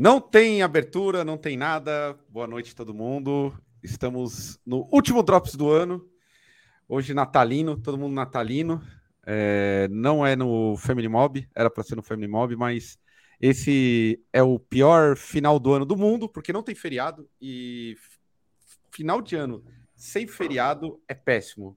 Não tem abertura, não tem nada. Boa noite, todo mundo. Estamos no último Drops do ano. Hoje, natalino, todo mundo natalino. É, não é no Family Mob, era para ser no Family Mob, mas esse é o pior final do ano do mundo, porque não tem feriado e final de ano sem feriado é péssimo.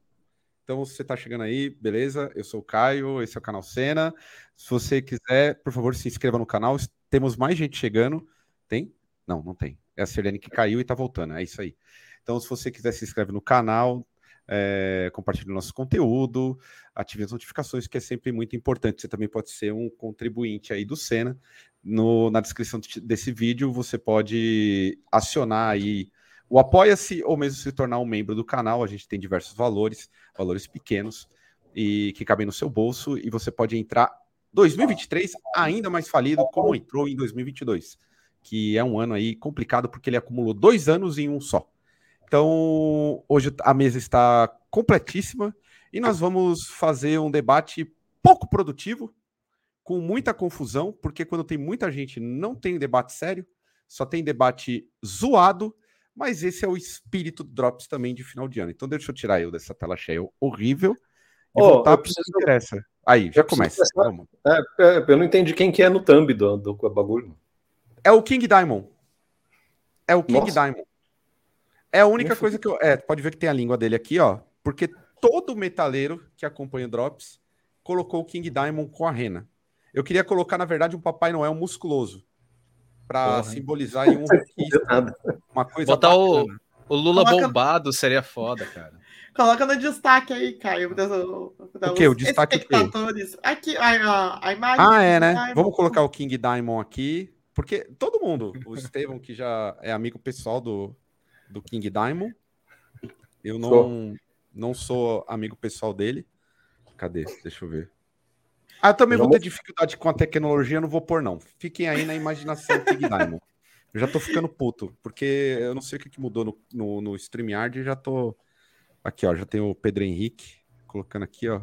Então, se você está chegando aí, beleza? Eu sou o Caio, esse é o canal Cena. Se você quiser, por favor, se inscreva no canal. Temos mais gente chegando. Tem? Não, não tem. É a Serlene que caiu e está voltando. É isso aí. Então, se você quiser, se inscreve no canal, é, compartilhe o nosso conteúdo, ative as notificações, que é sempre muito importante. Você também pode ser um contribuinte aí do Cena. No, na descrição desse vídeo, você pode acionar aí o Apoia-se ou mesmo se tornar um membro do canal. A gente tem diversos valores, valores pequenos e que cabem no seu bolso e você pode entrar 2023 ainda mais falido como entrou em 2022, que é um ano aí complicado porque ele acumulou dois anos em um só. Então, hoje a mesa está completíssima e nós vamos fazer um debate pouco produtivo, com muita confusão, porque quando tem muita gente não tem debate sério, só tem debate zoado mas esse é o espírito do Drops também de final de ano. Então deixa eu tirar eu dessa tela cheia horrível e oh, voltar para o que interessa. Aí, já começa. É, é, eu não entendi quem que é no thumb do, do bagulho. É o King Diamond. É o King Nossa. Diamond. É a única coisa que eu. É, pode ver que tem a língua dele aqui, ó. Porque todo metaleiro que acompanha o Drops colocou o King Diamond com a rena. Eu queria colocar, na verdade, um Papai Noel musculoso para simbolizar em um uma coisa Botar o, o, Lula Coloca... bombado seria foda, cara. Coloca no destaque aí, Caio. o que? O destaque espectadores. Aqui, a, a, imagem. Ah, é, né? Diamond. Vamos colocar o King Diamond aqui. Porque todo mundo, o Estevão, que já é amigo pessoal do, do King Diamond, eu não, não sou amigo pessoal dele. Cadê? Deixa eu ver. Ah, eu também vou ter dificuldade com a tecnologia, não vou pôr, não. Fiquem aí na imaginação Big Diamond. Eu já tô ficando puto, porque eu não sei o que, que mudou no, no, no StreamYard e já tô. Aqui, ó, já tem o Pedro Henrique colocando aqui, ó.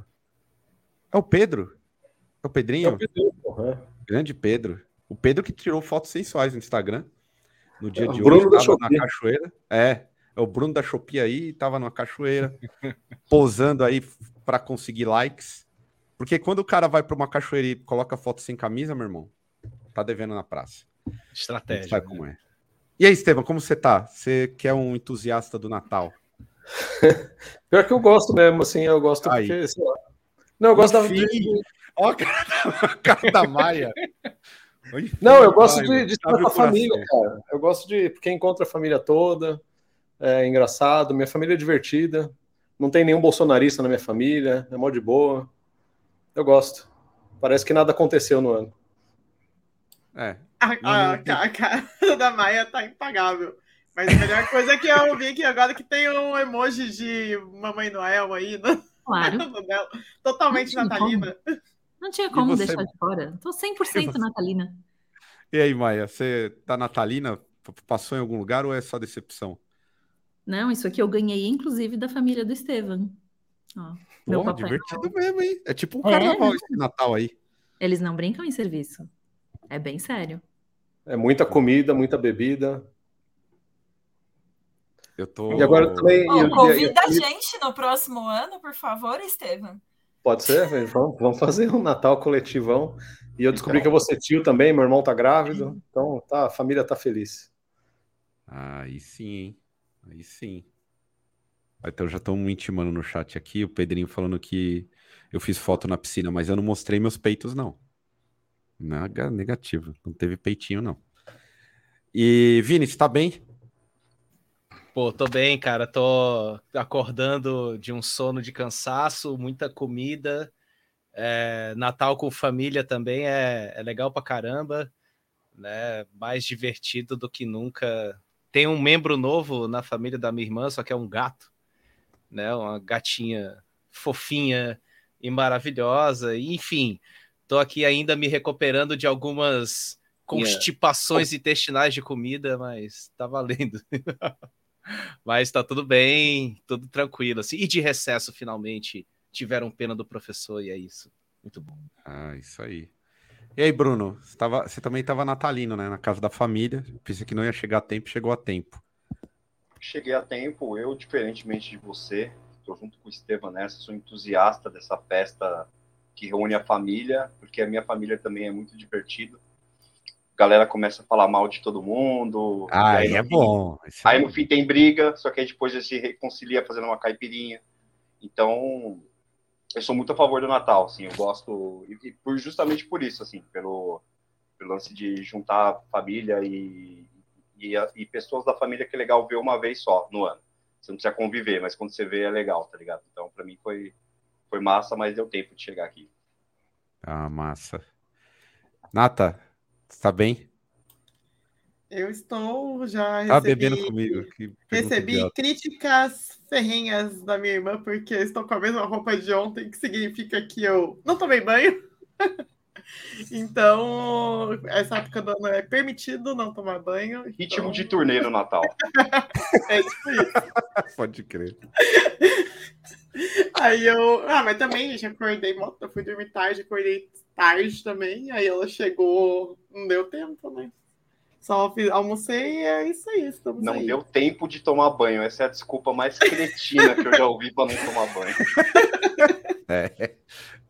É o Pedro? É o Pedrinho? É o Pedro, uhum. Grande Pedro. O Pedro que tirou fotos sensuais no Instagram. No dia é, de Bruno hoje, tava na cachoeira. É, é o Bruno da Shopee aí, tava numa cachoeira, posando aí para conseguir likes. Porque quando o cara vai para uma cachoeira e coloca foto sem camisa, meu irmão, tá devendo na praça. Estratégia. Sabe né? como é. E aí, Estevam, como você tá? Você que é um entusiasta do Natal? Pior que eu gosto mesmo, assim, eu gosto aí. porque, sei lá. Não, eu gosto da. Ó, cara, cara da Maia. Não, eu gosto de, de estar com a família, cara. Eu gosto de. Porque encontra a família toda. É engraçado. Minha família é divertida. Não tem nenhum bolsonarista na minha família. É mó de boa. Eu gosto. Parece que nada aconteceu no ano. É. A, a, a cara da Maia tá impagável. Mas a melhor coisa é que eu vi que agora que tem um emoji de Mamãe Noel aí no, claro. totalmente não natalina. Como. Não tinha como você... deixar de fora. Tô 100% natalina. E aí, Maia, você tá natalina? Passou em algum lugar ou é só decepção? Não, isso aqui eu ganhei, inclusive, da família do Estevam. Ó, meu Porra, divertido mesmo, hein? É tipo um é, carnaval esse Natal aí. Eles não brincam em serviço. É bem sério. É muita comida, muita bebida. Eu tô. E agora também. Oh, convida a gente no próximo ano, por favor, Estevam. Pode ser, vamos, vamos fazer um Natal coletivão. E eu descobri então... que eu vou ser tio também, meu irmão tá grávido. Então, tá, a família tá feliz. Aí sim, hein? Aí sim. Então já estão me intimando no chat aqui, o Pedrinho falando que eu fiz foto na piscina, mas eu não mostrei meus peitos, não. Nada negativo, não teve peitinho, não. E, Vini, você tá bem? Pô, tô bem, cara. Tô acordando de um sono de cansaço, muita comida. É, Natal com família também é, é legal pra caramba, né? Mais divertido do que nunca. Tem um membro novo na família da minha irmã, só que é um gato né? Uma gatinha fofinha e maravilhosa. enfim, tô aqui ainda me recuperando de algumas constipações yeah. intestinais de comida, mas tá valendo. mas tá tudo bem, tudo tranquilo. Assim. E de recesso, finalmente, tiveram pena do professor, e é isso. Muito bom. Ah, isso aí. E aí, Bruno, você, tava, você também estava natalino, né? Na casa da família. Pensei que não ia chegar a tempo, chegou a tempo. Cheguei a tempo, eu, diferentemente de você, estou junto com o Estevam nessa, sou entusiasta dessa festa que reúne a família, porque a minha família também é muito divertido. Galera começa a falar mal de todo mundo. Ah, aí é fim, bom. Aí no fim tem briga, só que aí depois gente se reconcilia fazendo uma caipirinha. Então, eu sou muito a favor do Natal, assim, eu gosto, e, por, justamente por isso, assim, pelo, pelo lance de juntar família e, e, e, pessoas da família que é legal ver uma vez só no ano. Você não precisa conviver, mas quando você vê é legal, tá ligado? Então, para mim foi, foi massa, mas deu tempo de chegar aqui. Ah, massa. Nata, está bem? Eu estou já recebi, tá bebendo comigo. recebi críticas ferrenhas da minha irmã porque estou com a mesma roupa de ontem, que significa que eu não tomei banho. então, essa época do ano é permitido não tomar banho. Ritmo então... de turnê no Natal. é tipo isso. Pode crer. Aí eu. Ah, mas também, gente, acordei, eu fui dormir tarde, acordei tarde também. Aí ela chegou, não deu tempo, né? Só fiz, almocei e é isso aí. Estamos não aí. deu tempo de tomar banho. Essa é a desculpa mais cretina que eu já ouvi para não tomar banho. É,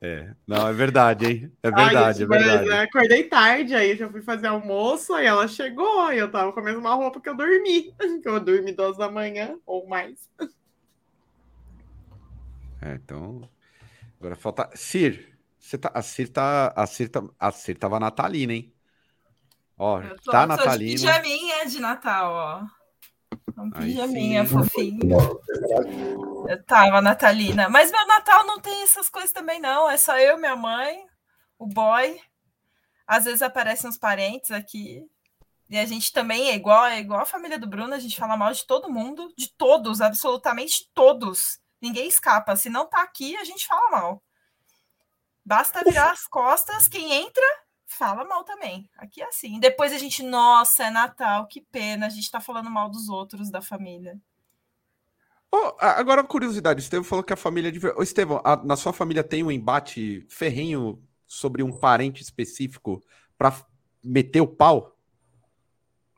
é. Não, é verdade, hein? É verdade, Ai, é verdade. Mas, né, acordei tarde, aí já fui fazer almoço, aí ela chegou, e eu tava com a mesma roupa que eu dormi. Que eu dormi duas da manhã ou mais. É, então. Agora falta. Cir, você tá, a Cir tá. A Cir, tá, a Cir tava natalina, hein? Ó, tô, tá natalina. De pijaminha de Natal, ó. Um pijaminha fofinho. Eu tava natalina. Mas meu Natal não tem essas coisas também, não. É só eu, minha mãe, o boy. Às vezes aparecem uns parentes aqui. E a gente também é igual, é igual a família do Bruno, a gente fala mal de todo mundo, de todos, absolutamente todos. Ninguém escapa. Se não tá aqui, a gente fala mal. Basta virar as costas, quem entra, fala mal também. Aqui é assim. Depois a gente, nossa, é Natal, que pena, a gente tá falando mal dos outros da família. Oh, agora, curiosidade, o Estevão falou que a família de. Ô, Estevão, a, na sua família tem um embate ferrenho sobre um parente específico para meter o pau?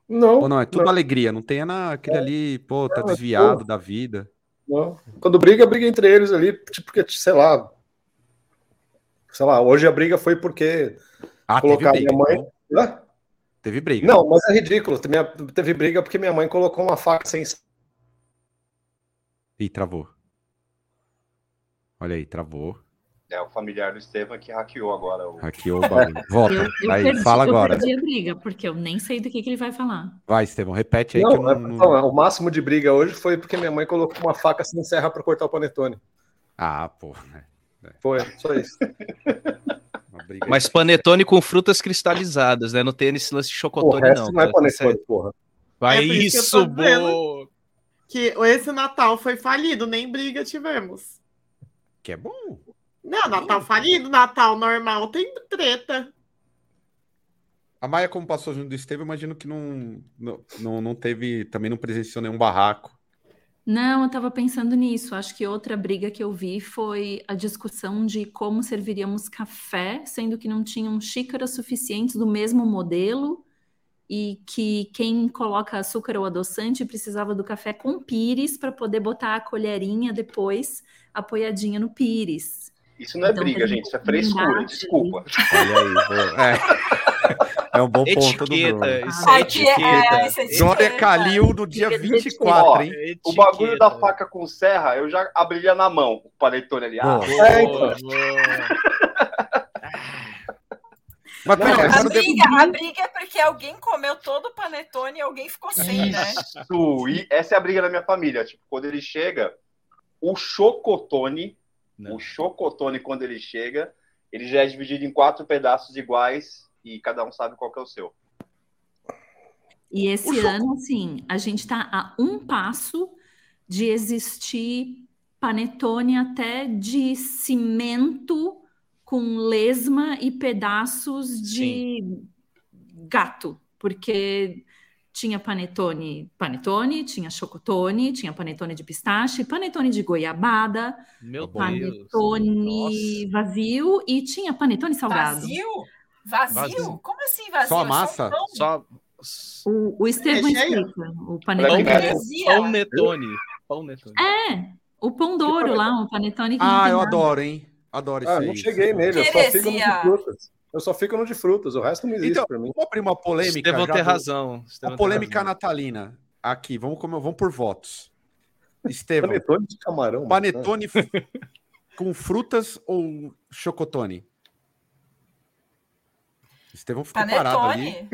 Não. Ou não, é tudo não. alegria, não tem na, aquele é. ali, pô, tá não, é desviado é da vida. Não. Quando briga, briga entre eles ali, tipo, porque, sei lá. Sei lá, hoje a briga foi porque ah, colocar briga, minha mãe. Então. Teve briga. Não, mas é ridículo. Teve briga porque minha mãe colocou uma faca sem. Ih, travou. Olha aí, travou. É o familiar do Estevam que hackeou agora. O... Hackeou o bagulho. Volta. Eu, eu aí, perdi, fala agora. Eu perdi a briga, porque eu nem sei do que, que ele vai falar. Vai, Estevam, repete aí. Não, não... não, o máximo de briga hoje foi porque minha mãe colocou uma faca sem serra para cortar o panetone. Ah, pô. É. Foi, só isso. Mas panetone com frutas cristalizadas, né? Não tem esse lance de chocotone, porra, não. não é panetone, porra. Vai é isso, boa! Que esse Natal foi falido, nem briga tivemos. Que é bom. Não, Natal falido, Natal normal tem treta. A Maia, como passou junto do Estevam, imagino que não, não, não teve, também não presenciou nenhum barraco. Não, eu estava pensando nisso. Acho que outra briga que eu vi foi a discussão de como serviríamos café, sendo que não tinham xícaras suficientes do mesmo modelo e que quem coloca açúcar ou adoçante precisava do café com pires para poder botar a colherinha depois apoiadinha no pires. Isso não é então, briga, gente, isso é frescura, desculpa. Olha aí, é. é um bom ponto do Bruno. Isso é etiqueta. É, Glória Calil do dia 24, Ó, hein? O bagulho da faca com serra, eu já abriria na mão o panetone ali. Ah, é, então. Mas, não, a, briga, a briga é porque alguém comeu todo o panetone e alguém ficou sem, né? Isso, e essa é a briga da minha família. Tipo, quando ele chega, o chocotone não. O chocotone, quando ele chega, ele já é dividido em quatro pedaços iguais e cada um sabe qual que é o seu. E esse ano, assim, a gente está a um passo de existir panetone até de cimento com lesma e pedaços de Sim. gato, porque tinha panetone, panetone, tinha chocotone, tinha panetone de pistache, panetone de goiabada, Meu panetone Deus. vazio e tinha panetone salgado. Vazio? Vazio? vazio? Como assim vazio? Só a massa? Só. O, o Estevão é explica. O panetone. Pão netone. Pão netone. É, o pão douro lá, o panetone. ah, eu adoro, hein? Adoro isso. Ah, não cheguei nele, eu só fico no de frutas. Eu só fico no de frutas, o resto não existe então, pra mim. Vamos abrir uma polêmica. Estevão tem razão. Estevão uma polêmica razão. natalina. Aqui, vamos, comer, vamos por votos. Estevão. Panetone de camarão. Panetone com frutas ou chocotone? Estevão ficou Panetone. parado ali.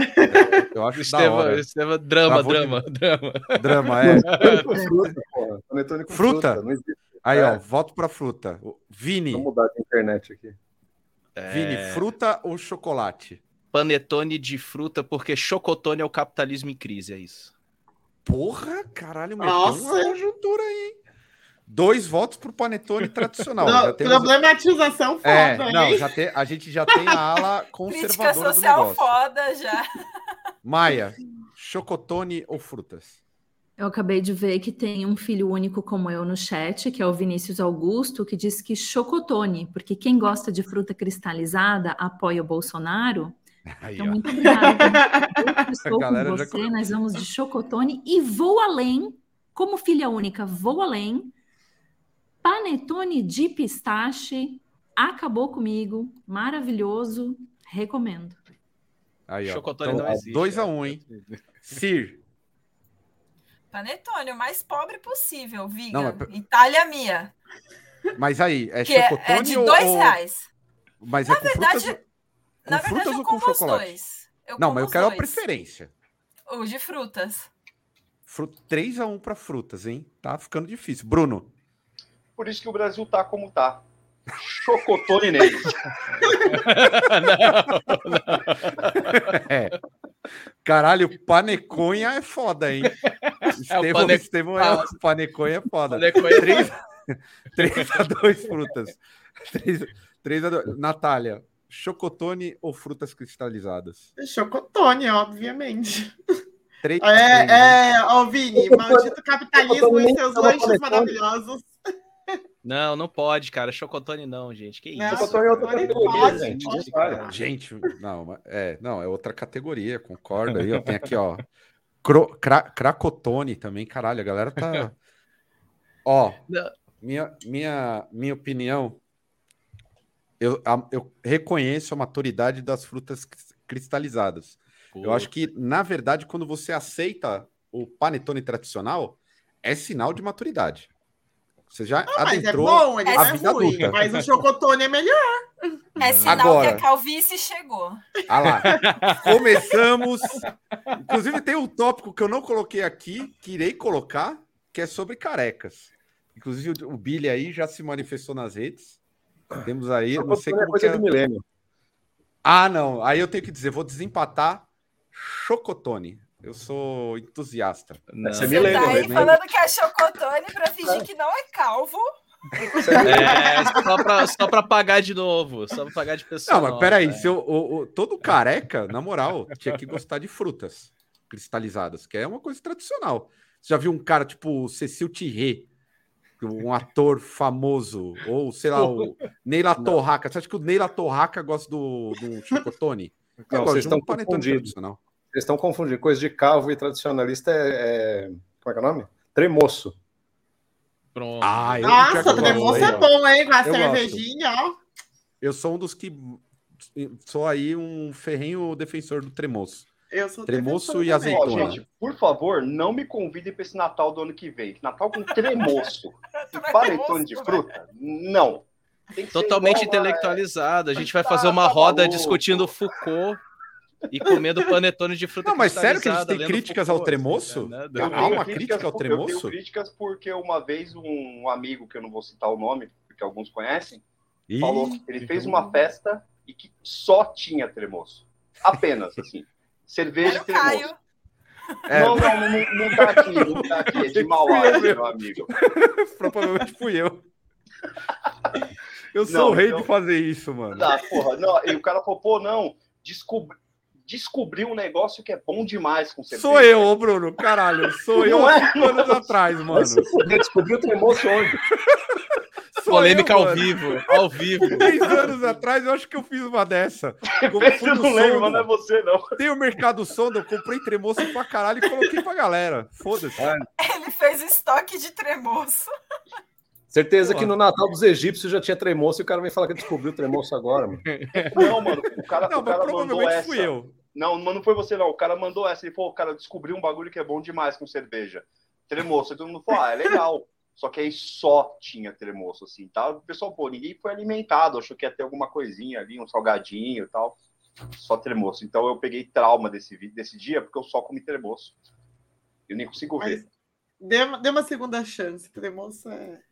Eu acho Estevão, da hora. Estevão, drama, drama, de... drama. Drama, é. fruta, Panetone com fruta. fruta. Aí, é. ó, voto para fruta. Vini. Vamos mudar de internet aqui. É... Vini, fruta ou chocolate? Panetone de fruta, porque chocotone é o capitalismo em crise, é isso. Porra, caralho, meteu uma conjuntura aí. Dois votos pro Panetone tradicional. Não, temos... Problematização é, foda, é, Não, já tem, a gente já tem a ala conservadora Crítica social foda já. Maia, chocotone ou frutas? Eu acabei de ver que tem um filho único como eu no chat, que é o Vinícius Augusto, que diz que chocotone, porque quem gosta de fruta cristalizada apoia o Bolsonaro. Aí, então, ó. muito obrigada. Estou com você, já... nós vamos de chocotone e vou além, como filha única, vou além Panetone de pistache acabou comigo, maravilhoso, recomendo. Aí, ó. Chocotone então, não existe. 2 a 1 um, hein? Sir. Panetone, o mais pobre possível, Viga. Não, mas... Itália minha. Mas aí, é que é, chocotone é de dois ou... reais. Mas é na é verdade, frutas, com na frutas verdade, ou com chocolate? Eu não, mas eu quero dois. a preferência. O de frutas. Fru... 3 a 1 para frutas, hein? Tá ficando difícil. Bruno. Por isso que o Brasil tá como tá. Chocotone neles. não, não. É. Caralho, paneconha é foda, hein? Estevão, é, pane... Estevão é... paneconha é foda. Paneconha 3, é 3 a 2 frutas. 3, 3 a 2. Natália, chocotone ou frutas cristalizadas? Chocotone, obviamente. 3, é, 3, é, ó, Vini, maldito capitalismo e seus lanches maravilhosos. Não, não pode, cara. Chocotone não, gente. Que isso? Chocotone é outra categoria, gente. Pode, gente, não, é, não, é outra categoria, concordo aí. Ó, tem aqui, ó. Cro, cra, cracotone também, caralho, a galera tá. Ó, minha, minha, minha opinião, eu, eu reconheço a maturidade das frutas cristalizadas. Pô. Eu acho que, na verdade, quando você aceita o panetone tradicional, é sinal de maturidade. Você já ah, adentrou mas é bom, ele a é ruim, adulta. mas o chocotone é melhor. É sinal Agora, que a calvície chegou. Ah lá, começamos. Inclusive tem um tópico que eu não coloquei aqui, que irei colocar, que é sobre carecas. Inclusive o Billy aí já se manifestou nas redes. Temos aí, não sei como é coisa é... do milênio. Ah, não. Aí eu tenho que dizer, vou desempatar Chocotone. Eu sou entusiasta. Não. Você me lembra, tá aí né? falando que é chocotone para fingir que não é calvo. É, só pra, só pra pagar de novo, só pra pagar de pessoa. Não, mas peraí, se eu, o, o, todo careca, na moral, tinha que gostar de frutas cristalizadas, que é uma coisa tradicional. Você já viu um cara tipo Cecil Thierry, um ator famoso, ou sei lá, o Neila Torraca. Você acha que o Neila Torraca gosta do, do chocotone? Não, vocês estão confundidos. Tradicional. Vocês estão confundindo. Coisa de calvo e tradicionalista é, é, Como é que é o nome? Tremoço. Pronto. Ah, Nossa, tremoço é bom, hein? Com a cervejinha, ó. Eu sou um dos que. Sou aí um ferrenho defensor do tremoço. Eu sou tremoço e azeitona. Oh, gente, por favor, não me convidem para esse Natal do ano que vem. Natal com tremoço e panetone de fruta? Não. Totalmente intelectualizado. A gente vai fazer uma roda discutindo Foucault e comendo panetone de fruta Não, mas sério que a gente tem críticas ao tremoço? Né? Há uma crítica ao tremoço? Eu tenho críticas porque uma vez um amigo, que eu não vou citar o nome, porque alguns conhecem, Ih, falou que ele fez uma festa e que só tinha tremoço. Apenas, assim. Cerveja e tremoço. É. Não, não, não, não tá aqui, não tá aqui. É de Mauá, meu amigo. Provavelmente fui eu. Eu sou não, o rei então... de fazer isso, mano. Tá, porra. Não, e o cara falou, pô, não, descobri descobriu um negócio que é bom demais com certeza. Sou eu, ô Bruno, caralho. Sou eu é, anos atrás, mano. Descobriu o tremoço onde? Polêmica eu, ao mano. vivo, ao vivo. Três anos atrás eu acho que eu fiz uma dessa. Eu não lembro, mas não é você, não. Tem o Mercado Sonda, eu comprei tremoço pra caralho e coloquei pra galera. Foda-se. Ele fez estoque de tremoço. Certeza Pô. que no Natal dos egípcios já tinha tremoço e o cara vem falar que descobriu o tremoço agora, mano. Não, mano, o cara, não, o cara mandou essa. fui eu. Não, mas não foi você, não. O cara mandou essa. Ele falou, cara, descobriu um bagulho que é bom demais com cerveja. Tremoço. E todo mundo falou, ah, é legal. Só que aí só tinha tremoço, assim, tá? O pessoal, pô, ninguém foi alimentado. Achou que ia ter alguma coisinha ali, um salgadinho e tal. Só tremoço. Então eu peguei trauma desse, desse dia, porque eu só comi tremoço. Eu nem consigo mas ver. Dê uma, dê uma segunda chance. Tremoço é...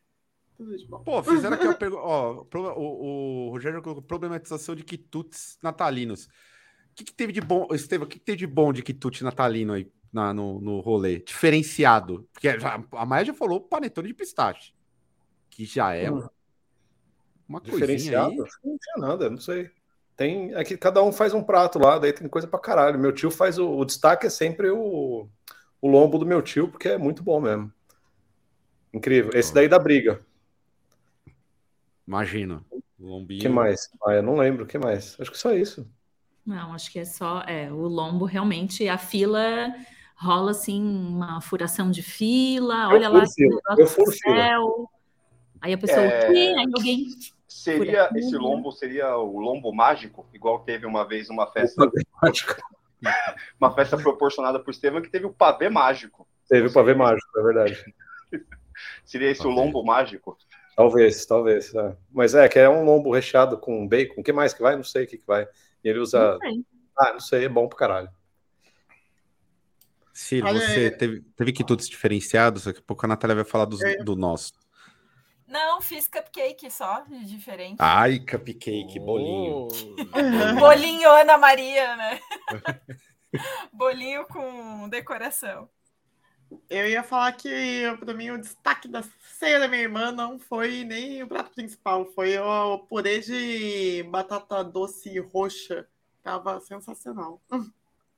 Pô, fizeram aqui a pergunta. Ó, o, o Rogério colocou problematização de quitutes natalinos. O que, que teve de bom, Estevam, o que, que teve de bom de quitute natalino aí na, no, no rolê? Diferenciado. Porque já, a Maia já falou panetone de pistache. Que já é hum. uma Diferenciado? Aí. Não tinha nada, não sei. Tem, é que cada um faz um prato lá, daí tem coisa pra caralho. Meu tio faz o, o destaque é sempre o, o lombo do meu tio, porque é muito bom mesmo. Incrível. Esse daí da briga. Imagina. Lombinho. que mais? Ah, eu não lembro. O que mais? Acho que só isso. Não, acho que é só. É, o lombo realmente, a fila rola assim, uma furação de fila. Olha lá, fila. eu furo céu. Aí a pessoa, é... Aí alguém. Seria esse lombo seria o lombo mágico, igual teve uma vez uma festa. uma festa proporcionada por Estevam que teve o pavê mágico. Teve o pavê mágico, é verdade. seria esse o lombo mágico? Talvez, talvez. É. Mas é que é um lombo recheado com bacon. O que mais que vai? Não sei o que, que vai. E ele usa. Não ah, não sei, é bom pra caralho. Ciro, você teve, teve quitutes diferenciados? Daqui a pouco a Natália vai falar dos, é. do nosso. Não, fiz cupcake só, de diferente. Ai, cupcake, bolinho. Oh. bolinho Ana Maria, né? bolinho com decoração. Eu ia falar que, para mim, o destaque da ceia da minha irmã não foi nem o prato principal, foi o purê de batata doce roxa. Tava sensacional.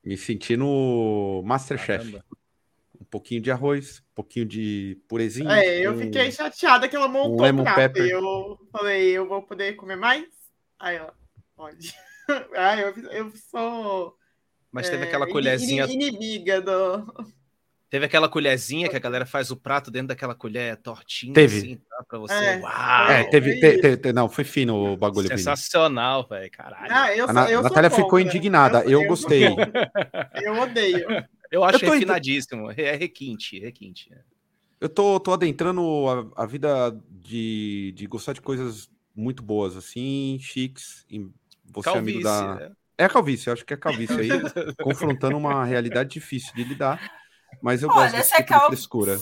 Me senti no Masterchef. Caramba. Um pouquinho de arroz, um pouquinho de purezinho. É, eu um, fiquei chateada que ela montou um o prato. Pepper. Eu falei, eu vou poder comer mais? Aí ela, pode. ah, eu, eu sou. Mas teve é, aquela colherzinha. Inimiga do. Teve aquela colherzinha que a galera faz o prato dentro daquela colher tortinha, teve. assim, tá, pra você. É, Uau! É, teve, te, te, não, foi fino o bagulho. Sensacional, velho, caralho. Ah, eu, a eu Natália ficou indignada, eu, eu gostei. Eu odeio. Eu acho eu refinadíssimo, é requinte, requinte. Eu tô, tô adentrando a, a vida de, de gostar de coisas muito boas, assim, chiques, você calvície, amigo da... É. é a calvície, eu acho que é a calvície aí, confrontando uma realidade difícil de lidar. Mas eu Olha, gosto desse tipo cal... de frescura.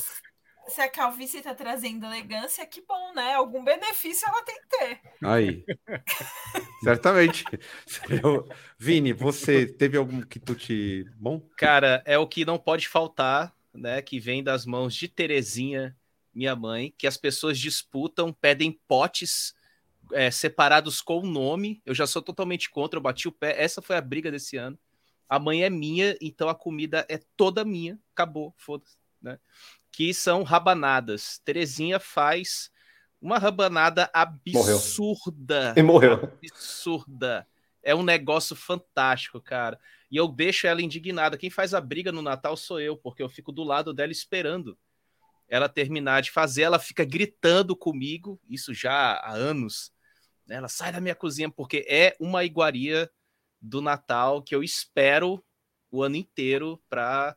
Se a calvície está trazendo elegância, que bom, né? Algum benefício ela tem que ter. Aí. Certamente. Eu... Vini, você teve algum que tu te. Bom? Cara, é o que não pode faltar, né? Que vem das mãos de Terezinha, minha mãe, que as pessoas disputam, pedem potes é, separados com o nome. Eu já sou totalmente contra, eu bati o pé. Essa foi a briga desse ano a mãe é minha, então a comida é toda minha, acabou, foda-se, né? Que são rabanadas. Terezinha faz uma rabanada absurda. Morreu. E morreu. Absurda. É um negócio fantástico, cara. E eu deixo ela indignada. Quem faz a briga no Natal sou eu, porque eu fico do lado dela esperando ela terminar de fazer. Ela fica gritando comigo, isso já há anos. Ela sai da minha cozinha, porque é uma iguaria do Natal que eu espero o ano inteiro para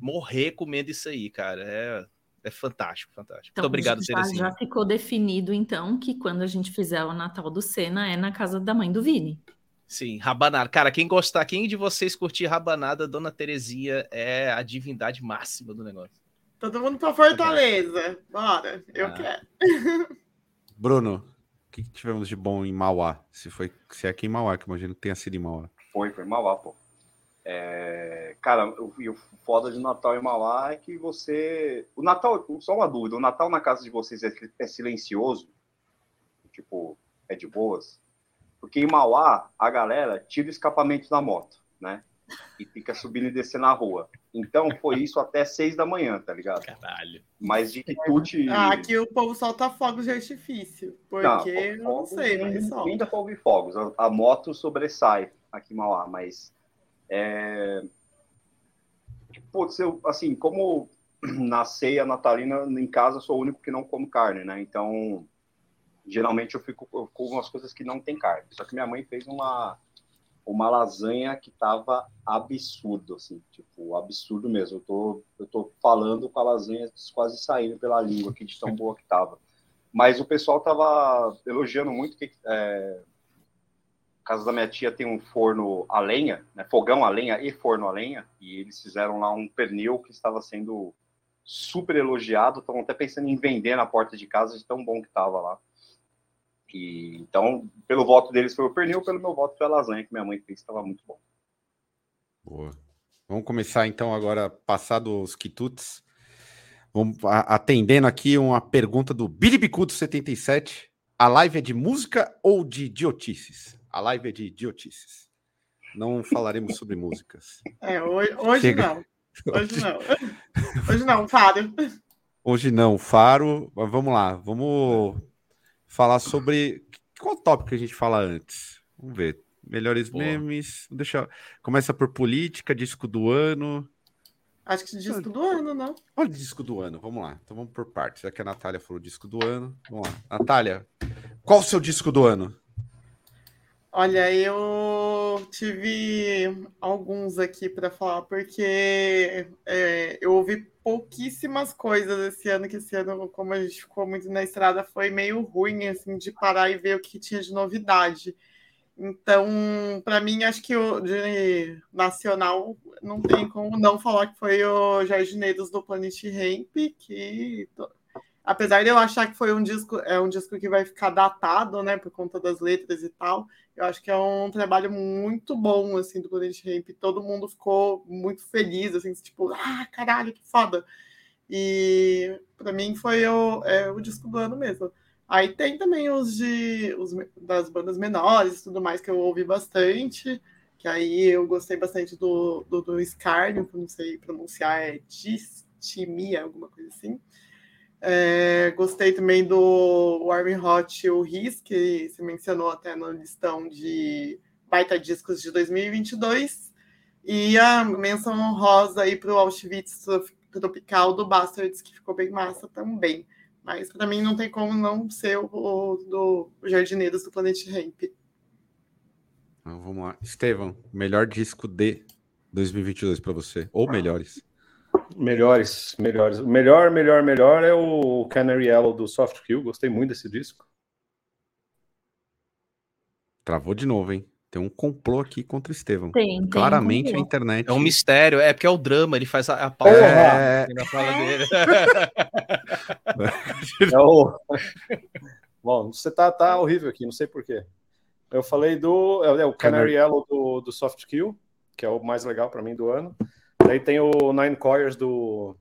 morrer comendo isso aí, cara. É, é fantástico, fantástico. Então, Muito obrigado, já, Já ficou definido, então, que quando a gente fizer o Natal do Senna é na casa da mãe do Vini. Sim, rabanada. Cara, quem gostar, quem de vocês curtir rabanada, Dona Terezinha é a divindade máxima do negócio. Todo mundo pra Fortaleza. Bora, eu ah. quero. Bruno, que, que tivemos de bom em Mauá? Se foi, se é aqui em Mauá, que imagino que tenha sido em Mauá. Foi, foi em Mauá, pô. É, cara, o, o foda de Natal em Mauá é que você. O Natal, só uma dúvida, o Natal na casa de vocês é, é silencioso? Tipo, é de boas? Porque em Mauá, a galera tira o escapamento da moto, né? E fica subindo e descendo na rua. Então foi isso até seis da manhã, tá ligado? Caralho. Mas de quitute. Ah, aqui o povo solta fogos de artifício. Porque não, não sei, mas solta. Ainda ouvir fogos. A, a, moto sobressai aqui em Mauá, mas. É... Putz, eu, assim, como na ceia natalina em casa sou o único que não como carne, né? Então, geralmente eu fico com umas coisas que não tem carne. Só que minha mãe fez uma uma lasanha que tava absurdo, assim, tipo, absurdo mesmo. Eu tô, eu tô falando com a lasanha quase saindo pela língua aqui de tão boa que tava. Mas o pessoal tava elogiando muito que é, a casa da minha tia tem um forno a lenha, né, fogão a lenha e forno a lenha, e eles fizeram lá um pernil que estava sendo super elogiado, estão até pensando em vender na porta de casa de tão bom que tava lá. E, então, pelo voto deles foi o pernil, pelo meu voto foi a lasanha que minha mãe fez, estava muito bom. Boa. Vamos começar então agora, passado os quitutes. Vamos atendendo aqui uma pergunta do Billy Bicudo 77. A live é de música ou de idiotices? A live é de idiotices. Não falaremos sobre músicas. É, hoje, hoje não. Hoje não. Hoje não, Faro. Hoje não, Faro. Mas vamos lá, vamos falar sobre. Qual tópico que a gente fala antes? Vamos ver. Melhores Boa. memes. Deixa. Começa por política, disco do ano. Acho que disco do ano, não? Olha disco do ano, vamos lá. Então vamos por partes. Já que a Natália falou disco do ano. Vamos lá. Natália, qual o seu disco do ano? Olha, eu tive alguns aqui para falar, porque é, eu ouvi pouquíssimas coisas esse ano, que esse ano, como a gente ficou muito na estrada, foi meio ruim, assim, de parar e ver o que tinha de novidade. Então, para mim, acho que o de nacional não tem como não falar que foi o Jardineiros do Planet Ramp, que apesar de eu achar que foi um disco, é um disco que vai ficar datado, né, por conta das letras e tal, eu acho que é um trabalho muito bom, assim, do Planet Ramp. Todo mundo ficou muito feliz, assim, tipo, ah, caralho, que foda. E para mim foi o, é, o disco do ano mesmo. Aí tem também os de os, das bandas menores e tudo mais que eu ouvi bastante. Que aí eu gostei bastante do, do, do que não sei pronunciar, é Distimia, alguma coisa assim. É, gostei também do Warm Hot o Riz, que se mencionou até no listão de baita discos de 2022. E a menção rosa aí para o Auschwitz Tropical do Bastards, que ficou bem massa também. Mas para mim não tem como não ser o, o do Jardineiros do Planet Ramp. Então, vamos lá. Estevam, melhor disco de 2022 para você, ou melhores? Melhores, melhores. O melhor, melhor, melhor é o Canary Yellow do Soft Kill. Gostei muito desse disco. Travou de novo, hein? Tem um complô aqui contra o Estevão. Tem, tem Claramente um a internet. É um mistério, é porque é o drama, ele faz a, a pausa é... na fala dele. é o... Bom, você tá, tá horrível aqui, não sei porquê. Eu falei do. É, é o Canary Yellow do, do Soft Kill, que é o mais legal para mim do ano. Daí tem o Nine Coils do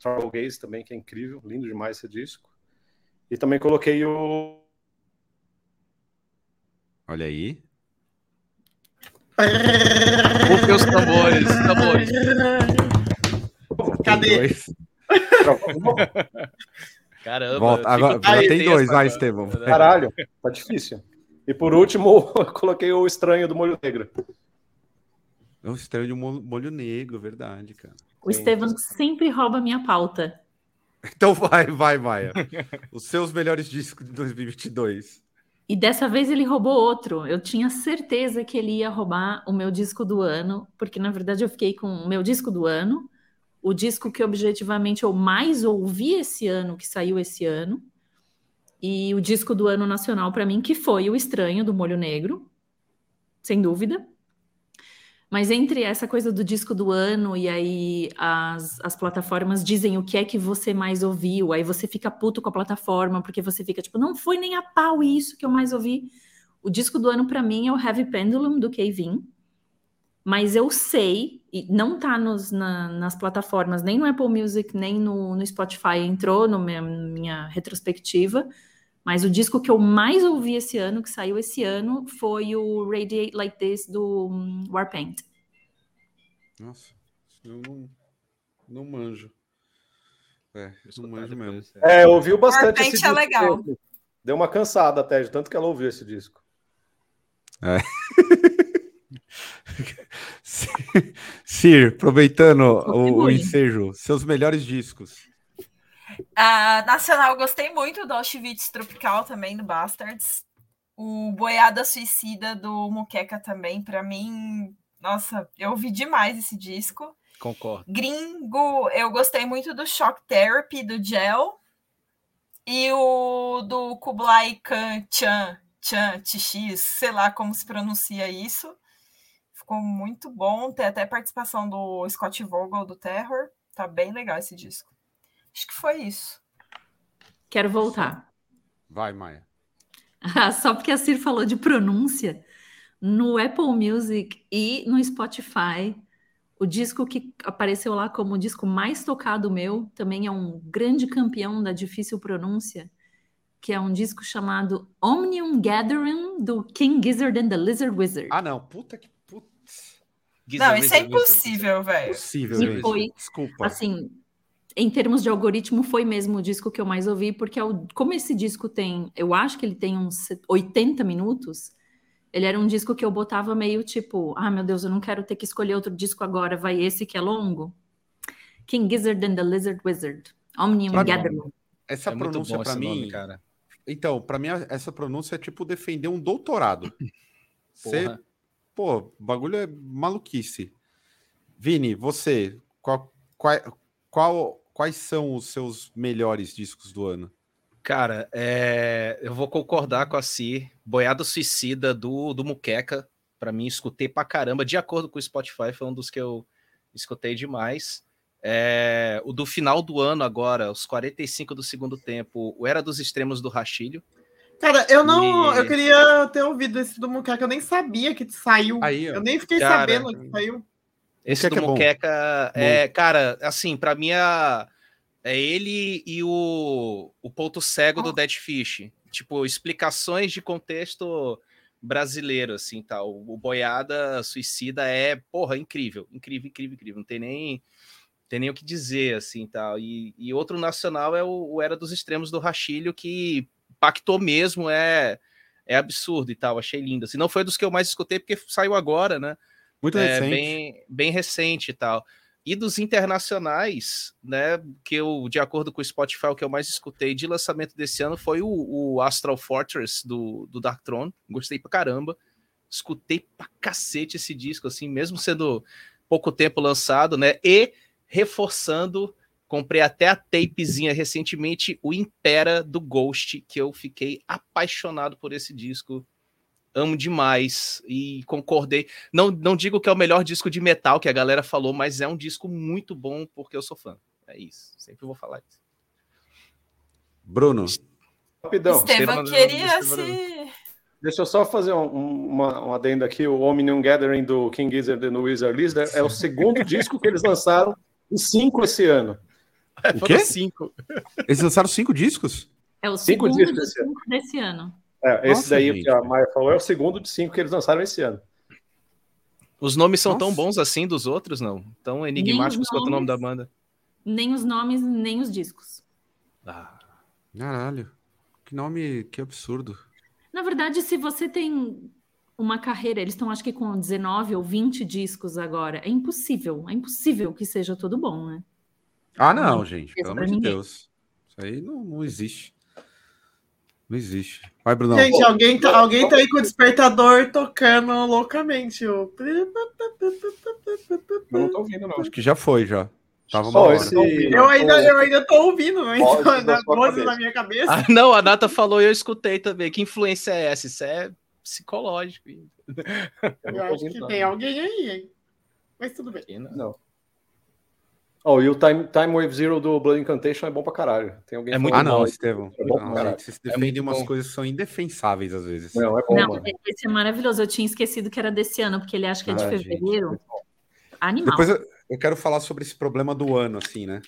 Travel Gaze também, que é incrível, lindo demais esse disco. E também coloquei o. Olha aí. Rufem os tambores, tambores. Cadê? Caramba. Volta, agora, agora tem dois, vai, Estevão. Caralho, tá difícil. E por último, coloquei o Estranho do Molho Negro. É um estranho de molho negro, verdade, cara. O Estevam sempre rouba minha pauta. Então vai, vai, Maia. Os seus melhores discos de 2022. E dessa vez ele roubou outro. Eu tinha certeza que ele ia roubar o meu disco do ano, porque na verdade eu fiquei com o meu disco do ano, o disco que objetivamente eu mais ouvi esse ano, que saiu esse ano, e o disco do ano nacional para mim, que foi O Estranho do Molho Negro, sem dúvida. Mas entre essa coisa do disco do ano e aí as, as plataformas dizem o que é que você mais ouviu, aí você fica puto com a plataforma porque você fica tipo, não foi nem a pau isso que eu mais ouvi. O disco do ano para mim é o Heavy Pendulum do Kevin. Mas eu sei, e não tá nos, na, nas plataformas, nem no Apple Music, nem no, no Spotify, entrou na minha, minha retrospectiva, mas o disco que eu mais ouvi esse ano, que saiu esse ano, foi o Radiate Like This do um, Warpaint. Nossa, eu não, não manjo. É, não manjo mesmo. É, ouviu bastante esse disco. é legal. Deu uma cansada até, de tanto que ela ouviu esse disco. É. Sir, aproveitando o, o ensejo, seus melhores discos. Uh, nacional, gostei muito do Auschwitz Tropical também, do Bastards. O Boiada Suicida do Muqueca também, para mim, nossa, eu ouvi demais esse disco. Concordo. Gringo, eu gostei muito do Shock Therapy, do Gel. E o do Kublai Khan Chan, Chan, TX, sei lá como se pronuncia isso. Ficou muito bom. Tem até participação do Scott Vogel do Terror. Tá bem legal esse disco. Acho que foi isso. Quero voltar. Vai, Maia. Só porque a Cir falou de pronúncia, no Apple Music e no Spotify, o disco que apareceu lá como o disco mais tocado meu, também é um grande campeão da difícil pronúncia, que é um disco chamado Omnium Gathering, do King Gizzard and the Lizard Wizard. Ah, não. Puta que... Putz. Não, isso é impossível, velho. Impossível, E foi, Desculpa. assim, em termos de algoritmo, foi mesmo o disco que eu mais ouvi, porque é o- como esse disco tem, eu acho que ele tem uns 80 minutos, ele era um disco que eu botava meio tipo, ah, meu Deus, eu não quero ter que escolher outro disco agora, vai esse que é longo. King Gizzard and the Lizard Wizard. Omnium Pra- Gathering. Essa é pronúncia esse mim... nome, cara. Então, pra mim, essa pronúncia é tipo defender um doutorado. Você, pô, o bagulho é maluquice. Vini, você, qual, qual, qual- quais são os seus melhores discos do ano? Cara, é, eu vou concordar com a Si. Boiada Suicida do, do Muqueca, pra mim, escutei pra caramba. De acordo com o Spotify, foi um dos que eu escutei demais. É, o do final do ano agora, os 45 do segundo tempo, o Era dos Extremos do Rachilho. Cara, eu não. E- Eu queria ter ouvido esse do Muqueca, eu nem sabia que saiu. Aí, eu nem fiquei Cara, sabendo que saiu. Esse Muqueca é do bom. Muqueca é, cara, assim, pra mim é, é ele e o, o ponto cego do Dead Fish. Tipo, explicações de contexto brasileiro, assim, tal. O Boiada Suicida é, porra, incrível, incrível, incrível, incrível. Não tem nem, tem nem o que dizer, assim, tal. E, e outro nacional é o, o Era dos Extremos do Rachilho, que impactou mesmo, é, é absurdo e tal. Achei lindo. Assim, não foi dos que eu mais escutei, porque saiu agora, né? Muito é, recente. bem, bem recente e tal. E dos internacionais, né, que eu, de acordo com o Spotify, o que eu mais escutei de lançamento desse ano foi o, o Astral Fortress do, do Dark Throne. Gostei pra caramba. Escutei pra cacete esse disco, assim, mesmo sendo pouco tempo lançado, né? E reforçando, comprei até a tapezinha recentemente, o Impera do Ghost, que eu fiquei apaixonado por esse disco amo demais e concordei. Não, não digo que é o melhor disco de metal que a galera falou, mas é um disco muito bom porque eu sou fã. É isso. Sempre vou falar isso. Bruno, Rapidão. Estevam queria Estevam- se. Deixa eu só fazer um, um- uma, um adendo aqui. O Omnium Gathering do King Gizzard and the Wizard Lizard é o segundo disco que eles lançaram e cinco esse ano. O quê? cinco. eles lançaram cinco discos? É o Cinco segundo discos dos desse ano. cinco desse ano. É, esse Nossa, daí gente. que a Maia falou é o segundo de cinco que eles lançaram esse ano. Os nomes são tão Nossa. bons assim dos outros, não? Tão enigmáticos quanto o nome da banda. Nem os nomes, nem os discos. Ah, Caralho. Que nome, que absurdo. Na verdade, se você tem uma carreira, eles estão acho que com 19 ou 20 discos agora, é impossível, é impossível que seja tudo bom, né? Ah, não, gente. Pelo amor de. Deus. Isso aí não, não existe. Não existe. Vai, Brunão. Gente, alguém tá, alguém tá aí com o despertador tocando loucamente. O... Eu não tô ouvindo, não. Acho que já foi, já. Tava Só esse. Eu ainda, eu ainda tô ouvindo, mas Vozes da ainda sua vozes na minha cabeça. Ah, não, a Nata falou e eu escutei também. Que influência é essa? Isso é psicológico. Eu Eu não acho que não. tem alguém aí, hein? Mas tudo bem. Não. Oh, e o Time, Time Wave Zero do Blood Incantation é bom pra caralho. Tem alguém É muito Ah, não. Estevão. É bom Não, pra gente, vocês É defendem muito umas bom. coisas que são indefensáveis às vezes. Não, é bom, Não, mano. esse é maravilhoso. Eu tinha esquecido que era desse ano, porque ele acha que é de Ah, gente. fevereiro. Animal. Depois eu, eu quero falar sobre esse problema do ano, assim, né?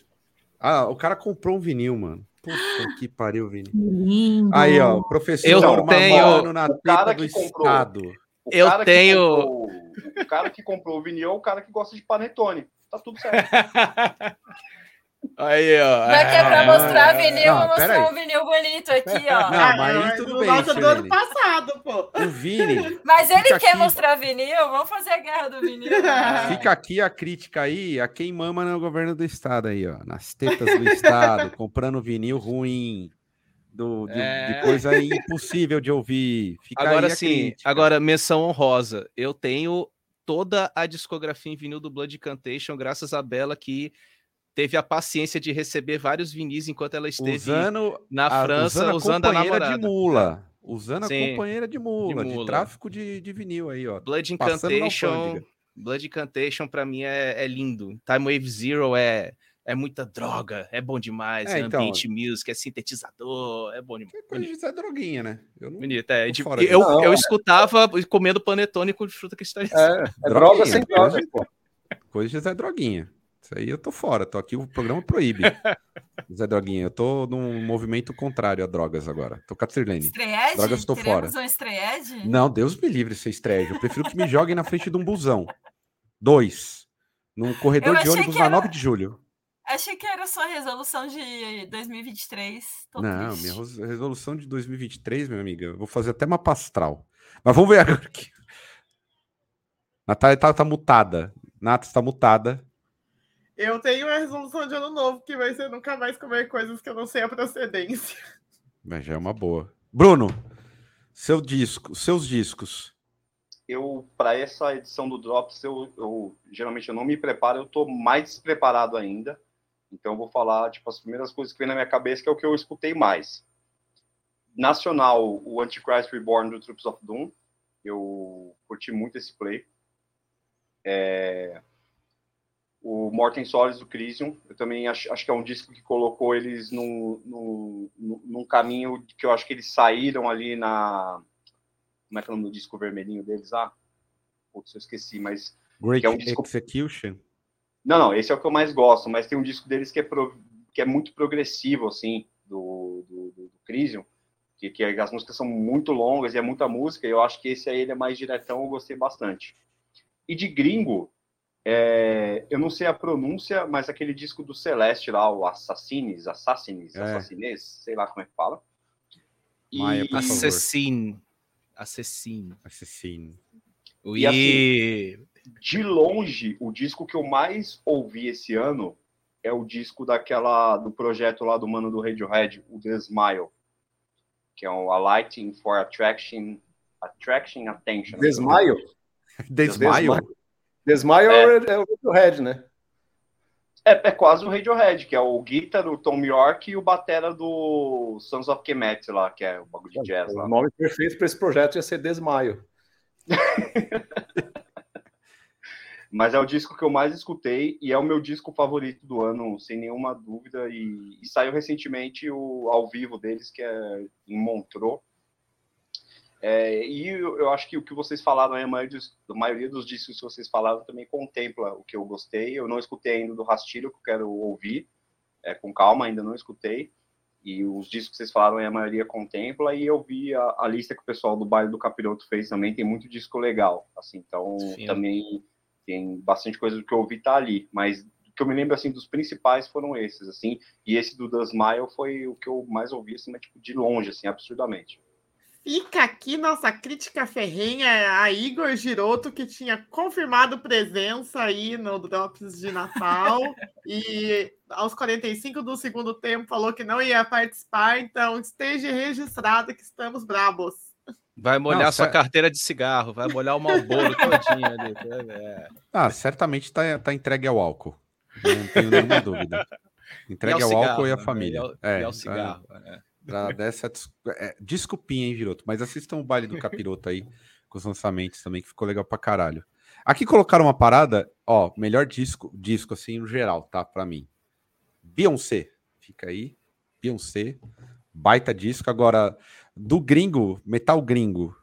Ah, o cara comprou um vinil, mano. Puta que pariu, Vini. Que lindo. Aí, ó, o professor Eu tenho- na o cara teta do que comprou. Estado. eu tenho. Comprou, o cara que comprou o vinil é o cara que gosta de panetone. Tá tudo certo. Aí, ó. Mas que é pra mostrar vinil, não, vou mostrar um vinil bonito aqui, ó. Não, ah, mas aí tudo bem. Nossa, do ano passado, pô. O Vini. Mas ele quer aqui. mostrar vinil, vamos fazer a guerra do vinil. Né? Fica aqui a crítica aí a quem mama no governo do estado aí, ó. Nas tetas do estado, comprando vinil ruim. Do, de, é... de, coisa impossível de ouvir. Fica agora sim, agora menção honrosa. Eu tenho toda a discografia em vinil do Blood Cantation, graças a Bela que teve a paciência de receber vários vinis enquanto ela esteve usando na a, França, usando, usando a, namorada. de mula. Usando Sim, a companheira de mula, de, mula. de tráfico de, de, vinil aí, ó. Blood Incantation. Blood Incantation pra mim é, é, lindo. Time Wave Zero é, é muita droga, é bom demais. É, é então, ambiente music, é sintetizador, é bom demais. Coisa de é droguinha, né? Eu não, Bonito, é. De, eu, não, eu é. escutava comendo panetone com fruta cristalizada. É, é droga sem droga, pô. Coisa de é droguinha. Isso aí eu tô fora, tô aqui, o programa proíbe. Zé Droguinha, eu tô num movimento contrário a drogas agora. Tô com a Trilene. Estreed? Drogas tô fora. Um Não, Deus me livre ser estreia. Eu prefiro que me joguem na frente de um busão. Dois. Num corredor de ônibus na 9 de julho. Achei que era sua resolução de 2023. Tô Não, triste. minha resolução de 2023, minha amiga, eu vou fazer até uma pastral. Mas vamos ver agora aqui. Natália tá, tá mutada. Nata está mutada. Eu tenho a resolução de ano novo, que vai ser nunca mais comer coisas que eu não sei a procedência. Mas já é uma boa. Bruno, seu disco, seus discos. Eu, para essa edição do Drops, eu, eu, geralmente eu não me preparo, eu estou mais despreparado ainda. Então eu vou falar, tipo, as primeiras coisas que vem na minha cabeça, que é o que eu escutei mais. Nacional, o Antichrist Reborn do Troops of Doom. Eu curti muito esse play. É o Morten Solis do Crisium. Eu também acho, acho, que é um disco que colocou eles num, num, num, caminho que eu acho que eles saíram ali na. Como é que é o nome do disco vermelhinho deles? Ah, putz, eu esqueci, mas. Great é um disco... Execution? Não, não, esse é o que eu mais gosto, mas tem um disco deles que é, pro... que é muito progressivo, assim, do, do, do, do Crisium. Que, que as músicas são muito longas e é muita música, e eu acho que esse aí ele é mais diretão, eu gostei bastante. E de gringo, é, eu não sei a pronúncia, mas aquele disco do Celeste lá, o Assassines, Assassines, é. Assassines, sei lá como é que fala. E... Maia, Assassin. Assassin. Assassin. E assim, de longe, o disco que eu mais ouvi esse ano é o disco daquela do projeto lá do mano do Radiohead, o The Smile, que é o A Lighting for Attraction, Attraction Attention. The Smile? The Smile? Desmaio é, é o Radiohead, né? É, é quase o Radiohead, que é o guitar do Tom York e o batera do Sons of Kemet lá, que é o bagulho de jazz lá. O nome perfeito para esse projeto ia ser Desmaio. Mas é o disco que eu mais escutei e é o meu disco favorito do ano, sem nenhuma dúvida. E, e saiu recentemente o ao vivo deles, que é em Montreux. É, e eu, eu, acho que o que vocês falaram, a maioria, dos, a maioria dos discos que vocês falaram também contempla o que eu gostei. Eu não escutei ainda do Rastilho, que eu quero ouvir é, com calma, ainda não escutei. E os discos que vocês falaram, a maioria contempla. E eu vi a, a lista que o pessoal do baile do Capiroto fez também, tem muito disco legal. Assim, então, Sim. também tem bastante coisa do que eu ouvi tá ali. Mas o que eu me lembro assim dos principais foram esses assim e esse do The Smile foi o que eu mais ouvi assim mas, tipo, de longe assim absurdamente Fica aqui nossa crítica ferrenha a Igor Giroto, que tinha confirmado presença aí no Drops de Natal e aos 45 do segundo tempo falou que não ia participar, então esteja registrado que estamos brabos. Vai molhar não, sua carteira de cigarro, vai molhar o malboro todinho ali. É. Ah, certamente está tá entregue ao álcool. Não tenho nenhuma dúvida. Entregue ao, ao cigarro, álcool e à né? família. E ao, é, e ao cigarro. É. Pra dessa é, desculpinha, hein, Giroto? Mas assistam o baile do capiroto aí, com os lançamentos também, que ficou legal pra caralho. Aqui colocaram uma parada, ó, melhor disco, disco assim, no geral, tá? Pra mim. Beyoncé. Fica aí. Beyoncé. Baita disco. Agora, do gringo, metal gringo,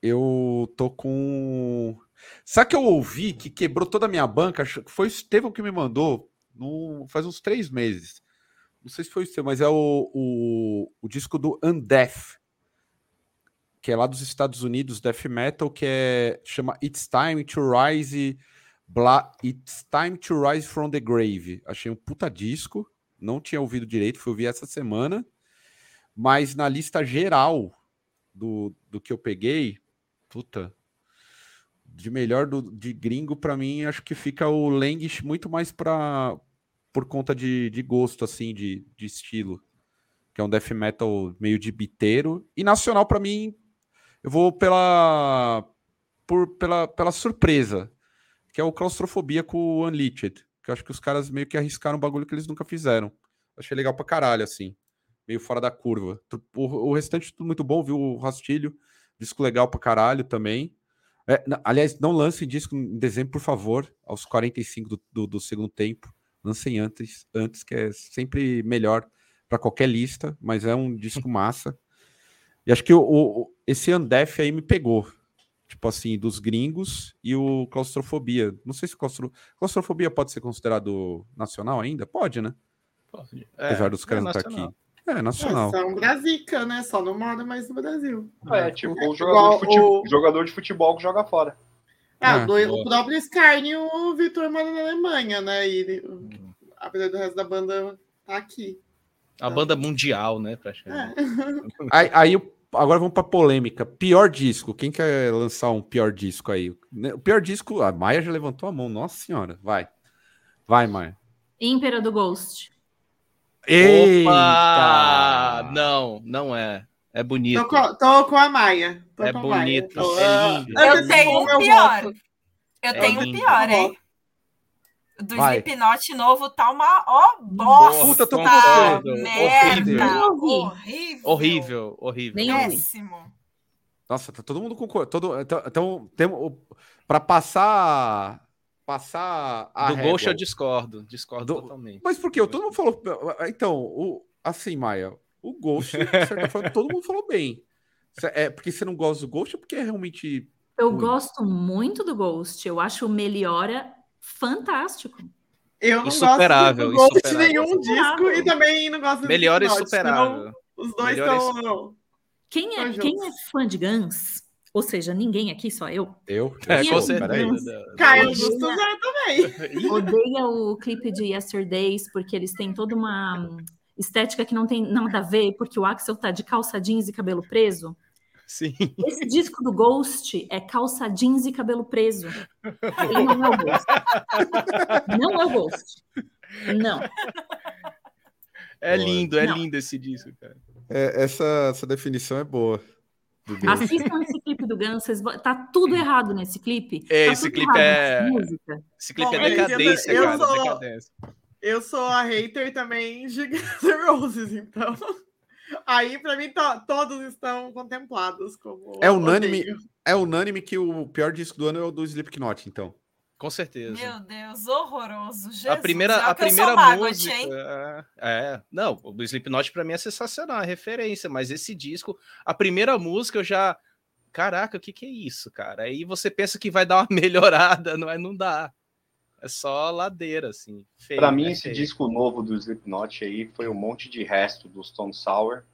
eu tô com. Sabe que eu ouvi que quebrou toda a minha banca? Foi o que me mandou no, faz uns três meses. Não sei se foi o seu, mas é o, o, o disco do Undeath. que é lá dos Estados Unidos, death metal, que é chama It's Time to Rise Bla It's Time to Rise from the Grave. Achei um puta disco, não tinha ouvido direito, fui ouvir essa semana, mas na lista geral do, do que eu peguei, puta, de melhor do, de gringo para mim, acho que fica o Languish muito mais para por conta de, de gosto assim, de, de estilo, que é um death metal meio de biteiro e nacional para mim eu vou pela, por, pela, pela surpresa, que é o Claustrofobia com o Unleashed. Que eu acho que os caras meio que arriscaram um bagulho que eles nunca fizeram. Achei legal pra caralho, assim. Meio fora da curva. O, o restante tudo muito bom, viu? O Rastilho, disco legal pra caralho também. É, aliás, não lancem disco em dezembro, por favor, aos 45 do, do, do segundo tempo. Lancem antes, antes, que é sempre melhor para qualquer lista, mas é um disco massa. E acho que o, o, esse Andef aí me pegou. Tipo assim, dos gringos e o claustrofobia. Não sei se claustro... claustrofobia pode ser considerado nacional ainda? Pode, né? Pode. É, Apesar dos caras é não estar tá aqui. É, nacional. É, são Brasica, né? Só não mora mais no Brasil. É, tipo, o jogador, de futebol, o... jogador de futebol que joga fora. Ah, é, do, o próprio Skyrim, o Vitor mora na Alemanha, né? E ele, apesar do resto da banda tá aqui. A banda mundial, né? Praticamente. É. aí, aí agora vamos para polêmica. Pior disco. Quem quer lançar um pior disco aí? O pior disco, a Maia já levantou a mão. Nossa senhora, vai. Vai, Maia. Ímpera do Ghost. Eita! Opa! Não, não é. É bonito. Tô com, tô com a Maia. Tô é bonito. Maia. É lindo. Eu tenho um pior. Eu é tenho um pior, hein? do Vai. Slipknot novo tá uma ó bosta. Puta, tô tá merda. Horrível. Horrível, horrível. Péssimo. Nossa, tá todo mundo com todo então, então temos para passar passar a Do Ghost eu discordo, discordo do... totalmente. Mas por quê? Todo mundo falou então, o assim, Maia, o Ghost, de certa forma, todo mundo falou bem. É porque você não gosta do Ghost ou porque é realmente eu ruim? gosto muito do Ghost. Eu acho o Melhora fantástico. Eu não insuperável, gosto de nenhum disco e também não gosto Melhor e superável. Os dois estão. Quem é, quem é fã de Guns? Ou seja, ninguém aqui, só eu. Eu? É, com certeza. Caio Augusto também. Odeia o clipe de Yesterdays, porque eles têm toda uma estética que não tem nada a ver, porque o Axel tá de calça jeans e cabelo preso. Sim. Esse disco do Ghost é calça jeans e cabelo preso. Ele não é o Ghost. Não é o Ghost. Não. É lindo, é não. lindo esse disco, cara. É, essa, essa definição é boa. Assistam esse clipe do Guns, tá tudo errado nesse clipe. É, tá esse, clipe é... esse clipe Bom, é decadência, eu, cara. Sou... Decadência. Eu sou a hater também de Guns N' Roses, então. Aí, para mim, tá, todos estão contemplados como. É unânime, é unânime que o pior disco do ano é o do Slipknot, então. Com certeza. Meu Deus, horroroso. Jesus, a primeira, a primeira música. é, é, não, o do Slipknot para mim é sensacional, é referência, mas esse disco, a primeira música eu já. Caraca, o que, que é isso, cara? Aí você pensa que vai dar uma melhorada, não é? Não dá. É só ladeira, assim. Para mim, esse feio. disco novo do Slipknot aí foi um monte de resto do Stone Sour.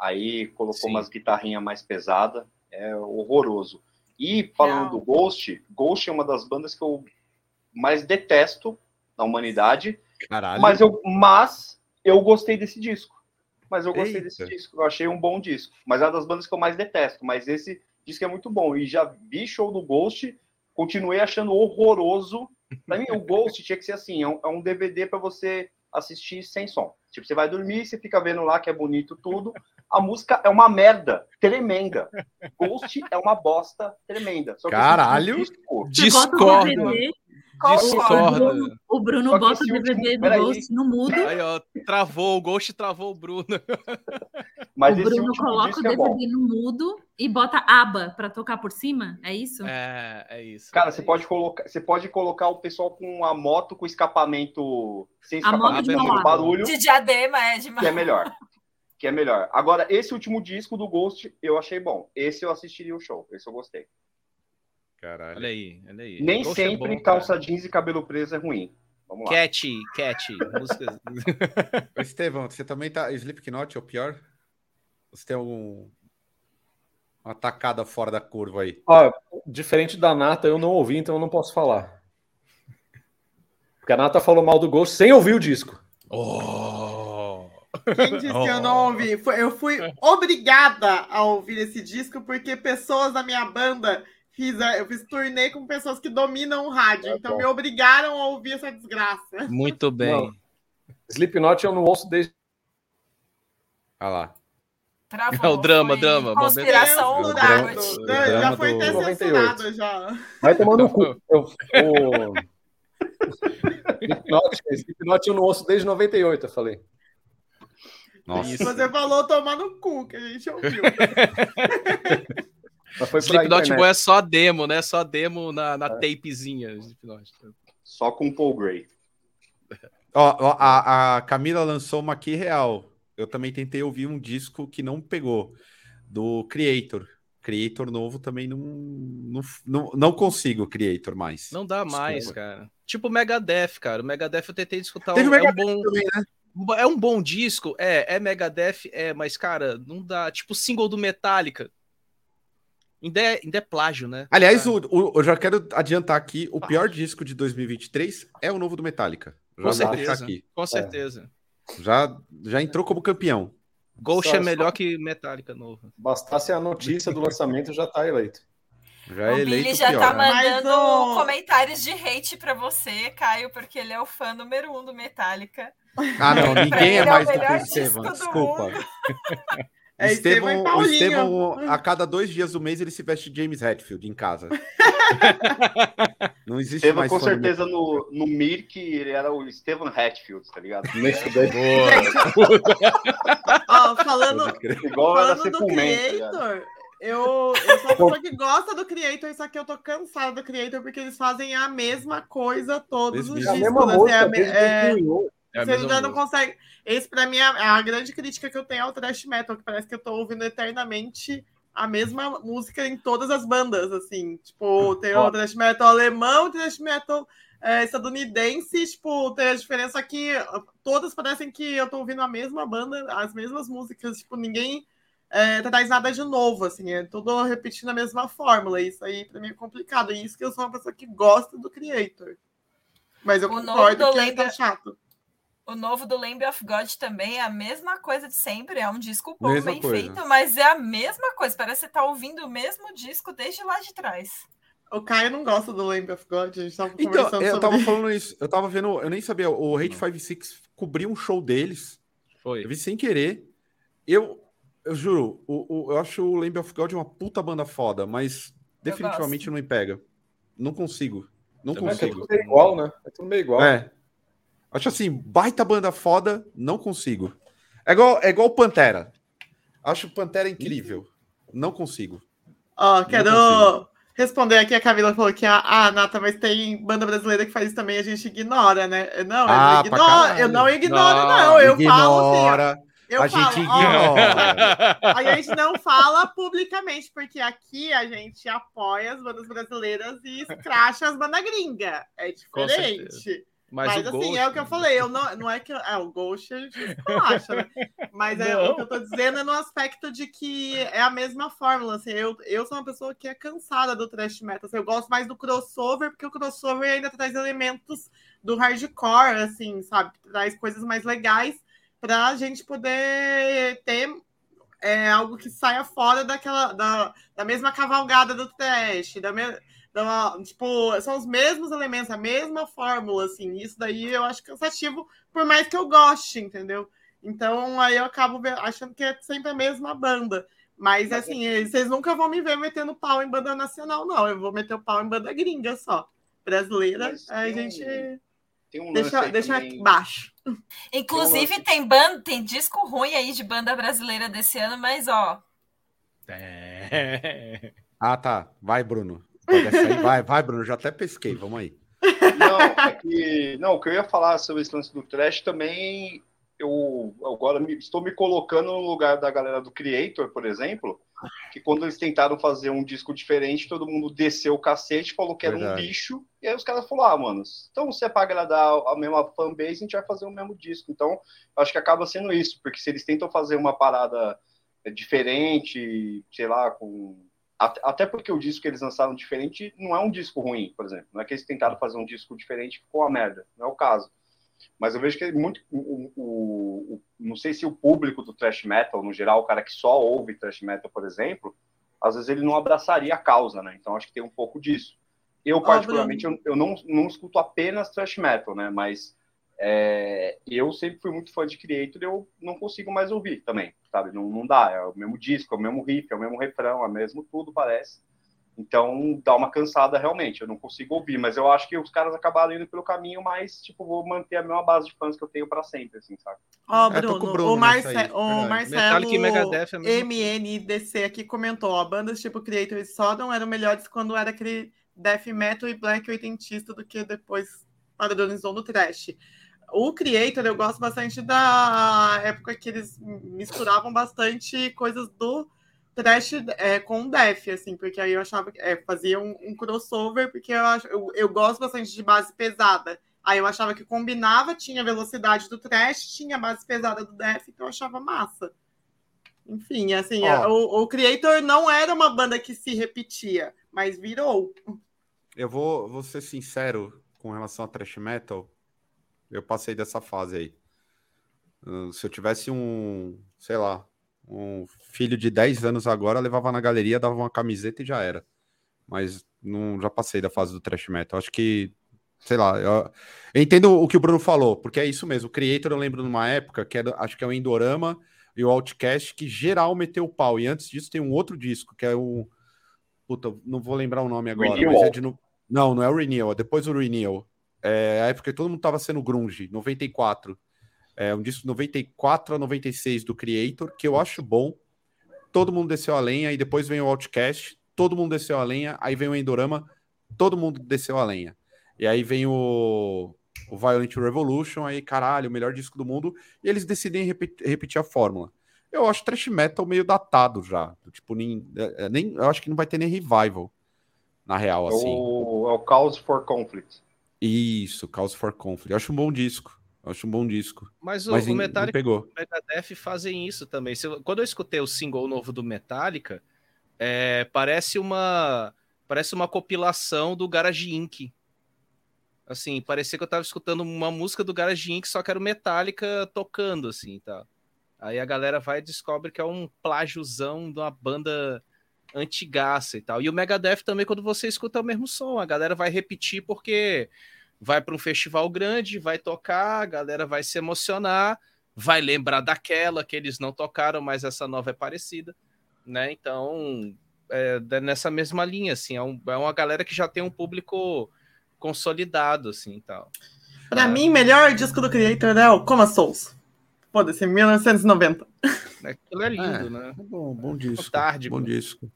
Aí colocou Sim. umas guitarrinhas mais pesadas. É horroroso. E falando Não. do Ghost, Ghost é uma das bandas que eu mais detesto na humanidade. Caralho. Mas eu, mas eu gostei desse disco. Mas eu gostei Eita. desse disco. Eu achei um bom disco. Mas é uma das bandas que eu mais detesto. Mas esse disco é muito bom. E já vi show do Ghost, continuei achando horroroso Pra mim, o Ghost tinha que ser assim: é um, DVD é para você assistir sem som. Tipo, você vai dormir, você fica vendo lá que é bonito tudo. A música é uma merda tremenda. Ghost é uma bosta tremenda. Caralho! Discordo. O Bruno, o Bruno bota o DVD do Ghost no mudo. Aí, ó, travou, o Ghost travou o Bruno. Mas o Bruno coloca o DVD é no mudo e bota aba para tocar por cima, é isso? É, é isso. Cara, é você isso. pode colocar, você pode colocar o pessoal com a moto com escapamento sem escapamento, de barulho. De diadema, é demais. Que é melhor. Que é melhor. Agora, esse último disco do Ghost eu achei bom. Esse eu assistiria o show. Esse eu gostei. Caralho. Olha aí, olha aí. Nem Ghost é sempre é bom, calça cara. jeans e cabelo preso é ruim. Vamos lá. Cat, Cat, músicas. Estevão, você também tá. Slipknot é o pior? Você tem algum. uma tacada fora da curva aí. Ó, diferente da Nata, eu não ouvi, então eu não posso falar. Porque a Nata falou mal do Ghost sem ouvir o disco. Oh. Quem disse oh. que eu não ouvi? Eu fui obrigada a ouvir esse disco porque pessoas da minha banda fiz, eu fiz turnê com pessoas que dominam o rádio, é então bom. me obrigaram a ouvir essa desgraça. Muito bem. Não. Slipknot eu não ouço desde. Olha lá. Travou, é o drama, drama. Conspiração do Já foi até censurado já. Vai tomar no cu. Eu, o... Slipknot eu não ouço desde 98, eu falei. Nossa. Isso. Você falou tomar no cu, que a gente ouviu. Mas foi Slipknot é só demo, né? Só demo na, na é. tapezinha. Slipknot. Só com Paul Gray. Ó, ó, a, a Camila lançou uma aqui real. Eu também tentei ouvir um disco que não pegou, do Creator. Creator novo também não, não, não, não consigo Creator mais. Não dá Desculpa. mais, cara. Tipo Megadeth, cara. O Megadeth eu tentei escutar. Teve um, é um bom... também, né? É um bom disco, é, é Megadeth, é, mas, cara, não dá. Tipo single do Metallica. Ainda é, ainda é plágio, né? Aliás, o, o, eu já quero adiantar aqui: o pior disco de 2023 é o novo do Metallica. Já com certeza. Aqui. Com certeza. É. Já, já entrou como campeão. Ghost só, é melhor só... que Metallica novo. Bastasse a notícia do lançamento, já tá eleito. Já é o eleito Billy já pior, tá mandando o... comentários de hate para você, Caio, porque ele é o fã número um do Metallica. Ah, não, ninguém é mais do que o Estevam, desculpa. É Estevam, o Estevam, a cada dois dias do mês, ele se veste James Hetfield em casa. Não existe Estevam, mais. com certeza, no, no Mirk, ele era o Estevam Hetfield, tá ligado? Nesse daí. Ó, falando, Igual falando do tá Creator, eu, eu sou uma pessoa que gosta do Creator, só que eu tô cansada do Creator porque eles fazem a mesma coisa todos os dias. É a mesma música, é, é, é você já não consegue. Esse, pra mim, é a grande crítica que eu tenho ao thrash metal, que parece que eu tô ouvindo eternamente a mesma música em todas as bandas, assim. Tipo, tem o thrash metal alemão, o thrash metal é, estadunidense, tipo, tem a diferença que todas parecem que eu tô ouvindo a mesma banda, as mesmas músicas, tipo, ninguém é, traz nada de novo, assim, é tudo repetindo a mesma fórmula. Isso aí pra mim é complicado. E isso que eu sou uma pessoa que gosta do Creator. Mas eu o concordo que é chato. O novo do Lamb of God também é a mesma coisa de sempre. É um disco bom, mesma bem coisa. feito, mas é a mesma coisa. Parece que você tá ouvindo o mesmo disco desde lá de trás. O Caio não gosta do Lamb of God, a gente tava então, conversando eu sobre... tava falando isso. Eu tava vendo, eu nem sabia, o Hate 56 cobriu um show deles. Foi. Eu vi sem querer. Eu, eu juro, o, o, eu acho o Lamb of God uma puta banda foda, mas definitivamente não me pega. Não consigo. Não consigo. É tudo meio igual, né? É tudo meio igual. É. Acho assim, baita banda foda, não consigo. É igual, é igual Pantera. Acho Pantera incrível. Não consigo. Ó, oh, quero consigo. responder aqui. A Camila falou que, ah, Nata, mas tem banda brasileira que faz isso também, a gente ignora, né? Não, ah, eu, ignoro, eu não ignoro, não. não. Eu ignora. falo assim. Eu a falo, gente ignora. Ó, a gente não fala publicamente, porque aqui a gente apoia as bandas brasileiras e escracha as bandas gringas. É diferente. Mas, Mas assim, Ghost... é o que eu falei, eu não, não é que. É, o Ghost a gente acha, né? Mas é, o que eu tô dizendo é no aspecto de que é a mesma fórmula. Assim, eu, eu sou uma pessoa que é cansada do thrash metal. Assim, eu gosto mais do crossover, porque o crossover ainda traz elementos do hardcore, assim, sabe? Traz coisas mais legais pra gente poder ter é, algo que saia fora daquela da, da mesma cavalgada do thrash, da mesma então, tipo, são os mesmos elementos, a mesma fórmula, assim. Isso daí eu acho cansativo, por mais que eu goste, entendeu? Então, aí eu acabo achando que é sempre a mesma banda. Mas, assim, vocês nunca vão me ver metendo pau em banda nacional, não. Eu vou meter o pau em banda gringa só. Brasileira, a gente. Um deixa, deixa também... baixo. Inclusive, tem, banda, tem disco ruim aí de banda brasileira desse ano, mas ó. É... Ah, tá. Vai, Bruno. Vai, vai, Bruno, já até pesquei, vamos aí. Não, é que, não, o que eu ia falar sobre esse lance do trash também, eu agora me, estou me colocando no lugar da galera do Creator, por exemplo, que quando eles tentaram fazer um disco diferente, todo mundo desceu o cacete, falou que era Verdade. um lixo, e aí os caras falaram, ah, mano, então se é para agradar a mesma fanbase, a gente vai fazer o mesmo disco. Então, acho que acaba sendo isso, porque se eles tentam fazer uma parada é diferente, sei lá, com até porque o disco que eles lançaram diferente não é um disco ruim, por exemplo. Não é que eles tentaram fazer um disco diferente e ficou uma merda. Não é o caso. Mas eu vejo que muito. O, o, o, não sei se o público do thrash metal, no geral, o cara que só ouve thrash metal, por exemplo, às vezes ele não abraçaria a causa, né? Então acho que tem um pouco disso. Eu, particularmente, eu, eu não, não escuto apenas thrash metal, né? Mas é, eu sempre fui muito fã de Creator e eu não consigo mais ouvir também, sabe? Não, não dá, é o mesmo disco, é o mesmo riff, é o mesmo refrão, é o mesmo tudo, parece. Então dá uma cansada realmente, eu não consigo ouvir, mas eu acho que os caras acabaram indo pelo caminho mais, tipo, vou manter a mesma base de fãs que eu tenho para sempre, assim, sabe? Ó, oh, Bruno, é, Bruno, o, Marce aí, o Marcelo é MNDC aqui comentou, ó, bandas tipo Creator e Sodom eram melhores quando era aquele death metal e black oitentista do que depois padronizou no trash. O Creator, eu gosto bastante da época que eles misturavam bastante coisas do trash é, com death, assim, porque aí eu achava que é, fazia um, um, crossover, porque eu, eu, eu gosto bastante de base pesada. Aí eu achava que combinava, tinha velocidade do trash, tinha base pesada do death, então eu achava massa. Enfim, assim, oh. o, o Creator não era uma banda que se repetia, mas virou. Eu vou, vou ser sincero com relação a thrash metal. Eu passei dessa fase aí. Uh, se eu tivesse um, sei lá, um filho de 10 anos agora, levava na galeria, dava uma camiseta e já era. Mas não, já passei da fase do thrash metal. Acho que, sei lá, eu, eu entendo o que o Bruno falou, porque é isso mesmo. O Creator eu lembro numa época que acho que é o Endorama e o Outcast, que geral meteu o pau. E antes disso tem um outro disco, que é o. Puta, não vou lembrar o nome agora, Renewal. mas é de. No... Não, não é o Renewal, é depois o Renewal. É a época que todo mundo tava sendo grunge, 94. É um disco de 94 a 96 do Creator, que eu acho bom. Todo mundo desceu a lenha, e depois vem o Outcast, todo mundo desceu a lenha, aí vem o Endorama, todo mundo desceu a lenha. E aí vem o, o Violent Revolution, aí caralho, o melhor disco do mundo, e eles decidem repetir, repetir a fórmula. Eu acho thrash metal meio datado já. Tipo, nem, é, é, nem, eu acho que não vai ter nem revival, na real, assim. O, é o Cause for Conflict. Isso, Cause for Conflict. Eu acho um bom disco. Acho um bom disco. Mas o, Mas o Metallica e o Megadeth fazem isso também. Quando eu escutei o single novo do Metallica, é, parece uma parece uma compilação do Garage Inc. Assim, parecia que eu tava escutando uma música do Garage Inc, só que era o Metallica tocando, assim, tá? Aí a galera vai e descobre que é um plágiozão de uma banda antigaça e tal. E o Megadeth também, quando você escuta é o mesmo som, a galera vai repetir porque vai para um festival grande, vai tocar, a galera vai se emocionar, vai lembrar daquela que eles não tocaram, mas essa nova é parecida, né? Então, é, é nessa mesma linha, assim, é, um, é, uma galera que já tem um público consolidado, assim, tal. Para é. mim, melhor disco do Creator é o Coma Souls. Foda-se, 1990. Aquilo é lindo, é, né? Bom, bom disco. Tarde, bom disco.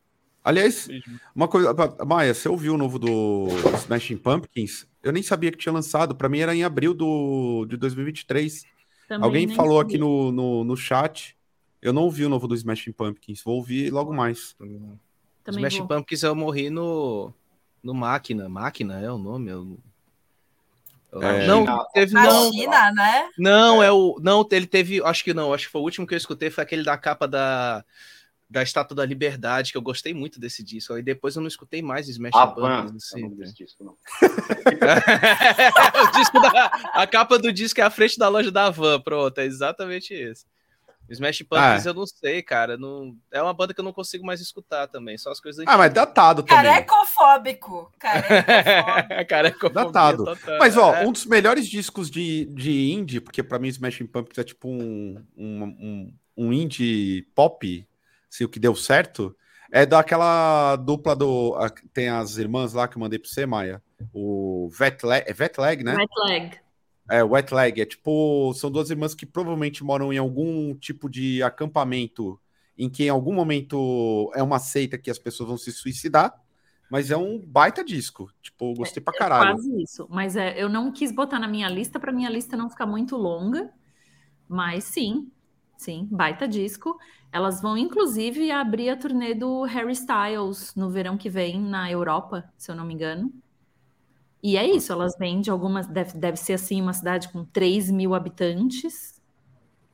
Aliás, uma coisa, Maia, você ouviu o novo do Smashing Pumpkins? Eu nem sabia que tinha lançado. Para mim era em abril do, de 2023. Também Alguém falou sabia. aqui no, no, no, chat. Eu não ouvi o novo do Smashing Pumpkins. Vou ouvir logo mais. Também Smashing vou. Pumpkins eu morri no, no Máquina. Máquina é o nome? Eu... É... Não, teve não. né? Não, é o não, ele teve, acho que não, acho que foi o último que eu escutei foi aquele da capa da da Estátua da Liberdade, que eu gostei muito desse disco. Aí depois eu não escutei mais Smash ah, Pumpkins. Assim, não disco, não. o disco da, a capa do disco é a frente da loja da Van, pronto, é exatamente esse. Smash Pumpkins ah. eu não sei, cara. Não... É uma banda que eu não consigo mais escutar também. Só as coisas. Ah, mas datado também. Carecofóbico. Carecofóbico. Carecofóbico. Datado. Total. Mas, ó, é. um dos melhores discos de, de indie, porque para mim Smash Pumpkins é tipo um, um, um, um indie pop se o que deu certo, é daquela dupla do. Tem as irmãs lá que eu mandei pra você, Maia. O Vet Leg, é Vet Leg, né? Wet Leg. É, Wet Leg. É tipo. São duas irmãs que provavelmente moram em algum tipo de acampamento em que em algum momento é uma seita que as pessoas vão se suicidar. Mas é um baita disco. Tipo, gostei pra é, é caralho. É quase isso. Mas é, eu não quis botar na minha lista para minha lista não ficar muito longa. Mas sim, sim, baita disco. Elas vão, inclusive, abrir a turnê do Harry Styles no verão que vem na Europa, se eu não me engano. E é isso, elas vêm de algumas. Deve, deve ser assim, uma cidade com 3 mil habitantes.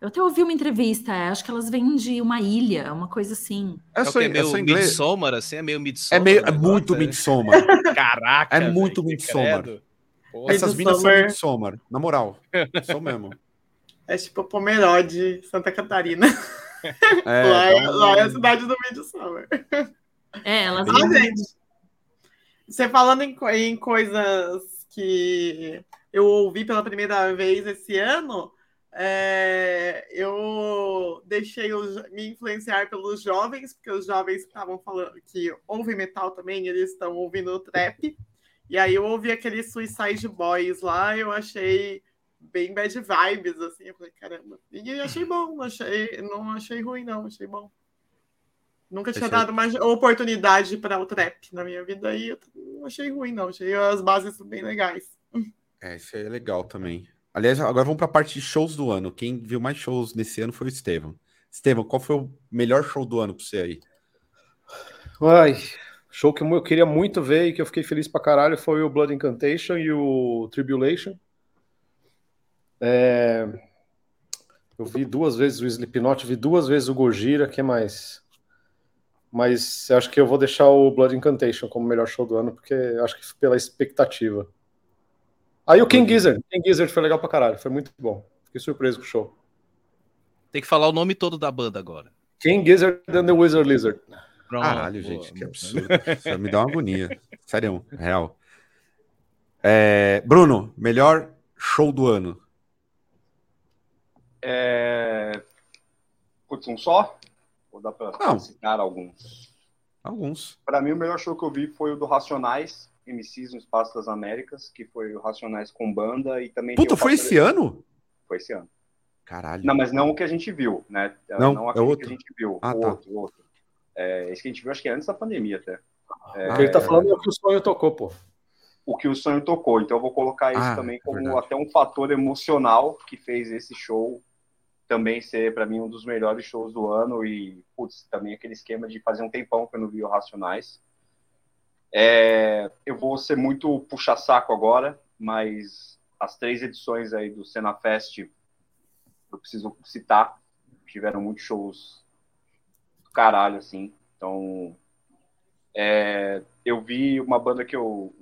Eu até ouvi uma entrevista, é, acho que elas vêm de uma ilha, uma coisa assim. É, é, é meio inglês... Midsommar, assim, é meio Midsommar. É, meio, é muito Midsommar. Caraca! É muito Midsommar. Essas minas são Midsommar, na moral. Sou mesmo. É tipo Pomerode, Santa Catarina. É, lá, é, lá é a cidade do Midsommar. É, elas ah, gente, Você falando em, em coisas que eu ouvi pela primeira vez esse ano, é, eu deixei os, me influenciar pelos jovens, porque os jovens estavam falando que ouvem metal também, eles estão ouvindo trap. E aí eu ouvi aquele Suicide Boys lá, eu achei bem bad vibes, assim. Eu falei, caramba. E achei bom, não achei, não achei ruim, não, achei bom. Nunca tinha dado uma oportunidade para o trap na minha vida e eu não achei ruim, não. Achei as bases bem legais. É, isso aí é legal também. Aliás, agora vamos para a parte de shows do ano. Quem viu mais shows nesse ano foi o Estevam. Estevam, qual foi o melhor show do ano para você aí? Ai, show que eu queria muito ver e que eu fiquei feliz pra caralho foi o Blood Incantation e o Tribulation. É... Eu vi duas vezes o Slipknot, vi duas vezes o Gojira, que mais? Mas acho que eu vou deixar o Blood Incantation como melhor show do ano, porque acho que pela expectativa. Aí o King Gizzard. King Gizzard foi legal pra caralho, foi muito bom. Fiquei surpreso com o show. Tem que falar o nome todo da banda agora. King Gizzard and the Wizard Lizard. Pronto, Caralho, boa, gente, que absurdo. Isso me dá uma agonia. Sério, real. É, Bruno, melhor show do ano? É... Putz, um só? Ou dá pra citar alguns? Alguns. Para mim, o melhor show que eu vi foi o do Racionais, MCs no Espaço das Américas, que foi o Racionais com banda e também. Puta, foi esse ano? Foi esse ano. Caralho. Não, mas não o que a gente viu, né? Não, não é outro. que a gente viu. Ah, o tá. outro, outro. É, esse que a gente viu, acho que é antes da pandemia até. É, o que ele tá falando é o que o sonho tocou, pô. O que o sonho tocou. Então eu vou colocar isso ah, também como verdade. até um fator emocional que fez esse show também ser, para mim, um dos melhores shows do ano. E, putz, também aquele esquema de fazer um tempão que eu não vi o Racionais. É, eu vou ser muito puxa-saco agora, mas as três edições aí do Cena Fest, eu preciso citar, tiveram muitos shows do caralho, assim. Então, é, eu vi uma banda que eu.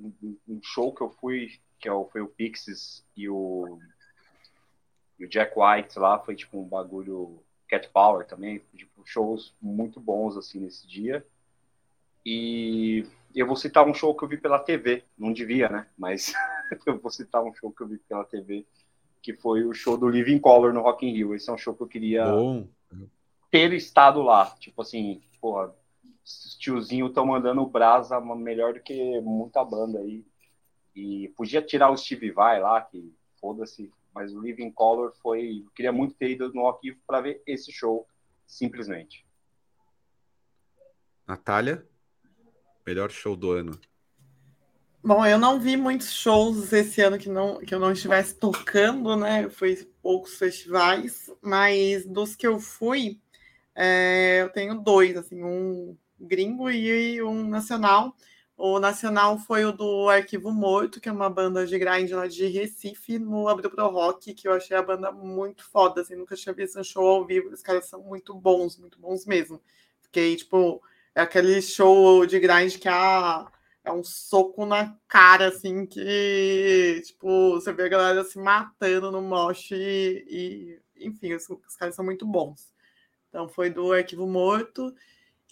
Um show que eu fui, que é foi o Pixies e o, e o Jack White lá, foi tipo um bagulho. Cat Power também, tipo, shows muito bons assim nesse dia. E eu vou citar um show que eu vi pela TV, não devia, né? Mas eu vou citar um show que eu vi pela TV, que foi o show do Living Color no Rock in Rio. Esse é um show que eu queria Bom. ter estado lá. Tipo assim, porra, os tiozinhos estão mandando brasa melhor do que muita banda aí. E podia tirar o Steve Vai lá, que foda-se, mas o Living Color foi. Eu queria muito ter ido no Rio para ver esse show, simplesmente. Natália? Melhor show do ano. Bom, eu não vi muitos shows esse ano que, não, que eu não estivesse tocando, né? Eu fui poucos festivais, mas dos que eu fui, é, eu tenho dois, assim, um gringo e um nacional. O nacional foi o do Arquivo Morto, que é uma banda de grind lá de Recife, no Abril Pro Rock, que eu achei a banda muito foda, assim, nunca tinha visto um show ao vivo, os caras são muito bons, muito bons mesmo. Fiquei, tipo, é aquele show de grind que é, é um soco na cara, assim, que, tipo, você vê a galera se matando no mosh e, e enfim, os, os, caras são muito bons. Então foi do Arquivo Morto.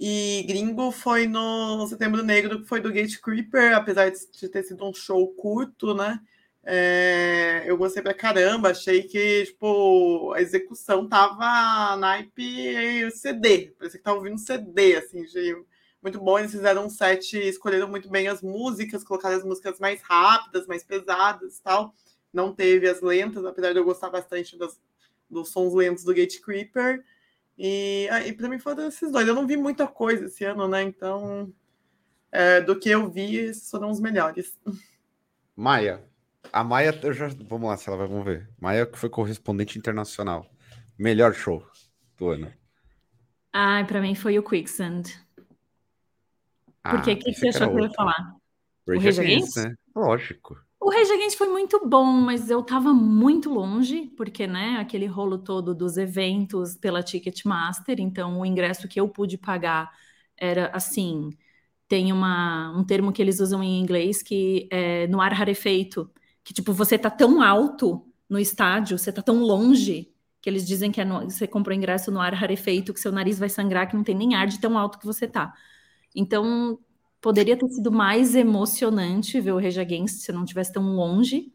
E Gringo foi no Setembro Negro, que foi do Gate Creeper, apesar de ter sido um show curto, né? É, eu gostei pra caramba, achei que tipo, a execução tava naipe CD, parecia que tava ouvindo CD, assim, de, muito bom. Eles fizeram um set, escolheram muito bem as músicas, colocaram as músicas mais rápidas, mais pesadas e tal. Não teve as lentas, apesar de eu gostar bastante das, dos sons lentos do Gate Creeper. E, ah, e para mim foram esses dois. Eu não vi muita coisa esse ano, né? Então, é, do que eu vi, esses foram os melhores. Maia, a Maia, eu já, vamos lá, se ela vai, vamos ver. Maia que foi correspondente internacional. Melhor show do ano. Ai, para mim foi o Quicksand. Por ah, que, que você achou que eu ia falar? Rage o Rage Against, Against, né? Lógico. O Against foi muito bom, mas eu tava muito longe, porque, né, aquele rolo todo dos eventos pela Ticketmaster, então o ingresso que eu pude pagar era assim, tem uma, um termo que eles usam em inglês que é no ar rarefeito, que tipo, você tá tão alto no estádio, você tá tão longe, que eles dizem que é no, você comprou ingresso no ar rarefeito, que seu nariz vai sangrar, que não tem nem ar de tão alto que você tá. Então, poderia ter sido mais emocionante ver o Rage Against se não tivesse tão longe.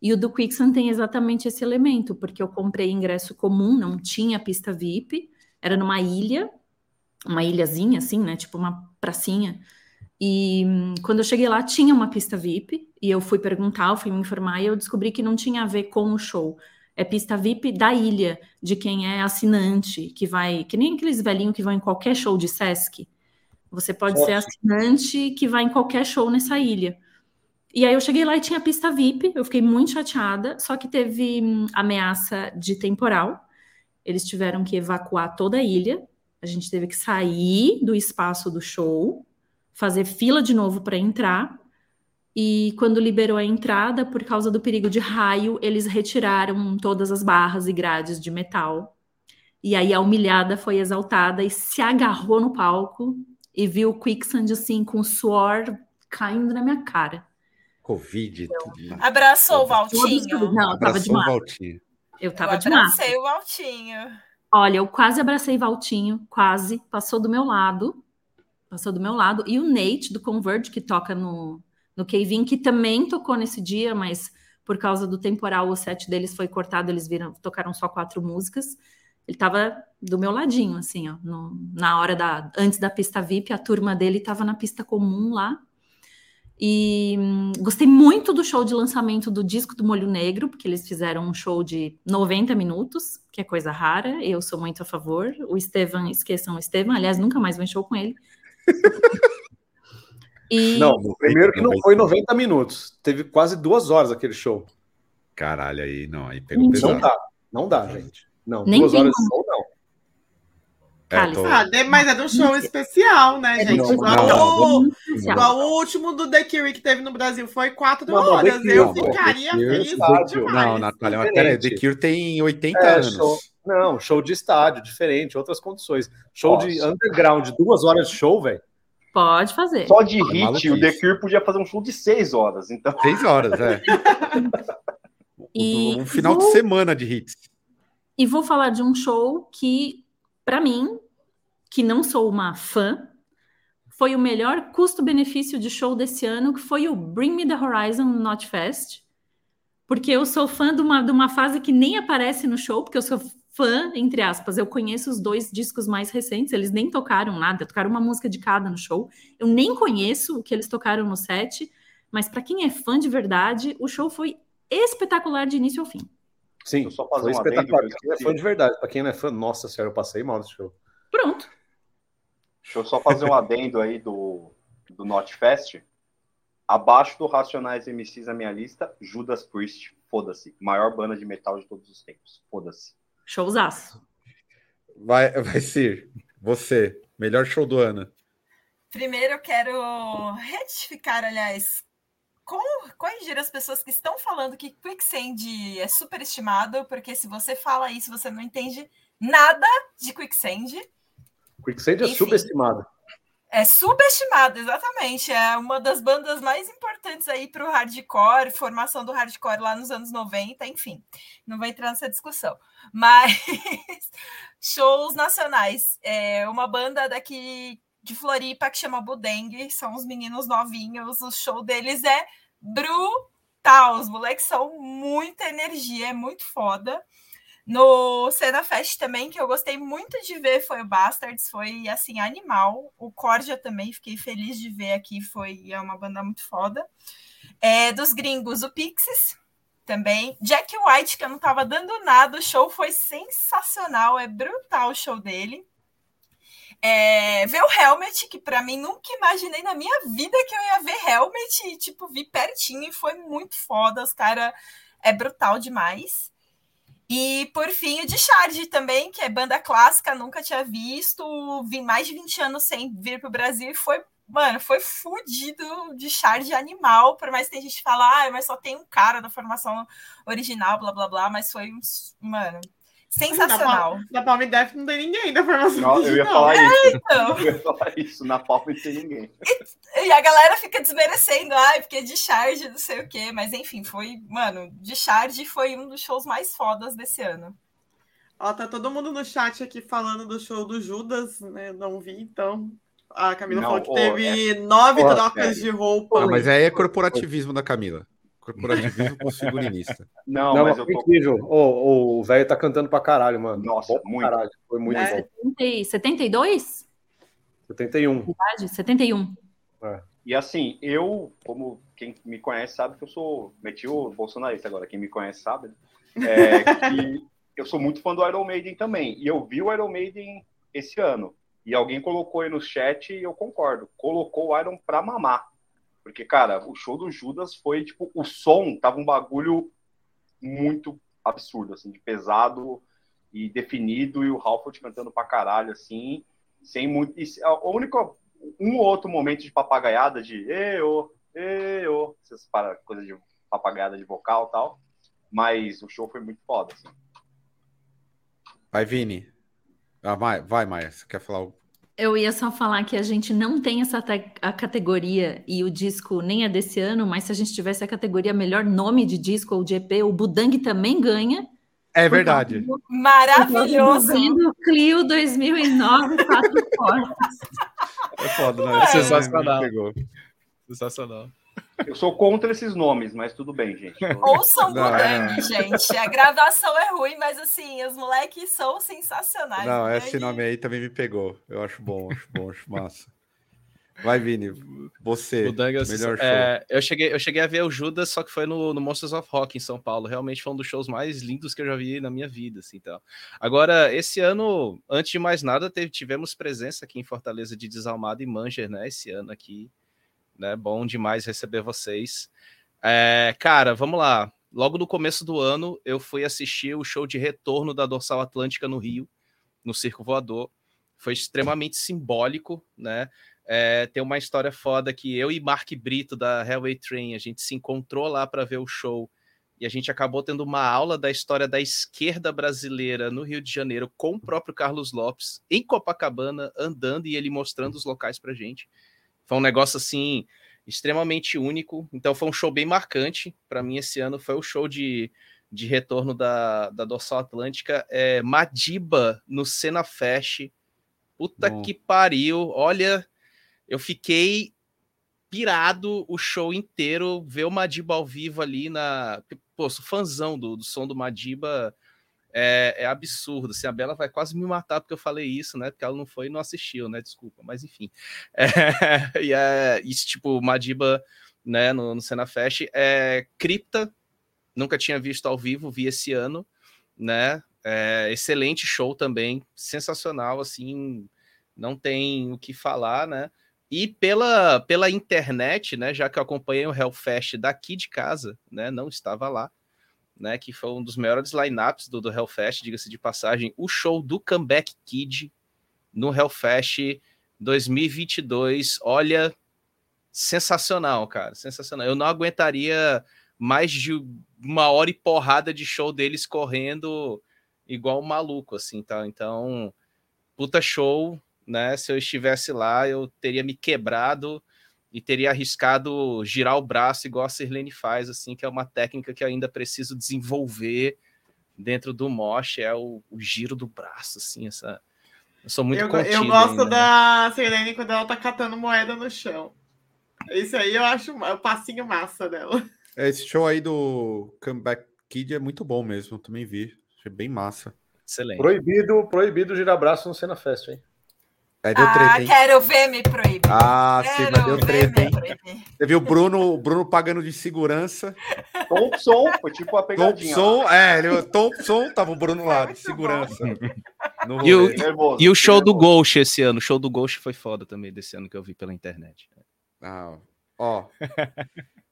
E o do Quicksand tem exatamente esse elemento, porque eu comprei ingresso comum, não tinha pista VIP, era numa ilha, uma ilhazinha assim, né, tipo uma pracinha. E hum, quando eu cheguei lá tinha uma pista VIP e eu fui perguntar, eu fui me informar e eu descobri que não tinha a ver com o show. É pista VIP da ilha, de quem é assinante, que vai, que nem aqueles velhinhos que vão em qualquer show de Sesc. Você pode ser assinante que vai em qualquer show nessa ilha. E aí eu cheguei lá e tinha pista VIP, eu fiquei muito chateada, só que teve hum, ameaça de temporal. Eles tiveram que evacuar toda a ilha. A gente teve que sair do espaço do show, fazer fila de novo para entrar. E quando liberou a entrada, por causa do perigo de raio, eles retiraram todas as barras e grades de metal. E aí a humilhada foi exaltada e se agarrou no palco e vi o Quicksand assim, com suor caindo na minha cara. Covid. Então, abraçou o Valtinho. Não, eu tava de Valtinho. Eu tava eu de abracei o Valtinho. Olha, eu quase abracei Valtinho, quase. Passou do meu lado. Passou do meu lado. E o Nate, do Converge, que toca no, no Kevin, que também tocou nesse dia, mas por causa do temporal, o set deles foi cortado, eles viram, tocaram só quatro músicas. Ele estava do meu ladinho, assim, ó, no, na hora da antes da pista VIP, a turma dele estava na pista comum lá. E hum, gostei muito do show de lançamento do disco do Molho Negro, porque eles fizeram um show de 90 minutos, que é coisa rara, eu sou muito a favor. O Estevam, esqueçam o Estevam, aliás, nunca mais vou em show com ele. e... Não, primeiro que não foi 90 minutos, teve quase duas horas aquele show. Caralho, aí não, aí pegou pesado. Não dá, não dá, gente. Não, Nem duas horas de show não. É, tô... ah, mas é de um show especial, né, é gente? Não, igual, não, o, igual o último do The Cure que teve no Brasil foi quatro não, horas. Cure, eu ficaria feliz demais. Não, Natália, mas peraí, The Cure tem 80 é, anos. Show, não, show de estádio, diferente, outras condições. Show Nossa. de underground, duas horas de show, velho. Pode fazer. Só de hit, o The Cure podia fazer um show de seis horas. Então... Seis horas, é. e um final de semana de hits. E vou falar de um show que, para mim, que não sou uma fã, foi o melhor custo-benefício de show desse ano, que foi o Bring Me the Horizon Not Fest. Porque eu sou fã de uma, de uma fase que nem aparece no show, porque eu sou fã, entre aspas. Eu conheço os dois discos mais recentes, eles nem tocaram nada, tocaram uma música de cada no show. Eu nem conheço o que eles tocaram no set, mas para quem é fã de verdade, o show foi espetacular de início ao fim. Sim, só fazer foi espetacular. Quem é fã de verdade, para quem não é fã, nossa senhora, eu passei mal nesse show. Pronto. Deixa eu só fazer um adendo aí do, do Notfest. Abaixo do Racionais MCs na minha lista, Judas Priest, foda-se. Maior banda de metal de todos os tempos. Foda-se. Showzaço. Vai, vai ser. Você, melhor show do ano. Primeiro eu quero retificar, aliás, corrigir as pessoas que estão falando que Quicksand é superestimado, porque se você fala isso, você não entende nada de Quicksand. Quicksand é subestimado. É subestimado, exatamente. É uma das bandas mais importantes aí para o hardcore, formação do hardcore lá nos anos 90, enfim. Não vou entrar nessa discussão. Mas shows nacionais. É uma banda daqui de Floripa que chama Budengue, são os meninos novinhos, o show deles é brutal, os moleques são muita energia, é muito foda. No Cena Fest também, que eu gostei muito de ver, foi o Bastards, foi assim, animal. O Corja também, fiquei feliz de ver aqui, foi é uma banda muito foda. É, dos gringos, o Pixies também. Jack White, que eu não tava dando nada, o show foi sensacional, é brutal o show dele. É, ver o Helmet, que para mim nunca imaginei na minha vida que eu ia ver Helmet, e tipo, vi pertinho e foi muito foda, os caras é brutal demais. E por fim, o de Charge também, que é banda clássica, nunca tinha visto, vi mais de 20 anos sem vir para o Brasil e foi mano, foi fudido de charge animal, por mais que tem gente que fala, ah, mas só tem um cara da formação original, blá blá blá, mas foi mano, sensacional. Na Palm Def não tem ninguém da formação não. Eu ia falar é, isso. Então. Eu ia falar isso, na Palm não tem ninguém. E, e, a galera fica desmerecendo, ai, porque é de charge, não sei o quê, mas enfim, foi, mano, de charge foi um dos shows mais fodas desse ano. Ó, tá todo mundo no chat aqui falando do show do Judas, né? Não vi, então a Camila não, falou que teve é... nove oh, trocas é... de roupa. Não, mas aí é corporativismo da Camila. Corporativismo com figurinista. Não, não mas eu tô... incrível. O velho tá cantando pra caralho, mano. Nossa, bom muito. Caralho. Foi muito é, bom. 72? 71. Verdade, 71. É. E assim, eu, como quem me conhece sabe que eu sou meti o bolsonarista agora, quem me conhece sabe, é, que eu sou muito fã do Iron Maiden também. E eu vi o Iron Maiden esse ano. E alguém colocou aí no chat e eu concordo. Colocou o Iron pra mamar. Porque, cara, o show do Judas foi, tipo, o som tava um bagulho muito absurdo, assim, de pesado e definido, e o Halford cantando pra caralho, assim, sem muito. O único. Um ou outro momento de papagaiada de eu, eu, essas coisas de papagaiada de vocal e tal. Mas o show foi muito foda, assim. Vai, Vini. Ah, vai, vai, Maia. Você quer falar? Eu ia só falar que a gente não tem essa a categoria e o disco nem é desse ano, mas se a gente tivesse a categoria melhor nome de disco ou de EP, o Budang também ganha. É verdade. Maravilhoso. Sendo Clio 2009, quatro portas. É foda, né? É. Sensacional. Sensacional. Eu sou contra esses nomes, mas tudo bem, gente. Ouçam Budang, gente. A gravação é ruim, mas assim, os moleques são sensacionais. Não, esse nome aí também me pegou. Eu acho bom, acho bom, acho massa. Vai, Vini, você, Budanga, melhor show. É, eu, cheguei, eu cheguei a ver o Judas, só que foi no, no, Monsters of Rock em São Paulo. Realmente foi um dos shows mais lindos que eu já vi na minha vida. Assim, então. Agora, esse ano, antes de mais nada, teve, tivemos presença aqui em Fortaleza de Desalmado e Manger, né? Esse ano aqui né? Bom demais receber vocês. É, cara, vamos lá. Logo no começo do ano, eu fui assistir o show de retorno da Dorsal Atlântica no Rio, no Circo Voador. Foi extremamente simbólico, né? É, tem uma história foda que eu e Mark Brito da Railway Train, a gente se encontrou lá para ver o show e a gente acabou tendo uma aula da história da esquerda brasileira no Rio de Janeiro com o próprio Carlos Lopes em Copacabana, andando e ele mostrando os locais pra gente. Foi um negócio assim extremamente único. Então foi um show bem marcante para mim esse ano. Foi o show de, de retorno da, da Dorsal Atlântica. É, Madiba no Cena Fest. Puta Bom. que pariu. Olha, eu fiquei pirado o show inteiro. Ver o Madiba ao vivo ali na. Pô, sou fãzão do, do som do Madiba é, é, absurdo. Assim, a Bela vai quase me matar porque eu falei isso, né? Porque ela não foi e não assistiu, né? Desculpa, mas enfim. É, e é isso, tipo, Madiba, né, no, no Cena Fest. É, Cripta, nunca tinha visto ao vivo, vi esse ano, né? É, excelente show também, sensacional, assim, não tem o que falar, né? E pela, pela internet, né, já que eu acompanhei o Hellfest daqui de casa, né, não estava lá, né, que foi um dos melhores lineups do, do Hellfest, diga-se de passagem, o show do Comeback Kid no Hellfest 2022. Olha, sensacional, cara, sensacional. Eu não aguentaria mais de uma hora e porrada de show deles correndo igual um maluco, assim, tá? Então, puta show, né? Se eu estivesse lá, eu teria me quebrado e teria arriscado girar o braço igual a Sirlene faz, assim, que é uma técnica que eu ainda preciso desenvolver dentro do mosh, é o, o giro do braço, assim, essa... Eu sou muito Eu, eu gosto ainda. da Sirlene quando ela tá catando moeda no chão. Isso aí eu acho o passinho massa dela. É, esse show aí do Comeback Kid é muito bom mesmo, eu também vi. Achei bem massa. Excelente. Proibido, proibido girar braço no Cena Fest, hein? Aí deu treta, ah, hein? quero ver me proibir. Ah, sim, mas deu treta, hein? Você viu o Bruno, Bruno pagando de segurança. Thompson, foi tipo a pegadinha. Thompson, é, ele, Thompson, tava o Bruno lá, de segurança. e, o, nervoso, e o show do Ghost esse ano, o show do Ghost foi foda também desse ano que eu vi pela internet. Ah, ó,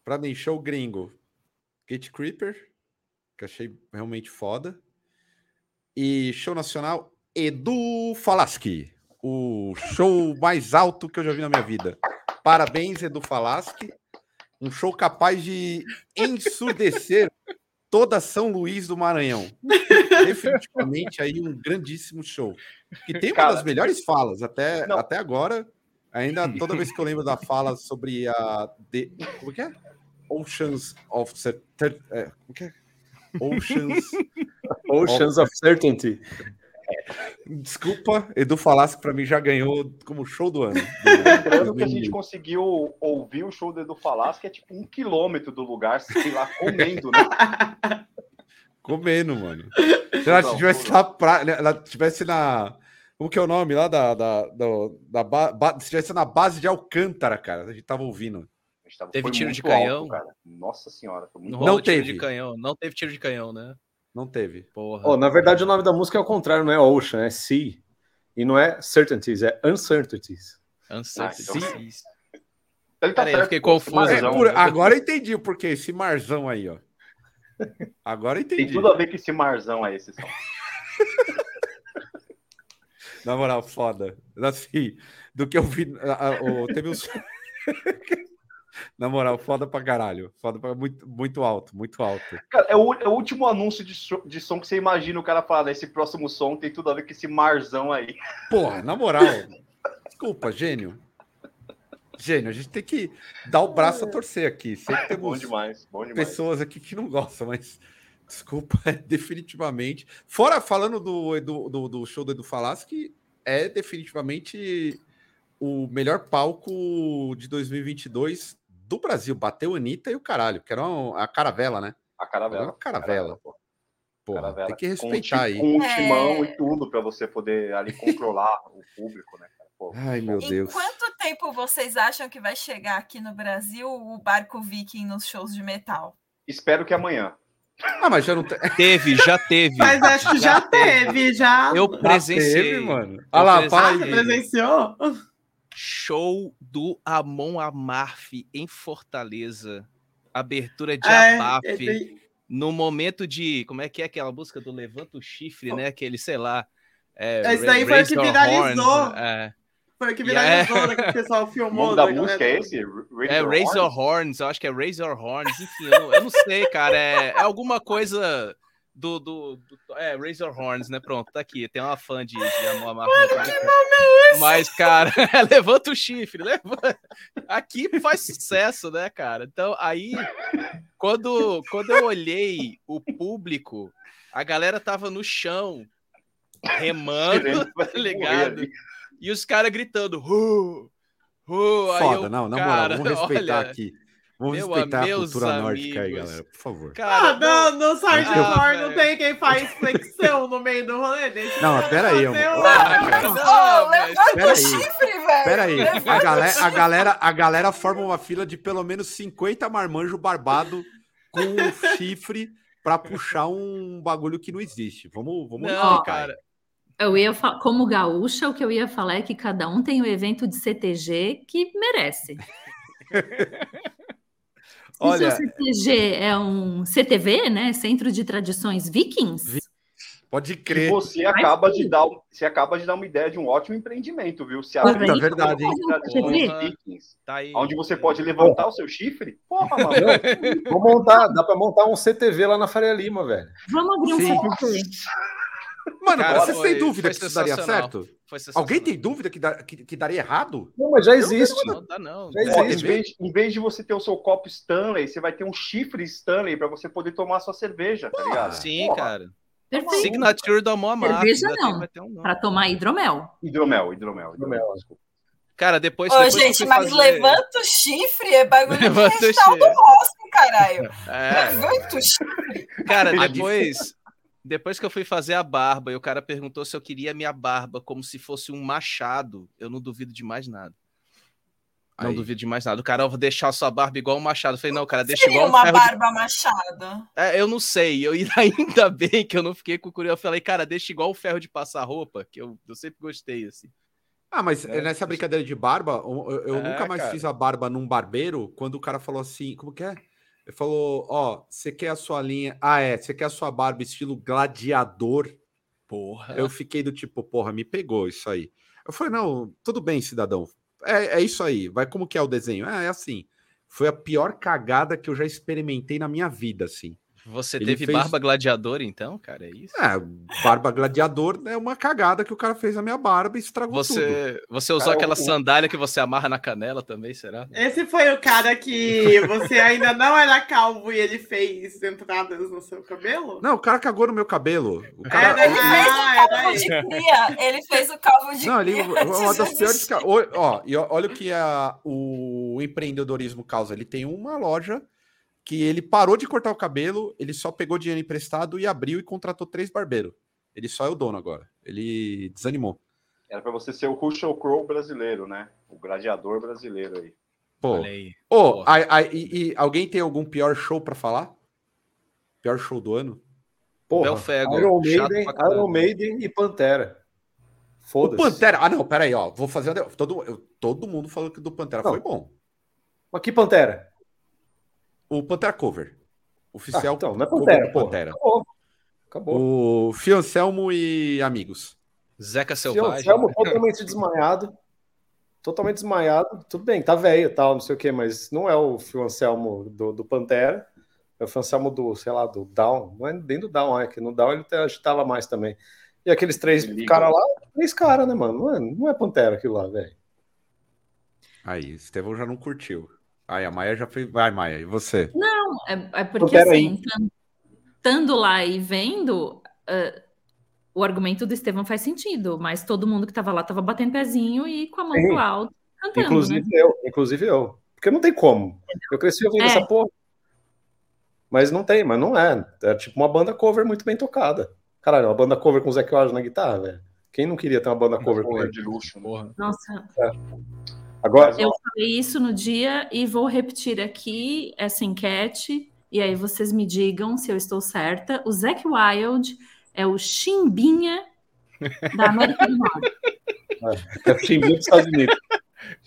pra mim, show gringo, Gate Creeper, que achei realmente foda. E show nacional, Edu Falaschi o show mais alto que eu já vi na minha vida. Parabéns, Edu Falaschi. Um show capaz de ensurdecer toda São Luís do Maranhão. Definitivamente aí um grandíssimo show. E tem uma Cara, das melhores falas até, até agora. Ainda toda vez que eu lembro da fala sobre a. De, como que é? Oceans of. É, como que é? Oceans. Oceans of, of Certainty. Desculpa, Edu Falasco para mim já ganhou como show do ano. Lembrando que a gente conseguiu ouvir o show do Edu Falasco, que é tipo um quilômetro do lugar, sei lá, comendo, né? Comendo, mano. Se ela estivesse na praia, ela estivesse na. Como que é o nome lá da. da, da, da, da se estivesse na base de Alcântara, cara. A gente tava ouvindo. Tava, teve tiro de canhão? Alto, Nossa senhora, foi muito Não, não teve. de canhão, não teve tiro de canhão, né? Não teve. Porra. Oh, na verdade, o nome da música é o contrário, não é Ocean, é Sea. E não é Certainties, é Uncertainties. Uncertainties. Ah, então... tá Peraí, eu fiquei confuso. É, por... Agora eu entendi o porquê. Esse marzão aí, ó. Agora eu entendi. Tem tudo a ver com esse marzão aí, esse som. Na moral, foda. Assim, do que eu vi. teve uns. Na moral, foda pra caralho. Foda pra muito, muito alto, muito alto. Cara, é o, é o último anúncio de, de som que você imagina o cara falar, esse próximo som tem tudo a ver com esse marzão aí. Porra, na moral. desculpa, gênio. Gênio, a gente tem que dar o braço a torcer aqui. Sempre temos bom demais, bom demais. pessoas aqui que não gostam, mas desculpa, é definitivamente. Fora falando do, do, do, do show do Edu Falaschi, é definitivamente o melhor palco de 2022 do Brasil. Bateu a Anitta e o caralho, que era uma, a caravela, né? A caravela. A caravela. pô. Porra, caravela. tem que respeitar com, aí. Com um timão é... e tudo para você poder ali controlar o público, né? Pô, Ai, meu em Deus. quanto tempo vocês acham que vai chegar aqui no Brasil o barco Viking nos shows de metal? Espero que amanhã. Ah, mas já não te... teve, já teve. Mas acho que já, já teve, já. Eu presenciei. Teve, mano. Olha lá, fala aí. Você presenciou? Show do Amon Amarf em Fortaleza. Abertura de é, Abaf. É, no momento de. Como é que é aquela música do Levanta o Chifre, né? Aquele, sei lá. É, Esse daí foi o que viralizou. é. Foi o que viralizou, yeah. né, que o pessoal filmou. O nome da música é esse? Raise é Raise Your Horns, eu acho que é Your Horns, enfim, eu não, eu não sei, cara. É, é alguma coisa do, do, do, É, Razor Horns, né? Pronto, tá aqui. Tem uma fã de, de Amor Amargo. Mas, cara, levanta o chifre, levanta. Aqui faz sucesso, né, cara? Então, aí, quando, quando eu olhei o público, a galera tava no chão, remando, tá ligado? E os caras gritando, uh, uh, Foda, eu, não, na cara, moral, vamos respeitar olha, aqui. Vamos Meu, respeitar a cultura amigos. nórdica aí, galera, por favor. Cara, ah, não, no Sargent ah, não tem quem faz flexão no meio do rolê. Deixa não, pera aí. Amor. Ah, levanta o chifre, velho. Pera aí. A galera, a, galera, a galera forma uma fila de pelo menos 50 marmanjos barbado com um chifre para puxar um bagulho que não existe. Vamos, vamos não, cara. Eu ia como gaúcha, o que eu ia falar é que cada um tem o um evento de CTG que merece. Olha, o CTG é um CTV, né? Centro de Tradições Vikings. Pode crer. E você acaba de dar, você acaba de dar uma ideia de um ótimo empreendimento, viu? Se a é verdade, hein? Vikings, tá aí. onde você pode levantar o seu chifre. Porra, mano. Vou montar, dá para montar um CTV lá na Faria Lima, velho. Vamos abrir um Sim. CTV. Mano, Cara, você tem dúvida que isso daria certo? Alguém tem dúvida que, da, que, que, daria errado? Não, mas já existe. Não, não dá, não. Já existe. Em, vez, em vez de você ter o seu copo Stanley, você vai ter um chifre Stanley para você poder tomar a sua cerveja, tá ligado? Sim, Porra. cara. Perfeito. Signature do Amor Cerveja não, um para tomar hidromel. Hidromel, hidromel, hidromel, desculpa. Cara, depois. Ô, depois gente, mas fazer... levanta o chifre, é bagulho levanta de do Rossi, caralho. É. Levanta o chifre. Cara, depois, depois que eu fui fazer a barba e o cara perguntou se eu queria minha barba como se fosse um machado, eu não duvido de mais nada. Não Aí. duvido de mais nada. O cara vai deixar sua barba igual um machado. Eu falei, não, cara, deixa Seria igual uma barba de... machada. É, eu não sei. Eu, ainda bem que eu não fiquei com curioso. Eu falei, cara, deixa igual o ferro de passar roupa, que eu, eu sempre gostei, assim. Ah, mas é. nessa brincadeira de barba, eu, eu é, nunca mais cara. fiz a barba num barbeiro quando o cara falou assim, como que é? Ele falou: Ó, você quer a sua linha. Ah, é, você quer a sua barba estilo gladiador? Porra. Eu fiquei do tipo, porra, me pegou isso aí. Eu falei: Não, tudo bem, cidadão. é, é isso aí. Vai como que é o desenho? É, é assim. Foi a pior cagada que eu já experimentei na minha vida, assim. Você ele teve fez... barba gladiador, então, cara? É isso? É, barba gladiador é uma cagada que o cara fez na minha barba e estragou você, tudo. Você usou cara, aquela o... sandália que você amarra na canela também, será? Esse foi o cara que você ainda não era calvo e ele fez entradas no seu cabelo? Não, o cara cagou no meu cabelo. O cara... Ele fez o ah, calvo de cria. Ele fez o calvo de não, ele, Uma das piores... Ó, e olha o que a, o empreendedorismo causa. Ele tem uma loja que ele parou de cortar o cabelo, ele só pegou dinheiro emprestado e abriu e contratou três barbeiros. Ele só é o dono agora. Ele desanimou. Era para você ser o Russell Crowe brasileiro, né? O gladiador brasileiro aí. Pô, aí. Oh, a, a, e, e, alguém tem algum pior show para falar? Pior show do ano? Porra, Belfego, Iron Maiden, Iron Maiden e Pantera. Foda-se. Pantera. Ah, não, peraí, ó. Vou fazer. Todo, todo mundo falou que do Pantera não. foi bom. Mas que Pantera? O Pantera Cover. Oficial. Ah, então, não é Pantera. Pantera. Acabou. Acabou. O Fio Anselmo e amigos. Zeca Selvagem. Fio Anselmo totalmente desmaiado. Totalmente desmaiado. Tudo bem, tá velho tal, não sei o quê, mas não é o Fio Anselmo do, do Pantera. É o Fio Anselmo do, sei lá, do Down. Não é nem do Down, é que no Down ele agitava mais também. E aqueles três caras lá, três caras, né, mano? Não é, não é Pantera aquilo lá, velho. Aí, Estevão já não curtiu. Ai, a Maia já fez. Vai, Maia, e você? Não, é, é porque assim, estando lá e vendo, uh, o argumento do Estevão faz sentido, mas todo mundo que estava lá estava batendo pezinho e com a mão Sim. pro alto, cantando. Inclusive né? eu, inclusive eu. Porque não tem como. Eu cresci ouvindo é. essa porra. Mas não tem, mas não é. É tipo uma banda cover muito bem tocada. Caralho, uma banda cover com o Zé Queiroz na guitarra, velho. Quem não queria ter uma banda cover com ele? de luxo, porra. Nossa. É. Agora, eu falei isso no dia e vou repetir aqui essa enquete, e aí vocês me digam se eu estou certa. O Zac Wild é o chimbinha da América do Norte. É, é chimbinha dos Estados Unidos.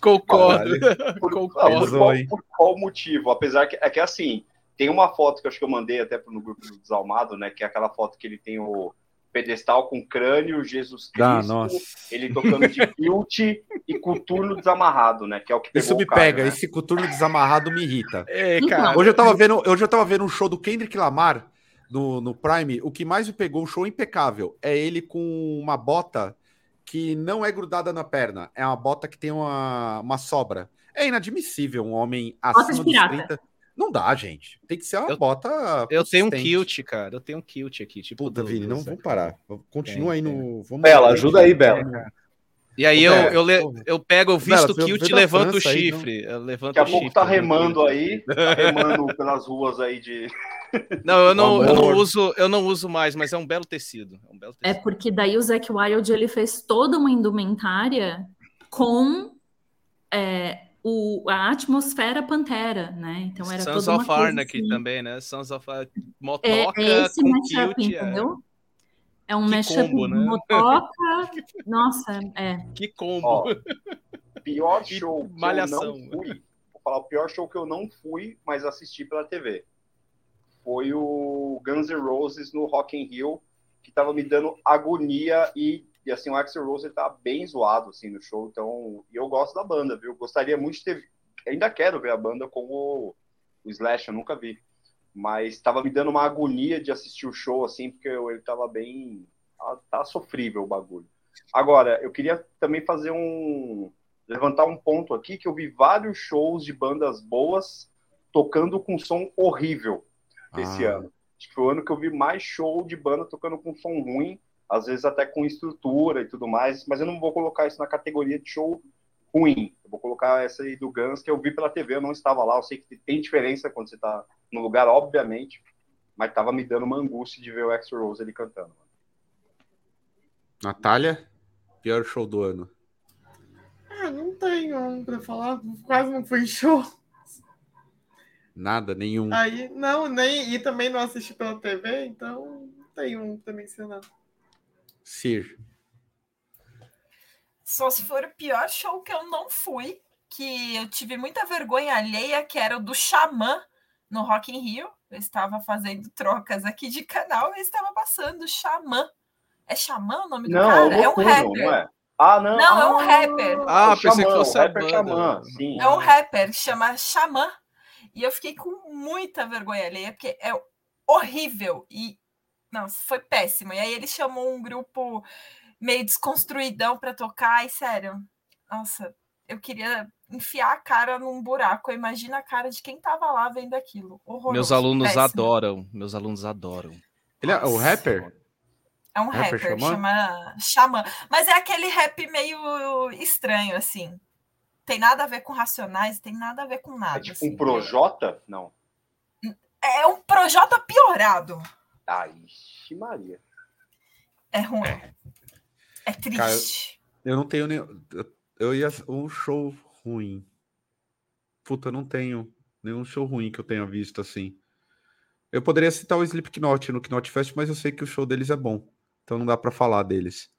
Concordo. Por, Concordo. Por, qual, por qual motivo? Apesar que é que assim, tem uma foto que eu acho que eu mandei até no grupo do Desalmado, né? Que é aquela foto que ele tem o pedestal com crânio, Jesus ah, Cristo, ah, ele tocando de kilt e coturno desamarrado, né? Que é o que Isso me cara, pega, né? esse coturno desamarrado me irrita. É, cara. Hoje eu tava vendo, hoje eu tava vendo um show do Kendrick Lamar no, no Prime. O que mais me pegou, um show impecável, é ele com uma bota que não é grudada na perna, é uma bota que tem uma, uma sobra. É inadmissível um homem acima dos 30 não dá, gente. Tem que ser uma eu, bota. Eu tenho um kilt, cara. Eu tenho um kilt aqui. Tipo Puta, Vini, não vamos parar. Continua aí no. Vamos Bela, ajuda aí, Bela. E aí eu, eu, eu pego, eu visto o kilt e levanto o chifre. Aí, eu levanto Daqui a pouco tá remando aí, tá remando pelas ruas aí de. Não, eu não, eu não uso, eu não uso mais, mas é um belo tecido. É, um belo é tecido. é porque daí o Zac Wild ele fez toda uma indumentária com é, o, a atmosfera Pantera, né? Então era Sons toda uma of Arnak assim. também, né? Sons of a motoca é, é esse com mashup, kilt, é. entendeu? É, um mashup combo, né? motoca. Nossa, é. Que combo. Ó, pior show que Malhação. eu não fui. Vou falar o pior show que eu não fui, mas assisti pela TV. Foi o Guns N' Roses no Rock in Rio, que tava me dando agonia e e assim, o Axel Rose tá bem zoado assim no show, então e eu gosto da banda, viu? Gostaria muito de ter, ainda quero ver a banda como o, o Slash, eu nunca vi. Mas estava me dando uma agonia de assistir o show assim, porque eu, ele tava bem tá, tá sofrível o bagulho. Agora, eu queria também fazer um levantar um ponto aqui que eu vi vários shows de bandas boas tocando com som horrível esse ah. ano. Acho que foi o ano que eu vi mais show de banda tocando com som ruim às vezes até com estrutura e tudo mais, mas eu não vou colocar isso na categoria de show ruim. Eu vou colocar essa aí do Guns, que eu vi pela TV, eu não estava lá, eu sei que tem diferença quando você está no lugar, obviamente, mas estava me dando uma angústia de ver o Axl Rose ele cantando. Natália, pior show do ano. Ah, não tenho um pra falar, quase não fui show. Nada, nenhum. Aí, não, nem, e também não assisti pela TV, então não tem um pra mencionar. Sir. Só se for o pior show que eu não fui, que eu tive muita vergonha alheia, que era o do Xamã no Rock in Rio. Eu estava fazendo trocas aqui de canal e estava passando Xamã. É Xamã o nome do não, cara? É, é um rapper. Não é? Ah, não. Não, é um rapper. Ah, o pensei que fosse rapper. Xamã, sim. É um rapper, chama Xamã. E eu fiquei com muita vergonha alheia, porque é horrível. E, não, foi péssimo. E aí ele chamou um grupo meio desconstruidão para tocar, e sério, nossa, eu queria enfiar a cara num buraco. Imagina a cara de quem tava lá vendo aquilo. Horroroso, Meus alunos péssimo. adoram. Meus alunos adoram. Ele é o rapper? É um Rapper rapper, chama Xamã. Mas é aquele rap meio estranho, assim. Tem nada a ver com Racionais, tem nada a ver com nada. É tipo assim. um Projota? Não. É um Projota piorado. Ai, ixi, Maria. É ruim. É, triste. Eu não tenho nenhum. eu- ia um show ruim. Puta, eu não tenho nenhum show ruim que eu tenha visto assim. Eu poderia citar o Slipknot no Knot Fest, mas eu sei que o show deles é bom. Então não dá pra falar deles.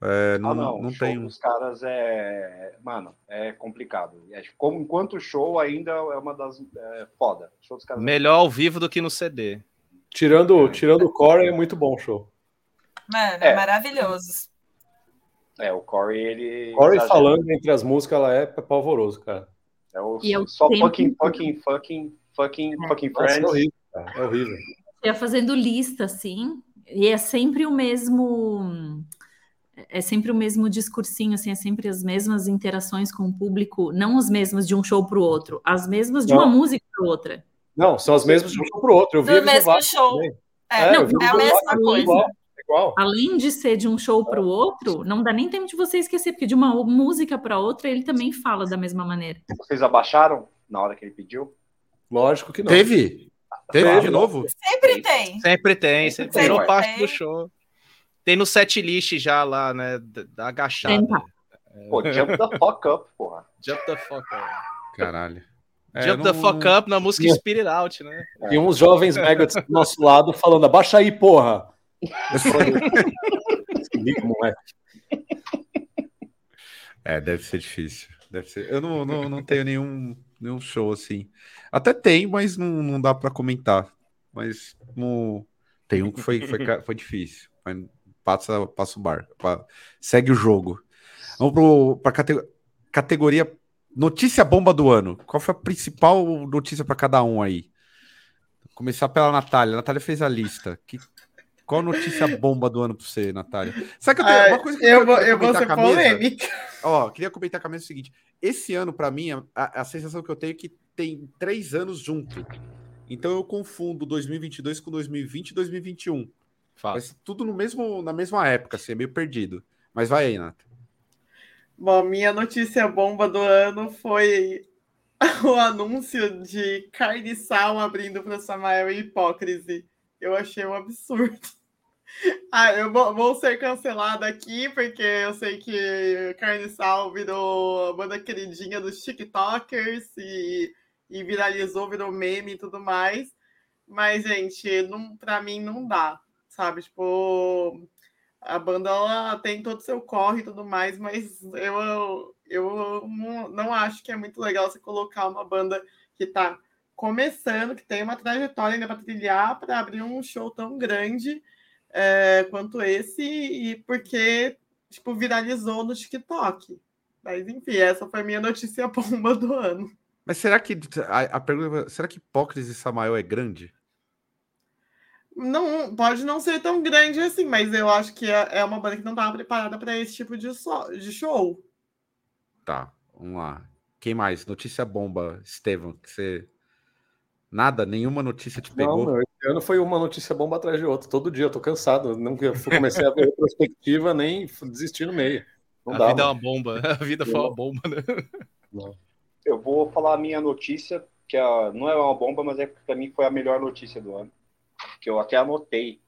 É, não, ah, não, não, o show tenho. dos caras é. Mano, é complicado. É, como, enquanto show ainda é uma das. É, foda. O show dos caras é Melhor ao vivo do que no CD. Tirando, tirando o core, é muito bom o show. Mano, é, É. maravilhoso. É, o Corey, ele. Corey exagera. falando entre as músicas, ela é pavoroso, cara. É o, E eu só fucking, fucking, fucking, fucking, fucking Nossa, é friends. horrível, cara. É horrível. ia fazendo lista assim, e é sempre o mesmo é sempre o mesmo discursinho, assim, é sempre as mesmas interações com o público, não as mesmas de um show para o outro, as mesmas de Não. uma música para outra. Não, são as mesmas de um show pro outro. Eu vi Do mesmo Vasco show. também. É, Não, é a mesma Vasco, coisa. Igual, é igual. Além de ser de um show para o outro, não dá nem tempo de você esquecer, porque de uma música para outra ele também fala da mesma maneira. Vocês abaixaram na hora que ele pediu? Lógico que não. Teve? Teve de novo? Sempre tem. Sempre tem, sempre Sempre virou tem. parte do show. Tem no set list já lá, né? Da, da agachada. Tenta. Pô, jump the fuck up, porra. Jump the fuck up. Caralho. É, Jump eu the não- fuck up na música Spirit Out, né? E uns jovens megas do nosso lado falando, abaixa aí, porra. É, deve ser difícil. Deve ser. Eu não, não, não tenho nenhum, nenhum show assim. Até tem, mas não, não dá pra comentar. Mas não... tem um que foi, foi, foi difícil. Mas passa, passa o bar. Segue o jogo. Vamos para categoria notícia bomba do ano. Qual foi a principal notícia para cada um aí? Vou começar pela Natália. A Natália fez a lista. Que... Qual notícia bomba do ano para você, Natália? Sabe que eu tenho Ah, uma coisa que eu, queria vou, eu vou ser polêmica. Ó, queria comentar com a mesa o seguinte: esse ano, pra mim, a, a sensação que eu tenho é que tem três anos junto. Então eu confundo 2022 com 2020 e 2021. Fala. Mas tudo no mesmo, na mesma época, assim, é meio perdido. Mas vai aí, Nath. Bom, minha notícia bomba do ano foi o anúncio de carne e sal abrindo para Samael e Hipócrise. Eu achei um absurdo. Ah, eu vou, ser cancelada aqui, porque eu sei que Carne Sal virou a banda queridinha dos TikTokers e, e viralizou, virou meme e tudo mais. Mas, gente, não, pra mim não dá, sabe? Tipo, a banda ela tem todo o seu corre e tudo mais, mas eu, eu não, não acho que é muito legal você colocar uma banda que tá começando, que tem uma trajetória ainda para trilhar, para abrir um show tão grande é, quanto esse, e porque tipo, viralizou no TikTok. Mas enfim, essa foi a minha notícia bomba do ano. Mas será que a, a pergunta, será que Hipócrise Samael é grande? Não, pode não ser tão grande assim, mas eu acho que é é uma banda que não estava preparada para esse tipo de, so- de show. Tá, vamos lá. Quem mais? Notícia bomba, Estevam, que você nada, nenhuma notícia te Não, pegou. meu, esse ano foi uma notícia bomba atrás de outra. Todo dia eu tô cansado. Não eu fui- comecei a ver retrospectiva, nem desisti no meio. Não a dá. vida é mano. uma bomba. A vida foi uma bomba, né? Eu vou falar a minha notícia, que é- não é uma bomba, mas é para mim foi a melhor notícia do ano. Que eu até anotei,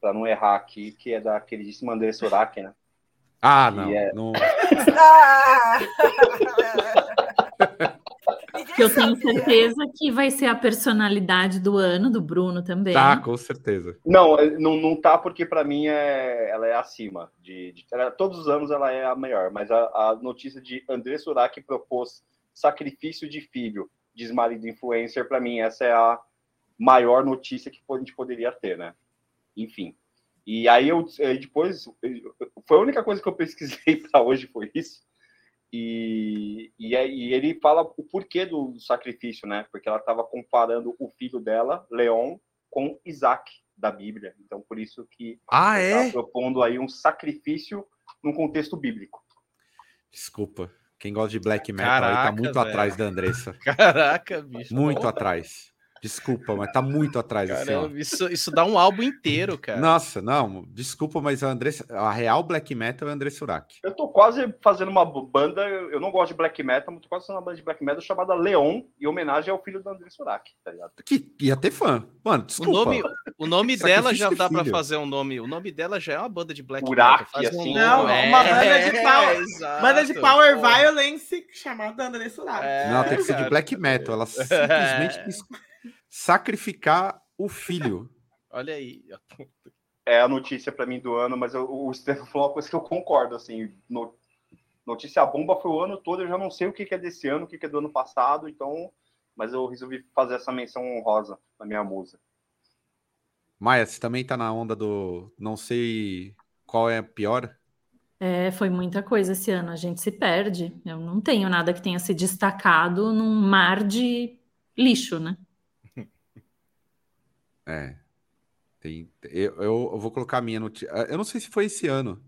para não errar aqui, que é da queridíssima André Surak, né? Ah, não. é- não. Ah! Que eu tenho certeza que vai ser a personalidade do ano, do Bruno também. Tá, com certeza. Não, é- não, não tá porque para mim é, ela é acima. De, de- ela- todos os anos ela é a melhor, mas a, a notícia de André Surak propôs sacrifício de filho de ex-marido influencer, para mim essa é a maior notícia que a gente poderia ter, né? Enfim. E aí eu depois foi a única coisa que eu pesquisei para hoje foi isso. E, e, e, ele fala o porquê do, do sacrifício, né? Porque ela estava comparando o filho dela, Leon, com Isaac da Bíblia. Então por isso que ah, é? propondo aí um sacrifício num contexto bíblico. Desculpa. Quem gosta de black metal Caraca, aí tá muito velho. atrás da Andressa. Caraca, bicho. Muito atrás. Desculpa, mas tá muito atrás. Caramba, assim, isso, isso dá um álbum inteiro, cara. Nossa, não, desculpa, mas a Andressa, a real black metal é a André Surak. Eu tô quase fazendo uma banda, eu não gosto de black metal, mas tô quase fazendo uma banda de black metal chamada Leon, em homenagem ao filho do André Surak, tá ligado? Que ia ter fã. Mano, desculpa. O nome, o nome dela já dá para fazer um nome. O nome dela já é uma banda de black Urak, metal. Faz assim. Não, é, uma banda de power, é, banda de power violence chamada André Surak. É, não, tem que ser de black metal. Ela simplesmente sacrificar o filho. Olha aí. É a notícia para mim do ano, mas eu, o Stefano falou uma coisa que eu concordo, assim, no, notícia bomba foi o ano todo, eu já não sei o que, que é desse ano, o que, que é do ano passado, então, mas eu resolvi fazer essa menção honrosa na minha musa. Maia, você também tá na onda do não sei qual é a pior? É, foi muita coisa esse ano, a gente se perde. Eu não tenho nada que tenha se destacado num mar de lixo, né? É. Tem, eu, eu, vou colocar a minha notícia. Eu não sei se foi esse ano.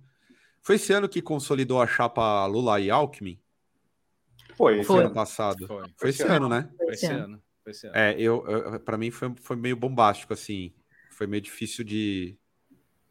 Foi esse ano que consolidou a chapa Lula e Alckmin? Foi, foi. ano passado. Foi, foi esse ano, né? Foi esse ano. Foi esse ano. É, eu, eu para mim foi, foi meio bombástico, assim. Foi meio difícil de,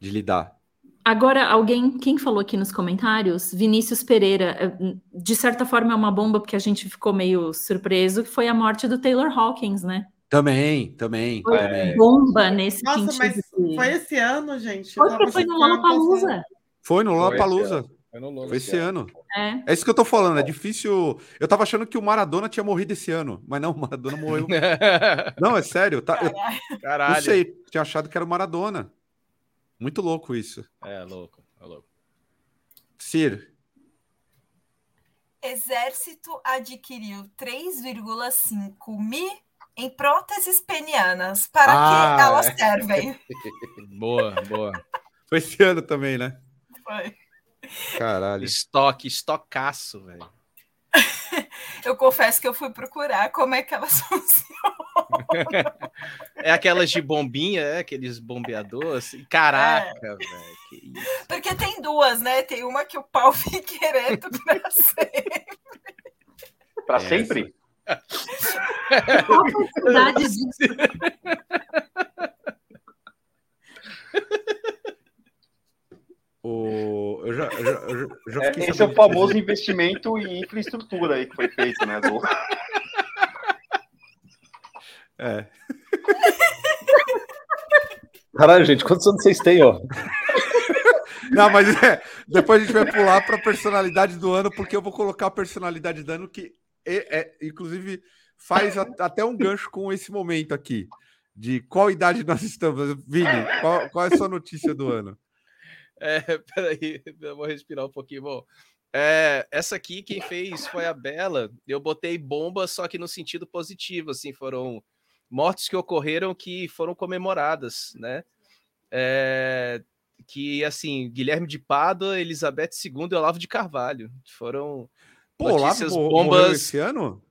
de lidar. Agora, alguém, quem falou aqui nos comentários, Vinícius Pereira, é, de certa forma é uma bomba porque a gente ficou meio surpreso, que foi a morte do Taylor Hawkins, né? Também, também. Foi também. bomba nesse Nossa, sentido. Mas foi esse ano, gente. Foi, foi no Lollapalooza. Foi no Lollapalooza. Foi, no foi esse ano. É. é isso que eu tô falando, é difícil. Eu tava achando que o Maradona tinha morrido esse ano, mas não, o Maradona morreu. não, é sério. Tá, eu, Caralho. Não sei, tinha achado que era o Maradona. Muito louco isso. É, louco, é louco. Cir. Exército adquiriu 3,5 mil em próteses penianas. Para ah, que elas é. servem? boa, boa. Foi esse ano também, né? Foi. Caralho. Estoque, estocaço, velho. eu confesso que eu fui procurar como é que elas funcionam. é aquelas de bombinha, é? aqueles bombeadores. Assim. Caraca, é. velho. Porque tem duas, né? Tem uma que o pau fica ereto para sempre. Para sempre? O... Eu já, eu já, eu já é, esse é o famoso investimento em infraestrutura aí que foi feito, né? Do... É. Caralho, gente, quantos anos vocês têm, ó? Não, mas é, depois a gente vai pular para a personalidade do ano, porque eu vou colocar a personalidade do ano que é, inclusive faz a, até um gancho com esse momento aqui. De qual idade nós estamos? Vini, qual, qual é a sua notícia do ano? É, peraí, eu vou respirar um pouquinho. Bom, é, essa aqui, quem fez foi a Bela. Eu botei bomba, só que no sentido positivo, assim, foram mortes que ocorreram que foram comemoradas, né? É, que, assim, Guilherme de Pádua, Elizabeth II e Olavo de Carvalho. Foram Pô, notícias Olavo bombas... esse ano?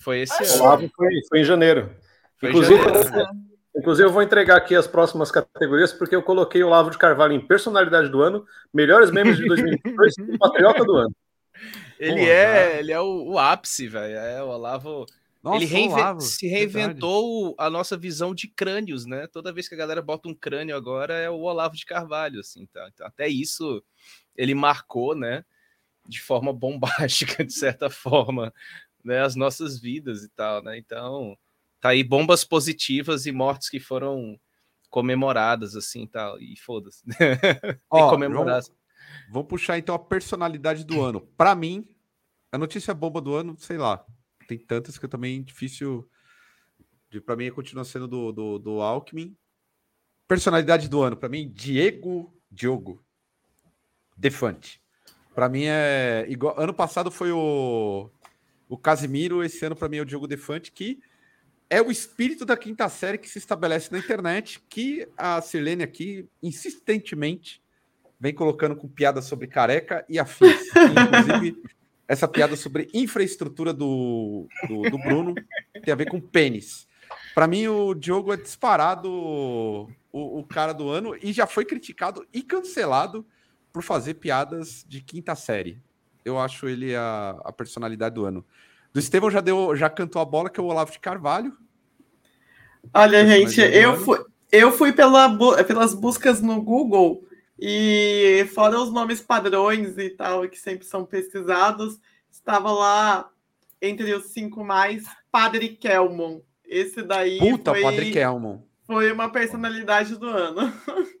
Foi esse ano. Olavo foi, foi em janeiro. Foi inclusive, em janeiro. inclusive, eu vou entregar aqui as próximas categorias, porque eu coloquei o Olavo de Carvalho em personalidade do ano, melhores membros de 2022 e patriota do ano. Ele é, ele é o, o ápice, velho. É o Olavo. Nossa, ele reinve Olavo, se reinventou verdade. a nossa visão de crânios, né? Toda vez que a galera bota um crânio agora é o Olavo de Carvalho, assim, tá? Então, até isso ele marcou, né? De forma bombástica, de certa forma, né, as nossas vidas e tal, né? Então, tá aí bombas positivas e mortes que foram comemoradas, assim, tal, e foda-se. Ó, vamos, vamos puxar então a personalidade do ano. Para mim, a notícia bomba do ano, sei lá, tem tantas que eu também difícil de para mim continua sendo do, do, do Alckmin. Personalidade do ano, para mim, Diego Diogo Defante. Para mim é igual. Ano passado foi o o Casimiro, esse ano, para mim, é o Diogo Defante, que é o espírito da quinta série que se estabelece na internet, que a Sirlene aqui insistentemente vem colocando com piada sobre careca e afins. Inclusive, essa piada sobre infraestrutura do, do, do Bruno tem a ver com pênis. Para mim, o Diogo é disparado o, o cara do ano e já foi criticado e cancelado por fazer piadas de quinta série. Eu acho ele a, a personalidade do ano. Do Estevão já deu, já cantou a bola, que é o Olavo de Carvalho. Olha, gente, eu fui, eu fui pela, pelas buscas no Google e fora os nomes padrões e tal, que sempre são pesquisados, estava lá entre os cinco mais Padre Kelmon. Esse daí. Puta, foi, Padre Kelmon. Foi uma personalidade do ano.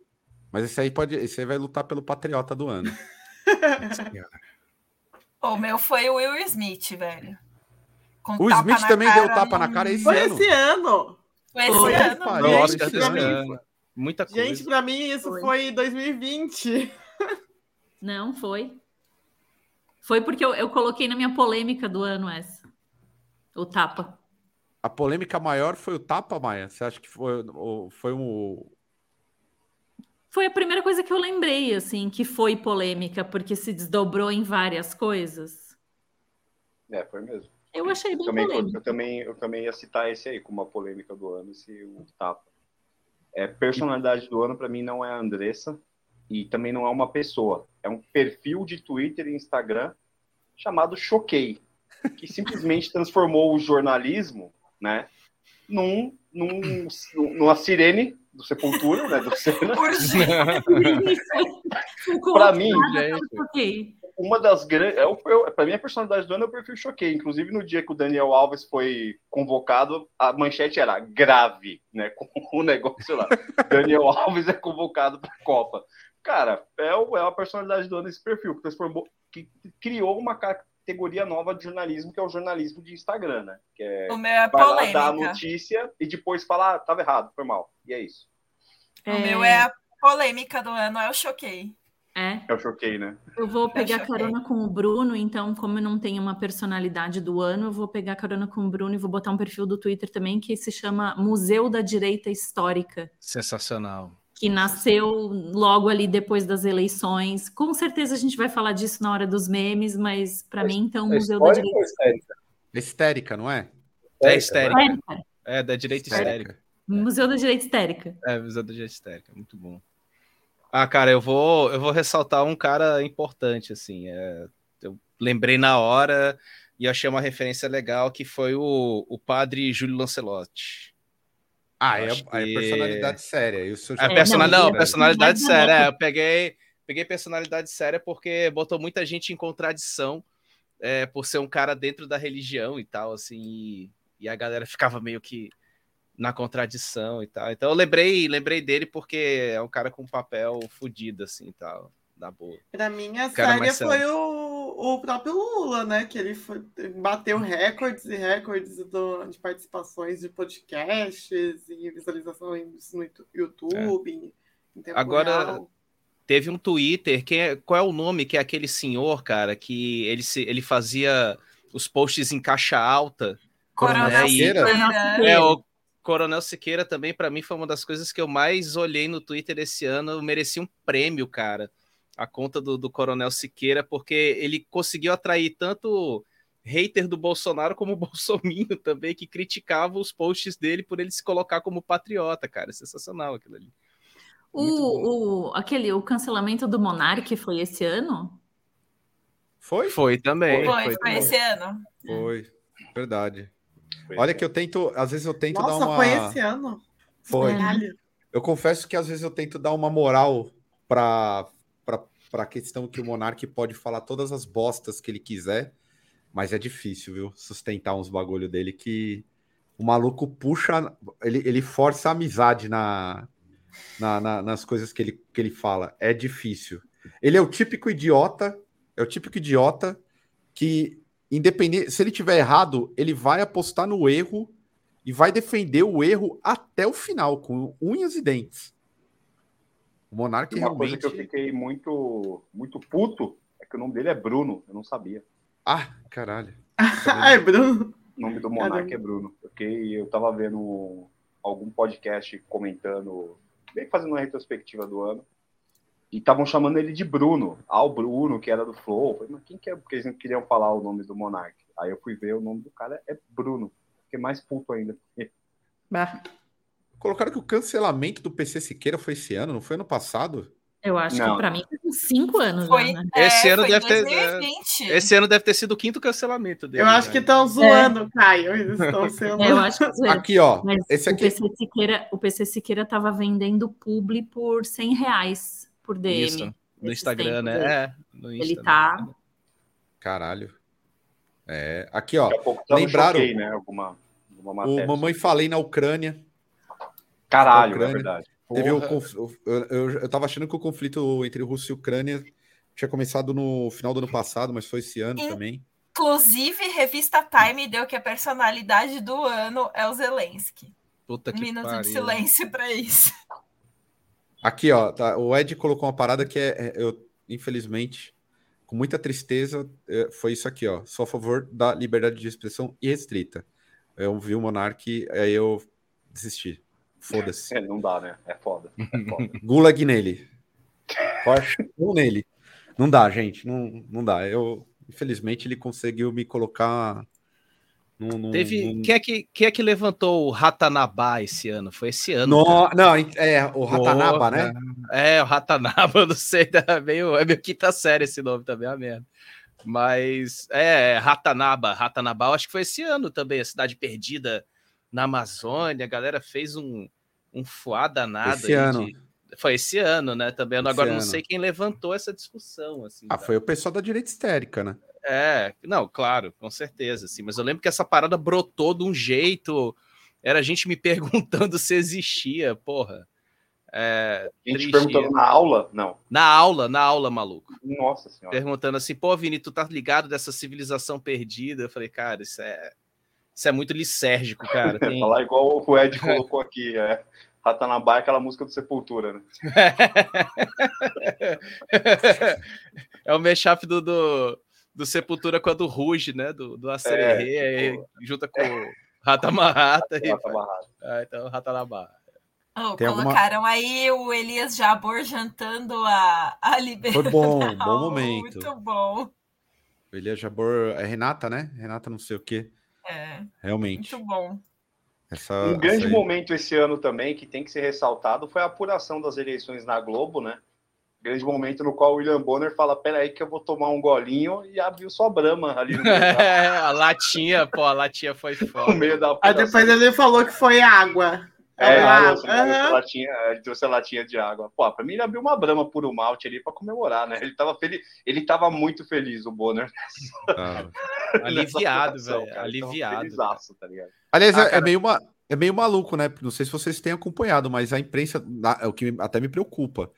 Mas esse aí pode. Esse aí vai lutar pelo patriota do ano. o meu foi o Will Smith, velho. Com o Smith também deu tapa no... na cara esse foi ano. Foi esse ano. Foi esse foi ano. Nossa, esse ano. Muita coisa. Gente, para mim isso foi. foi 2020. Não, foi. Foi porque eu, eu coloquei na minha polêmica do ano essa. O tapa. A polêmica maior foi o tapa, Maia? Você acha que foi, foi um. Foi a primeira coisa que eu lembrei, assim, que foi polêmica, porque se desdobrou em várias coisas. É, foi mesmo. Eu achei bem eu também, polêmico. Eu também, eu também ia citar esse aí como uma polêmica do ano, esse o tapa. É, personalidade do ano para mim não é a Andressa e também não é uma pessoa. É um perfil de Twitter e Instagram chamado Choquei, que simplesmente transformou o jornalismo, né, num, num, numa sirene do Sepultura, né, do Senna. para mim, gente, uma das grandes. É, para mim, a personalidade do ano é o perfil choquei. Inclusive, no dia que o Daniel Alves foi convocado, a manchete era grave, né? Com o negócio lá. Daniel Alves é convocado para a Copa. Cara, é, o, é a personalidade do ano esse perfil, que transformou, que criou uma categoria nova de jornalismo, que é o jornalismo de Instagram, né? Que é, o meu é polêmica. dar a notícia e depois falar, ah, tava errado, foi mal. E é isso. O é... meu é a polêmica do ano, é o choquei. É. Eu choquei, né? Eu vou pegar eu carona com o Bruno, então, como eu não tenho uma personalidade do ano, eu vou pegar carona com o Bruno e vou botar um perfil do Twitter também que se chama Museu da Direita Histórica. Sensacional. Que nasceu logo ali depois das eleições. Com certeza a gente vai falar disso na hora dos memes, mas para mim, então, é Museu da Direita Histérica? Histérica, não é? É histérica. É, da direita histérica. Museu da Direita Histérica. É, Museu da Direita Histérica, muito bom. Ah, cara, eu vou, eu vou ressaltar um cara importante, assim. É, eu lembrei na hora e achei uma referência legal que foi o, o padre Júlio Lancelotti. Ah, é, que... é personalidade séria. E o seu é, personal... Não, personalidade séria. É, eu peguei, peguei personalidade séria porque botou muita gente em contradição é, por ser um cara dentro da religião e tal, assim. E, e a galera ficava meio que na contradição e tal. Então eu lembrei, lembrei dele porque é um cara com um papel fodido, assim, e tal, da boa. Pra mim, a série foi o, o próprio Lula, né? Que ele foi, bateu recordes e recordes do, de participações de podcasts e visualizações no YouTube. É. Agora, real. teve um Twitter, que é, qual é o nome? Que é aquele senhor, cara, que ele, se, ele fazia os posts em caixa alta. Coronel né? e, é, o Coronel Siqueira também, para mim, foi uma das coisas que eu mais olhei no Twitter esse ano. Eu mereci um prêmio, cara. A conta do, do Coronel Siqueira, porque ele conseguiu atrair tanto hater do Bolsonaro como o Bolsonaro também, que criticava os posts dele por ele se colocar como patriota, cara. Sensacional aquilo ali. O, o, aquele, o cancelamento do Monark foi esse ano? Foi? Foi também. Foi, foi, foi esse ano. Foi, verdade. Olha que eu tento, às vezes eu tento Nossa, dar uma. foi esse ano? Foi. Eu confesso que às vezes eu tento dar uma moral para para a questão que o Monark pode falar todas as bostas que ele quiser, mas é difícil, viu? Sustentar uns bagulho dele que o maluco puxa, ele, ele força a amizade na, na, na, nas coisas que ele, que ele fala. É difícil. Ele é o típico idiota, é o típico idiota que independente, se ele tiver errado, ele vai apostar no erro e vai defender o erro até o final, com unhas e dentes. O Monark Uma realmente. coisa que eu fiquei muito, muito puto é que o nome dele é Bruno, eu não sabia. Ah, caralho. ah, é Bruno. O nome do monarca é Bruno, porque eu tava vendo algum podcast comentando, bem fazendo uma retrospectiva do ano, e estavam chamando ele de Bruno. Ah, o Bruno, que era do Flow. Eu falei, mas quem que é? Porque eles não queriam falar o nome do monarca. Aí eu fui ver, o nome do cara é Bruno. Fiquei mais puto ainda. Bah. Colocaram que o cancelamento do PC Siqueira foi esse ano, não foi ano passado? Eu acho não. que para mim foi cinco anos. Foi, já, né? é, esse ano deve 2020. ter. Esse ano deve ter sido o quinto cancelamento dele. Eu acho né? que estão zoando, é. Caio. Eles estão sendo. É, eu acho que aqui, ó. Mas esse aqui... o PC Siqueira, o PC Siqueira tava vendendo publi por 100 reais por DM. Isso, no Instagram, né? É, no Insta, Ele tá. Caralho. É, aqui, ó. Lembraram. Choquei, né? Alguma, alguma o Mamãe Falei na Ucrânia. Caralho, Ucrânia. é verdade. Teve o, eu, eu, eu tava achando que o conflito entre Rússia e Ucrânia tinha começado no final do ano passado, mas foi esse ano também. Inclusive, revista Time deu que a personalidade do ano é o Zelensky. Puta que Minuto pariu. de silêncio para isso. Aqui, ó, tá, o Ed colocou uma parada que é, é, eu, infelizmente, com muita tristeza, é, foi isso aqui, ó. Sou a favor da liberdade de expressão irrestrita. Eu vi o Monark, aí eu desisti. Foda-se. É, não dá, né? É foda. É foda. Gulag nele. Ou nele. Não dá, gente. Não, não dá. Eu, infelizmente, ele conseguiu me colocar num, num, Teve. Num... Quem, é que, quem é que levantou o Ratanabá esse ano? Foi esse ano. No, não, é o Ratanaba, né? É, o Ratanaba, não sei, é meio, é meio quinta série esse nome também, a merda. Mas é, Ratanaba, Ratanaba, acho que foi esse ano também, a cidade perdida na Amazônia, a galera fez um, um fuá danado. Esse ano. De... Foi esse ano, né? Também. Agora esse não sei quem levantou essa discussão. Assim, ah, tá? foi o pessoal da direita histérica, né? É, não, claro, com certeza, assim, mas eu lembro que essa parada brotou de um jeito, era a gente me perguntando se existia, porra. É, a gente perguntando na aula? Não. Na aula, na aula, maluco. Nossa senhora. Perguntando assim, pô, Vini, tu tá ligado dessa civilização perdida? Eu falei, cara, isso é, isso é muito lisérgico, cara. Tem... Falar igual o Ed colocou aqui, é. Ratanabá é aquela música do Sepultura, né? é o mashup do, do, do Sepultura com a do Ruge, né? Do, do Acererê, é, tipo... junta com o Ratamarrata. e... Ah, então, Ratanabá. Oh, colocaram alguma... aí o Elias Jabor jantando a, a liberdade. Foi bom, bom momento. Muito bom. O Elias Jabor é Renata, né? Renata não sei o quê. É. Realmente. Muito bom. Essa, um grande aí... momento esse ano também, que tem que ser ressaltado, foi a apuração das eleições na Globo, né? grande momento no qual o William Bonner fala: Peraí, que eu vou tomar um golinho e abriu sua brama ali no meio. É, a latinha, pô, a latinha foi foda. No meio da Aí depois ele falou que foi água. É, é uhum. ele, latinha, ele trouxe a latinha de água. Pô, pra mim ele abriu uma brama por um malte ali pra comemorar, né? Ele tava feliz, ele tava muito feliz, o Bonner. Ah, aliviado, velho. Aliviado. Felizaço, tá ligado? Aliás, ah, é, é, meio uma, é meio maluco, né? Não sei se vocês têm acompanhado, mas a imprensa, é o que até me preocupa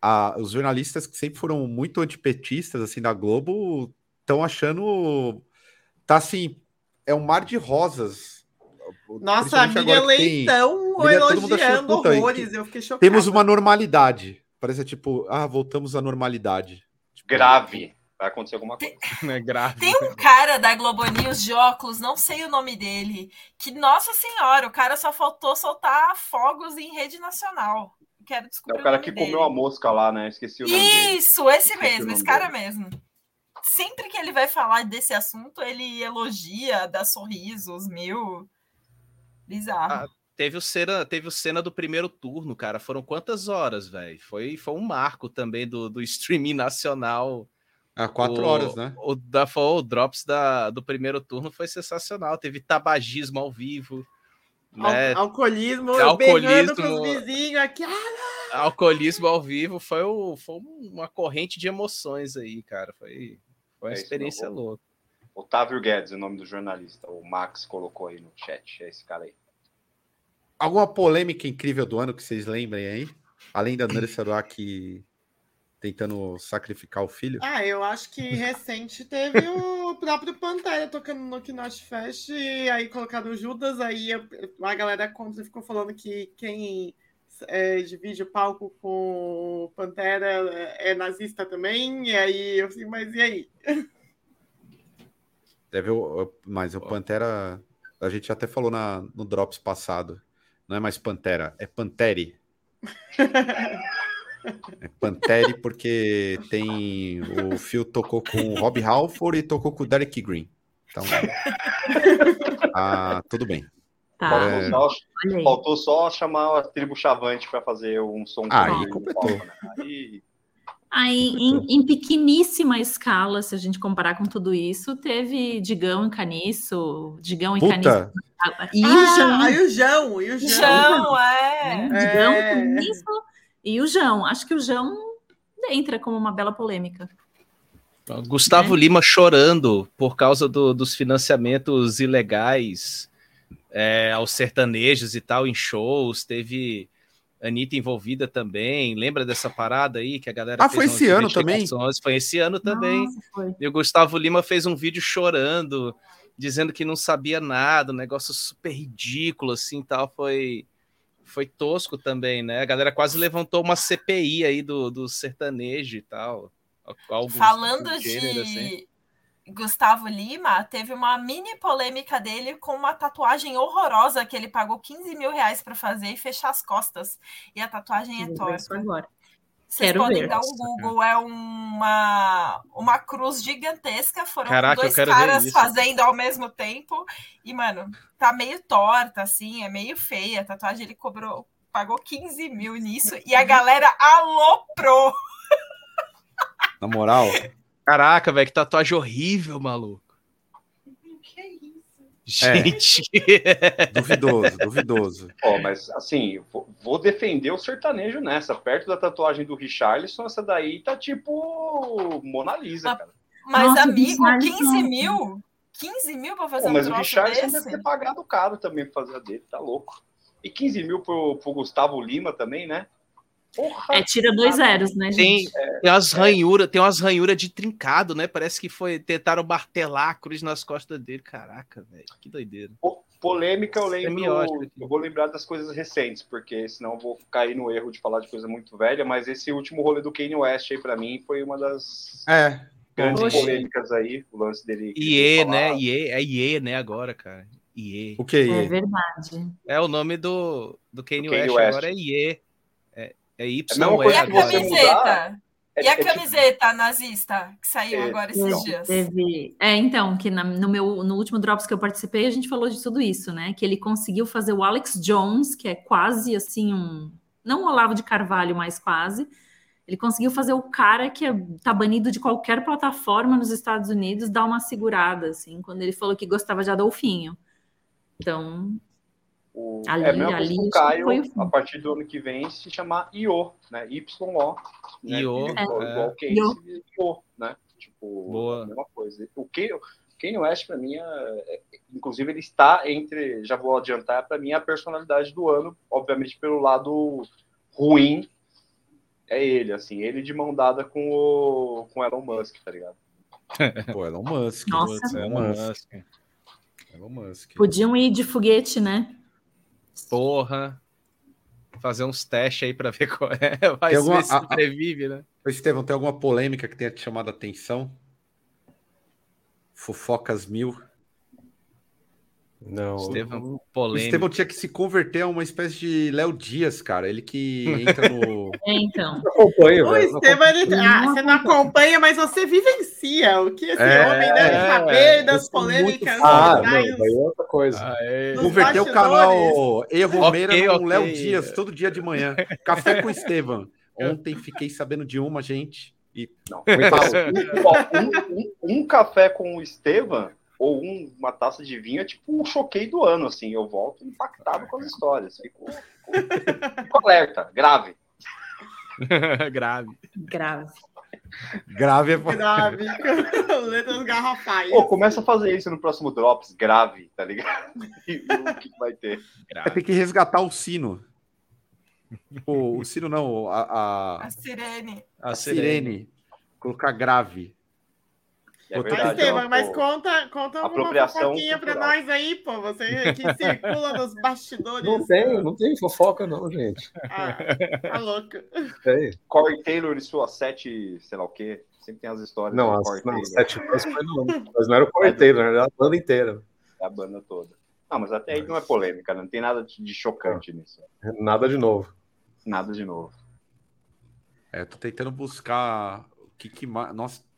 a, os jornalistas que sempre foram muito antipetistas assim da Globo estão achando tá assim é um mar de rosas nossa Miriam Leitão tem, elogiando horrores eu fiquei chocado temos uma normalidade parece tipo ah voltamos à normalidade tipo, grave vai acontecer alguma coisa. É grave. Tem um cara da Globo News de óculos, não sei o nome dele, que, nossa senhora, o cara só faltou soltar fogos em rede nacional quero descobrir. É o cara o que dele. comeu a mosca lá, né? Esqueci o nome Isso, dele. esse mesmo, esse cara dele. mesmo. Sempre que ele vai falar desse assunto, ele elogia, dá sorrisos, mil. Bizarro. Ah, teve o cena, teve o cena do primeiro turno, cara. Foram quantas horas, velho? Foi, foi um marco também do, do streaming nacional. Há quatro o, horas, né? O, da, o Drops da, do primeiro turno foi sensacional. Teve tabagismo ao vivo. Né? alcoolismo, alcoolismo com os vizinhos aqui. Ah, alcoolismo ao vivo foi, o, foi uma corrente de emoções aí, cara. Foi, foi uma é experiência isso, louca. Otávio Guedes, o nome do jornalista. O Max colocou aí no chat. É esse cara aí. Alguma polêmica incrível do ano que vocês lembrem aí? Além da Andressa Saruaki tentando sacrificar o filho? Ah, eu acho que recente teve o próprio Pantera tocando no Knot Fest e aí colocaram o Judas, aí a galera contra ficou falando que quem é, divide o palco com o Pantera é nazista também, e aí eu assim, mas e aí? Deve, mas o Pantera, a gente até falou na, no Drops passado. Não é mais Pantera, é Panteri. É Panteri porque tem. O Phil tocou com o Rob Halford e tocou com o Derek Green. Então. ah, tudo bem. Tá. É... Faltou, só, chamar a tribo Chavante para fazer um som. Aí completou. Né? Aí... Aí, em, em, pequeníssima escala, se a gente comparar com tudo isso, teve Digão e Caniço, Digão e Caniço. E ah, o Jão. Aí o Jão, e o Jão. Jão é. Digão, é. Caniço e o Jão. Acho que o Jão entra como uma bela polêmica. Gustavo é. Lima chorando por causa do, dos financiamentos ilegais é, aos sertanejos e tal, em shows. Teve Anitta envolvida também. Lembra dessa parada aí que a galera. Ah, foi esse ano também? Foi esse ano também. Nossa, e o Gustavo Lima fez um vídeo chorando, dizendo que não sabia nada, um negócio super ridículo, assim tal. Foi foi tosco também, né? A galera quase levantou uma CPI aí do, do sertanejo e tal. Falando de assim. Gustavo Lima, teve uma mini polêmica dele com uma tatuagem horrorosa que ele pagou 15 mil reais para fazer e fechar as costas. E a tatuagem é torta. Agora. Vocês quero podem ver. dar um Google, é uma, uma cruz gigantesca. Foram Caraca, dois caras fazendo ao mesmo tempo. E, mano, tá meio torta, assim, é meio feia. A tatuagem ele cobrou, pagou 15 mil nisso e a galera aloprou. Na moral. Caraca, velho, que tatuagem horrível, maluco. Gente. É. duvidoso, duvidoso. Ó, mas assim, vou defender o sertanejo nessa. Perto da tatuagem do Richarlison, essa daí tá tipo Mona Lisa, cara. Mas, Nossa, amigo, 15 mil? 15 mil pra fazer Pô, um Mas o Richarlison desse? deve ter pagado caro também pra fazer a dele, tá louco. E 15 mil pro, pro Gustavo Lima também, né? Porra, é, tira dois zeros, né, gente? Tem, é, tem umas ranhuras, tem umas ranhuras de trincado, né? Parece que foi tentaram martelar a cruz nas costas dele. Caraca, velho, que doideira. polêmica, eu lembro. Eu vou lembrar das coisas recentes, porque senão eu vou cair no erro de falar de coisa muito velha, mas esse último rolê do Kanye West aí, para mim, foi uma das é. grandes Oxe. polêmicas aí, o lance dele. IE, né? IE, é IE, né, agora, cara. IE. O que é IE? É verdade. É o nome do, do Kanye, Kanye West, West, agora é IE. É Y. É e a camiseta? É, e a é tipo camiseta tipo... nazista que saiu é, agora esses então, dias? Teve... É, então, que na, no meu no último Drops que eu participei, a gente falou de tudo isso, né? Que ele conseguiu fazer o Alex Jones, que é quase assim um. Não o Olavo de Carvalho, mas quase. Ele conseguiu fazer o cara que é, tá banido de qualquer plataforma nos Estados Unidos dar uma segurada, assim, quando ele falou que gostava de Adolfinho. Então, o, ali, é mesmo ali, o Caio, a partir do ano que vem, se chamar IO, né? YO. Né? IO. É. Igual, igual Case, IO. IO, né? Tipo, Boa. a mesma coisa. O que Kanye West, para mim, é, é, inclusive, ele está entre, já vou adiantar, para mim, a personalidade do ano, obviamente, pelo lado ruim, é ele, assim, ele de mão dada com o com Elon Musk, tá ligado? Pô, Elon Musk. Nossa. Elon Musk. Elon Musk. Podiam ir de foguete, né? Porra. Fazer uns testes aí para ver qual é. Vai alguma, se sobrevive, né? Estevão, tem alguma polêmica que tenha te chamado a atenção? Fofocas mil. Não. Estevam, polêmico. O Estevam tinha que se converter a uma espécie de Léo Dias, cara. Ele que entra no. É, então. Acompanho, o Estevam, ele... ah, você não acompanha, mas você vivencia o que esse é, homem deve é, saber das polêmicas. Ah, não, é outra coisa. Ah, é. Converter o canal Evo Meira okay, no okay. Léo Dias todo dia de manhã. Café com Estevam. Ontem fiquei sabendo de uma, gente. E... Não, um, um, um, café com o Estevam ou um, uma taça de vinho é tipo um choquei do ano, assim. Eu volto impactado com as histórias. Fico, fico, fico alerta, grave. grave. Grave. Grave é Grave. Letras garrafais. Pô, começa a fazer isso no próximo Drops, grave, tá ligado? E, o que vai ter? Grave. Vai ter que resgatar o sino. O, o sino não, a, a, a sirene. A, a sirene. sirene. Colocar grave. É Mas, verdade, Estevam, ó, mas pô, conta, conta uma fofoquinha pra cultural. nós aí, pô. Você que circula nos bastidores. Não tem, não tem fofoca, não, gente. Ah, tá louco. Tem. Corey Taylor e sua sete, sei lá o quê. Sempre tem as histórias Não, do as, Corey não, Taylor, sete não. Mas não era o quarteiro, né? Era a banda inteira. a banda toda. Não, mas até aí não é polêmica, não tem nada de chocante nisso. Nada de novo. Nada de novo. É, tô tentando buscar o que, que mais. Nossa.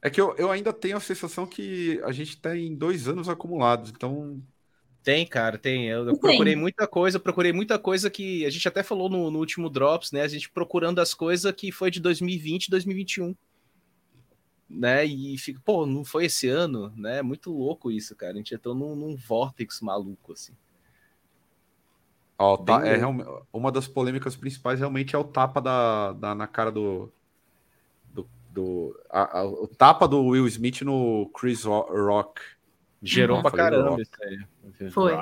É que eu, eu ainda tenho a sensação que a gente tem dois anos acumulados, então. Tem, cara, tem. Eu, eu Tem. procurei muita coisa, procurei muita coisa que a gente até falou no, no último Drops, né? A gente procurando as coisas que foi de 2020 2021. Né? E fica, pô, não foi esse ano, né? Muito louco isso, cara. A gente entrou num, num vórtex maluco, assim. Ó, tá, é, uma das polêmicas principais realmente é o tapa da, da- na cara do. Do, a- a- o tapa do Will Smith no Chris Ro- Rock. Gerou Uhum. pra caramba isso aí. Foi.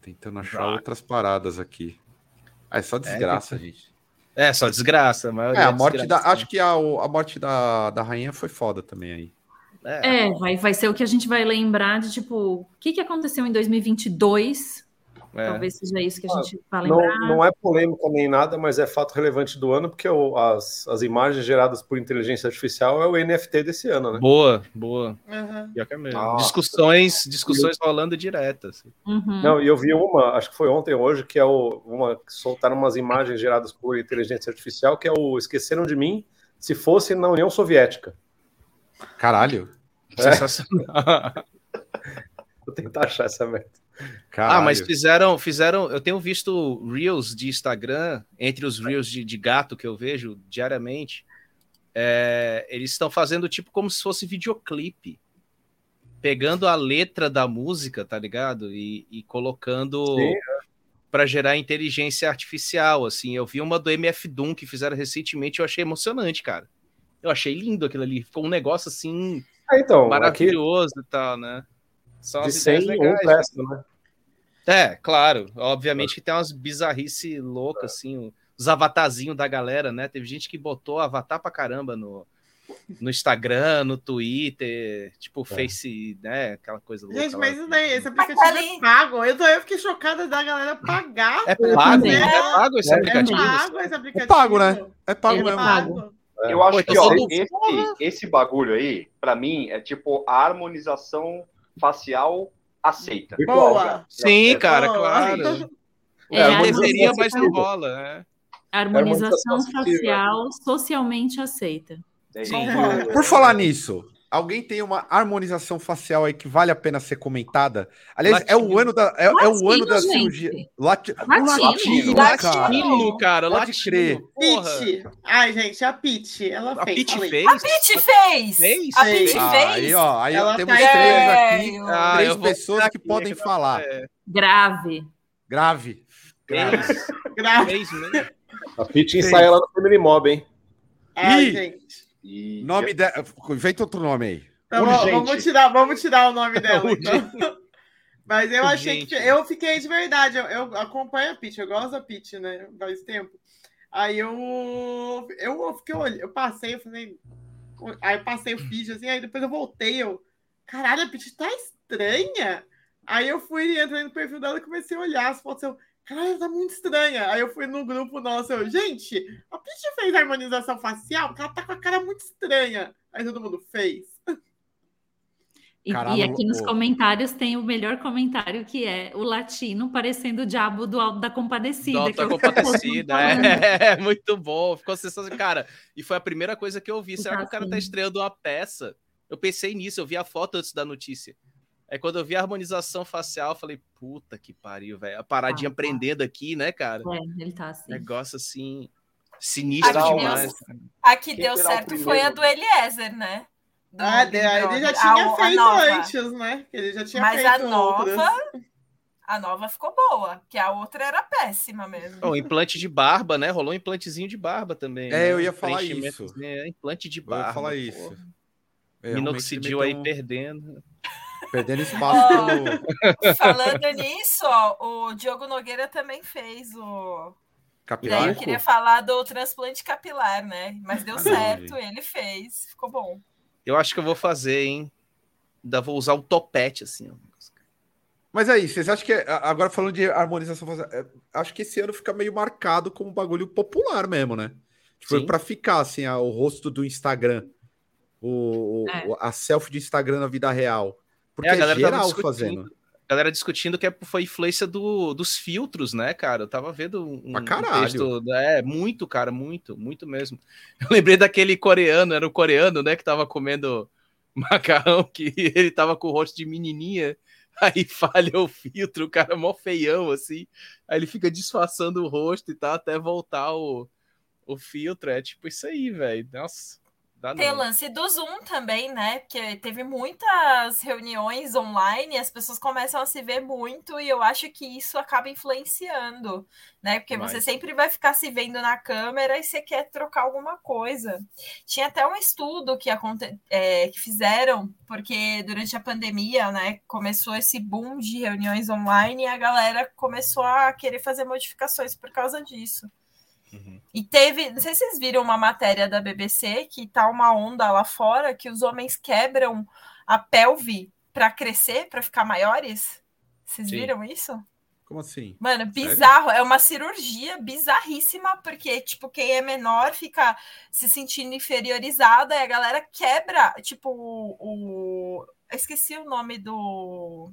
Tentando achar Rock. outras paradas aqui. Ah, é só desgraça, gente. É, só desgraça. A, É, a é morte da. desgraça. Acho que a, a morte da, da rainha foi foda também aí. É, É, vai, vai ser o que a gente vai lembrar de, tipo, o que, que aconteceu em 2022? É. Talvez seja isso que a gente vai Não, lembrar. não é polêmica nem nada, mas é fato relevante do ano, porque o- as, as imagens geradas por inteligência artificial é o NFT desse ano, né? Boa, boa. Uhum. Pior que é mesmo. Nossa. Discussões, discussões rolando diretas. Uhum. Não, e eu vi uma, acho que foi ontem ou hoje, que é o, uma que soltaram umas imagens geradas por inteligência artificial, que é o Esqueceram de Mim se fosse na União Soviética. Caralho. É. Sensacional. Vou tentar achar essa merda. Caralho. Ah, mas fizeram, fizeram. Eu tenho visto Reels de Instagram, entre os Reels de, de gato que eu vejo diariamente. é, eles estão fazendo tipo como se fosse videoclipe. Pegando a letra da música, tá ligado? E, e colocando Sim, para gerar inteligência artificial. Assim, eu vi uma do MF Doom que fizeram recentemente, eu achei emocionante, cara. Eu achei lindo aquilo ali. Ficou um negócio assim Ah, então, aqui maravilhoso e tal, né? São de as ideias 100, um legais. presta, né? É, claro. Obviamente que tem umas bizarrices loucas, assim, os avatarzinhos da galera, né? Teve gente que botou avatar pra caramba no, no Instagram, no Twitter, tipo Face, né? Aquela coisa louca. Gente, mas isso daí, esse aplicativo ali. é pago. Eu, tô, eu fiquei chocada da galera pagar. É pago, também. é pago esse É É aplicativo. pago esse aplicativo. É pago, né? É pago é mesmo. pago. É. Eu acho Pô, que então ó, esse, esse bagulho aí, pra mim, é tipo a harmonização facial aceita. Boa. Sim, É, cara, boa. claro. É, É, a harmonização Deveria, mas não rola, né? harmonização facial socialmente aceita. É. Sim. Por falar nisso, alguém tem uma harmonização facial aí que vale a pena ser comentada? Aliás, é o Latino. ano da, é, é o Latino, ano da gente. cirurgia. Lati... Latino. Latino, Latino. cara. Latino, latino. Peach. Ai, gente, a Peach, ela A fez. Falei. fez? A Pete fez! Fez? A Fez. Pete Ah, fez! aí, ó, aí Ela temos tá- três É, aqui, Ah, três pessoas botar que aqui, podem eu- falar. É, Grave. Grave. Grave. fez, Grave. fez mesmo. A Pitch ensaia lá no Family Mob, hein? Ai, Ih. gente. E Nome de... Inventa outro nome aí. Então, Urgente. vamos tirar, vamos tirar o nome dela. então. Mas eu achei Urgente. que. Eu fiquei de verdade. Eu, eu acompanho a Peach, eu gosto da Peach, né? Faz tempo. Aí eu. Eu fiquei olhando, eu passei, eu falei. Aí eu passei o feed assim, aí depois eu voltei, eu. Caralho, a Peach tá estranha. Aí eu fui entrei no perfil dela e comecei a olhar as fotos. Eu, Caralho, ela tá muito estranha. Aí eu fui no grupo nosso, eu, gente, a Peach fez harmonização facial, porque ela tá com a cara muito estranha. Aí todo mundo fez. E, Caralho, e aqui nos ô. comentários tem o melhor comentário que é o latino parecendo o diabo do Alto da Compadecida. Que eu- Compadecida, falando. é, muito bom, ficou sensacional. Cara, e foi a primeira coisa que eu vi. Será que o cara tá estreando uma peça? Eu pensei nisso, eu vi a foto antes da notícia. Aí quando eu vi a harmonização facial, eu falei, puta que pariu, velho. A paradinha Ah, tá. prendendo aqui, né, cara? É, ele tá assim. Negócio assim, sinistro Aqui demais. A que Quem deu certo foi a do Eliezer, né? Do Ah, ele já tinha A- a feito nova. antes, né? Ele já tinha Mas feito a nova, outras. a nova ficou boa, que a outra era péssima mesmo. O implante de barba, né? Rolou um implantezinho de barba também. É, né? eu ia falar isso. né? Implante de Eu barba. ia falar isso. É, Minoxidil aí meteu perdendo. Um- Perdendo espaço pro Falando nisso, ó, o Diogo Nogueira também fez o. E daí capilar. eu queria falar do transplante capilar, né? Mas deu certo, ele fez, ficou bom. Eu acho que eu vou fazer, hein? Ainda vou usar o topete, assim. Mas aí, vocês acham que. Agora falando de harmonização, é, acho que esse ano fica meio marcado como um bagulho popular mesmo, né? Tipo, para ficar assim, o rosto do Instagram, o, é. a selfie de Instagram na vida real. Porque é, a galera é geral fazendo. A galera discutindo que é, foi influência do, dos filtros, né, cara? Eu tava vendo um, pra caralho. Um texto, é, muito, cara, muito, muito mesmo. Eu lembrei daquele coreano, era o coreano, né, que tava comendo macarrão, que ele tava com o rosto de menininha, aí falha o filtro, o cara mó feião, assim, aí ele fica disfarçando o rosto e tal, até voltar o, o filtro, é tipo isso aí, velho, nossa. Dá Tem o lance do Zoom também, né? Porque teve muitas reuniões online, as pessoas começam a se ver muito e eu acho que isso acaba influenciando, né? Porque Mas... você sempre vai ficar se vendo na câmera e você quer trocar alguma coisa. Tinha até um estudo que, aconte... É, que fizeram, porque durante a pandemia, né, começou esse boom de reuniões online e a galera começou a querer fazer modificações por causa disso. Uhum. E teve, não sei se vocês viram uma matéria da BBC que tá uma onda lá fora que os homens quebram a pelve para crescer, para ficar maiores. Vocês Sim. viram isso? Como assim? Mano, bizarro. Sério? É uma cirurgia bizarríssima, porque, tipo, quem é menor fica se sentindo inferiorizada e a galera quebra, tipo, o. o... Esqueci o nome do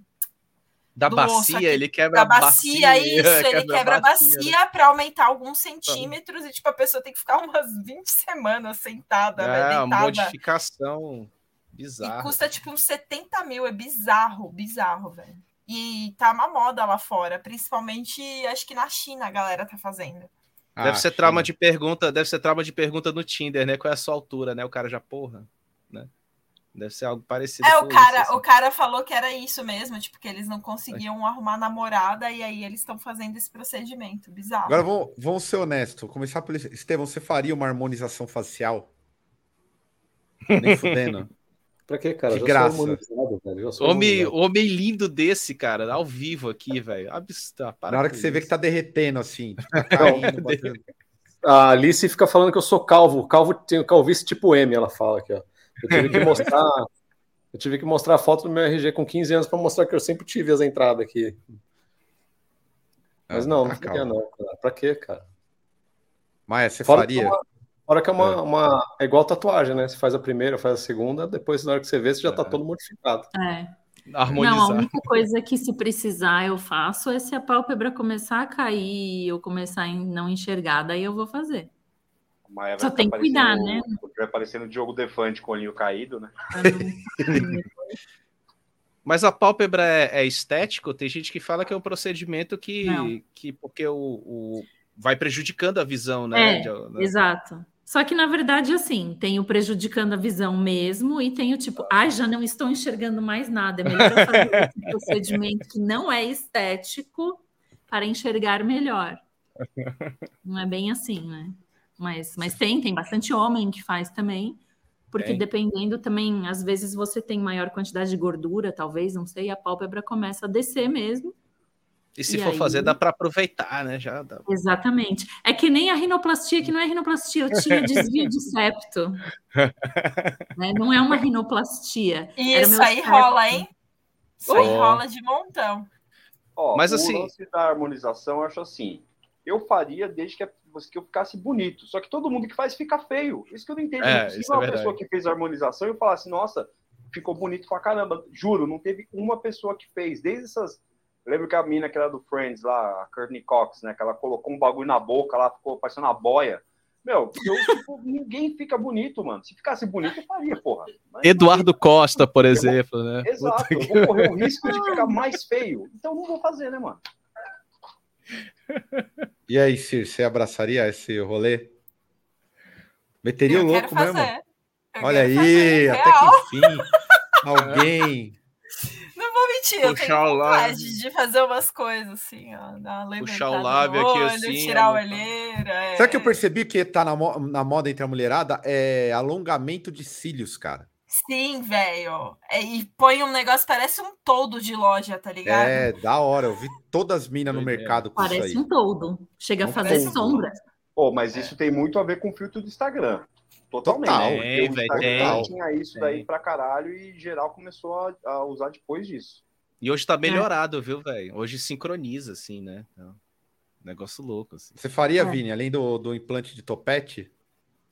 da bacia, ele quebra a bacia. bacia isso, ele quebra a bacia, bacia para aumentar alguns centímetros e tipo a pessoa tem que ficar umas 20 semanas sentada, é, uma modificação bizarra. E custa tipo uns 70 mil, é bizarro, bizarro, velho. E tá uma moda lá fora, principalmente acho que na China a galera tá fazendo. Deve ah, ser trauma China. de pergunta, deve ser trauma de pergunta no Tinder, né? Qual é a sua altura, né? O cara já porra, né? Deve ser algo parecido. É, o cara, isso, assim. o cara falou que era isso mesmo, tipo, que eles não conseguiam arrumar namorada e aí eles estão fazendo esse procedimento. Bizarro. Agora vamos, vamos ser honestos. Vou começar pelo. Estevão, você faria uma harmonização facial? Nem fudendo. pra quê, cara? De Já graça. homem, homem lindo desse, cara, ao vivo aqui, velho. Tá, Na hora que você vê que tá derretendo assim. Tá caindo, a Alice fica falando que eu sou calvo. Calvo tem calvície tipo M, ela fala aqui, ó. Eu tive que mostrar, eu tive que mostrar a foto do meu RG com 15 anos para mostrar que eu sempre tive as entradas aqui. Mas ah, não, não faria não, cara. Pra quê, cara? Mas você Fora faria? Que hora que é uma, é. uma. É igual tatuagem, né? Você faz a primeira, faz a segunda, depois, na hora que você vê, você já tá é. todo modificado. É. Harmonizar. Não, a única coisa que se precisar eu faço é se a pálpebra começar a cair ou começar a não enxergar, daí eu vou fazer. Maia Só tem que cuidar, né? Vai aparecer no Diogo Defante com o olhinho caído, né? Mas a pálpebra é, é, estético? Tem gente que fala que é um procedimento que, que porque o, o vai prejudicando a visão, né? É, de, né? Exato. Só que, na verdade, assim, tem o prejudicando a visão mesmo e tem o tipo, ai, ah, já não estou enxergando mais nada. É melhor eu fazer esse procedimento que não é estético para enxergar melhor. Não é bem assim, né? Mas, mas tem, tem bastante homem que faz também, porque é. dependendo também, às vezes você tem maior quantidade de gordura, talvez, não sei, a pálpebra começa a descer mesmo. E se e for aí... fazer, dá para aproveitar, né? Já dá... Exatamente. É que nem a rinoplastia, que não é rinoplastia, eu tinha desvio de septo. né? Não é uma rinoplastia. Isso aí septo. rola, hein? Isso oh. aí rola de montão. Ó, Mas assim. O lance da harmonização, eu acho assim. Eu faria desde que que eu ficasse bonito. Só que todo mundo que faz fica feio. Isso que eu não entendo. É, Se é uma é pessoa que fez a harmonização e eu falasse, nossa, ficou bonito pra caramba. Juro, não teve uma pessoa que fez. Desde essas. Eu lembro que a mina que era do Friends lá, a Courtney Cox, né? Que ela colocou um bagulho na boca, lá ficou parecendo uma boia. Meu, eu, tipo, ninguém fica bonito, mano. Se ficasse bonito, eu faria, porra. Mas, Eduardo Costa, por exemplo, né? Exato, eu vou correr o risco de ficar mais feio. Então não vou fazer, né, mano? E aí, Cir, você abraçaria esse rolê? Meteria o louco mesmo? Eu Olha aí, até que enfim, alguém. Não vou mentir, eu tenho vontade de fazer umas coisas assim, ó. Dar uma Puxar o lábio olho, aqui assim. Tirar a olheira. É. Sabe que eu percebi que tá na, mo na moda entre a mulherada? É alongamento de cílios, cara. Sim, velho. É, e põe um negócio, parece um todo de loja, tá ligado? É, da hora. Eu vi todas as minas no mercado com Parece um todo. Chega a fazer sombra. Pô, mas isso tem muito a ver com o filtro do Instagram. Totalmente. Total. Né? Tem, Instagram tinha isso daí pra caralho e geral começou a, a, usar depois disso. E hoje tá melhorado, é. viu, velho? Hoje sincroniza, assim, né? Então, negócio louco. Assim. Você faria, é. Vini, além do, do implante de topete?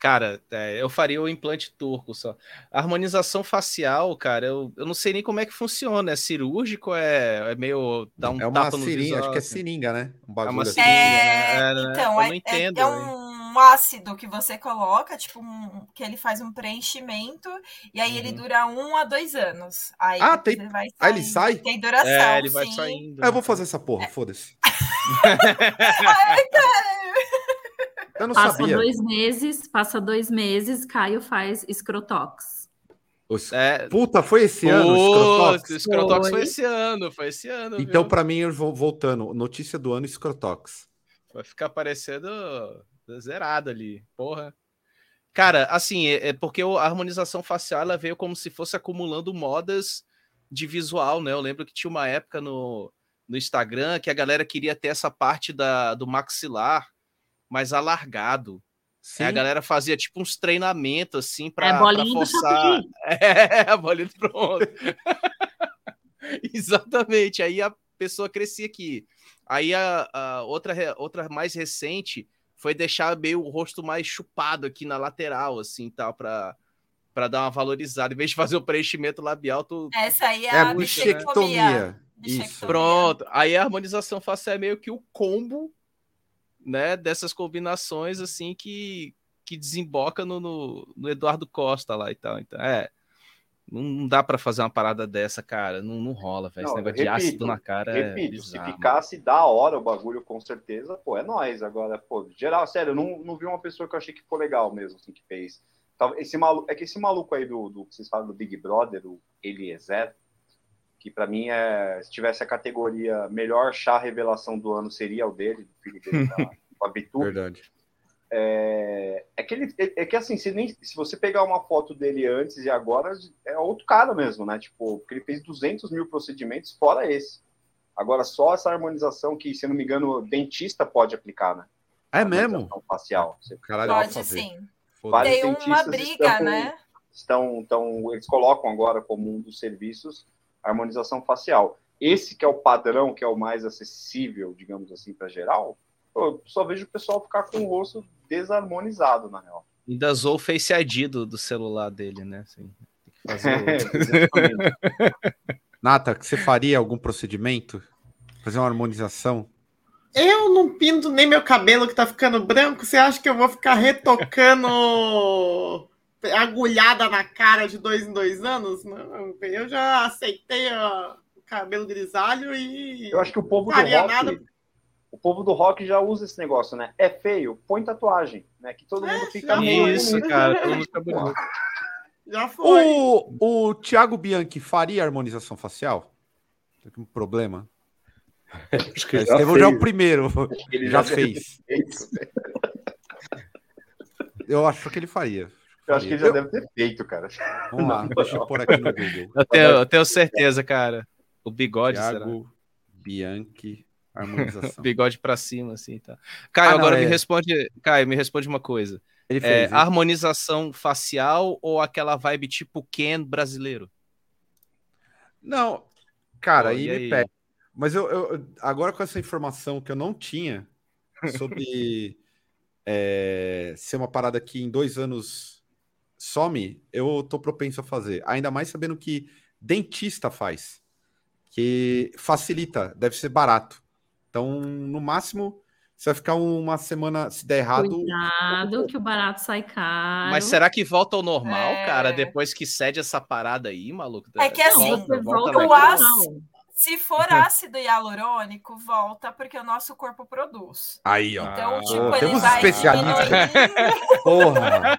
Cara, é, eu faria o implante turco só. A harmonização facial, cara, eu, eu não sei nem como é que funciona. É cirúrgico? É, é meio. Dá um é uma seringa, visual, acho que é assim? seringa, né? Um bagulho é uma seringa, assim. né? É, então, eu não entendo. É, um ácido que você coloca, tipo, um, que ele faz um preenchimento, e aí uhum. ele dura um a dois anos. Aí ah, tem. Ele vai aí ele sai? Tem duração. É, ele vai saindo. Ah, eu vou fazer essa porra, foda-se. Cara. Eu não passa sabia. dois meses, passa dois meses, Caio faz escrotox. Os... É... Puta, foi esse ano? Escrotox, escrotox foi. foi esse ano, foi esse ano. Então, para mim, eu vou voltando. Notícia do ano, escrotox. Vai ficar parecendo zerado ali, porra. Cara, assim, é, é porque a harmonização facial ela veio como se fosse acumulando modas de visual, né? Eu lembro que tinha uma época no, no Instagram que a galera queria ter essa parte da, do maxilar mais alargado. Sim. a galera fazia tipo uns treinamentos assim para é, forçar. É, a bolinha do pronto. Exatamente. Aí a pessoa crescia aqui. Aí a, a, outra, outra mais recente foi deixar meio o rosto mais chupado aqui na lateral, assim, tal, para para dar uma valorizada. Em vez de fazer o preenchimento labial, tu. Essa aí é, é a bichectomia. Isso. Pronto. Aí a harmonização facial é meio que o combo né, dessas combinações assim que, que desemboca no, no, no Eduardo Costa lá e tal. Então, é. Não, dá para fazer uma parada dessa, cara. Não, não rola, velho. Esse negócio repito, de ácido na cara. É repito, é bizarro, se ficasse mano. da hora o bagulho, com certeza, pô, é nóis. Agora, pô, geral, sério, eu não, não vi uma pessoa que eu achei que foi legal mesmo, assim, que fez. Esse maluco, é que esse maluco aí do, do que vocês falam do Big Brother, o Eliezer, que para mim é, se tivesse a categoria melhor chá revelação do ano seria o dele, do filho dele, da, do Abitur. Verdade. É, é, que ele, é, é que assim, se, nem, se você pegar uma foto dele antes e agora, é outro cara mesmo, né? Tipo, porque ele fez 200 mil procedimentos fora esse. Agora, só essa harmonização que, se não me engano, dentista pode aplicar, né? É mesmo? Facial. Caralho, pode sim. Tem uma briga, estão, né? Estão, estão, eles colocam agora como um dos serviços harmonização facial. Esse que é o padrão, que é o mais acessível, digamos assim, para geral, eu só vejo o pessoal ficar com o rosto desarmonizado, na real. Ainda usou o Face ID do, do celular dele, né? Assim, Nata, você faria algum procedimento? Fazer uma harmonização? Eu não pinto nem meu cabelo que tá ficando branco. Você acha que eu vou ficar retocando agulhada na cara de dois em dois anos? Não, eu já aceitei o cabelo grisalho e. Eu acho que o povo do rock, nada... o povo do rock já usa esse negócio, né? É feio, põe tatuagem, né? Que todo mundo é, fica Isso, cara, todo mundo fica bonito. Já foi. O, o Thiago Bianchi faria harmonização facial? Tem um problema? Acho que já, já é o primeiro. Ele já, já fez. fez. Eu acho que ele faria. Eu acho que ele já eu... deve ter feito, cara. Vamos lá, deixa eu pôr aqui no Google. Eu tenho, eu tenho certeza, cara. O bigode, Thiago será? Bianchi, harmonização. bigode pra cima, assim, tá. Caio, ah, não, agora é... me responde. Caio, me responde uma coisa. Ele é, fez, é, harmonização facial ou aquela vibe tipo Ken brasileiro? Não, cara, aí, aí me pega. Mas eu, eu, agora com essa informação que eu não tinha sobre é, ser uma parada que em dois anos some, eu tô propenso a fazer. Ainda mais sabendo que dentista faz, que facilita, deve ser barato. Então, no máximo, você vai ficar uma semana, se der errado. Cuidado, que o barato sai caro. Mas será que volta ao normal, é... cara, depois que cede essa parada aí, maluco? É que assim, volta, volta, volta se for ácido hialurônico, volta porque o nosso corpo produz. Aí, ó. Então, tipo, oh, temos especialistas. Porra.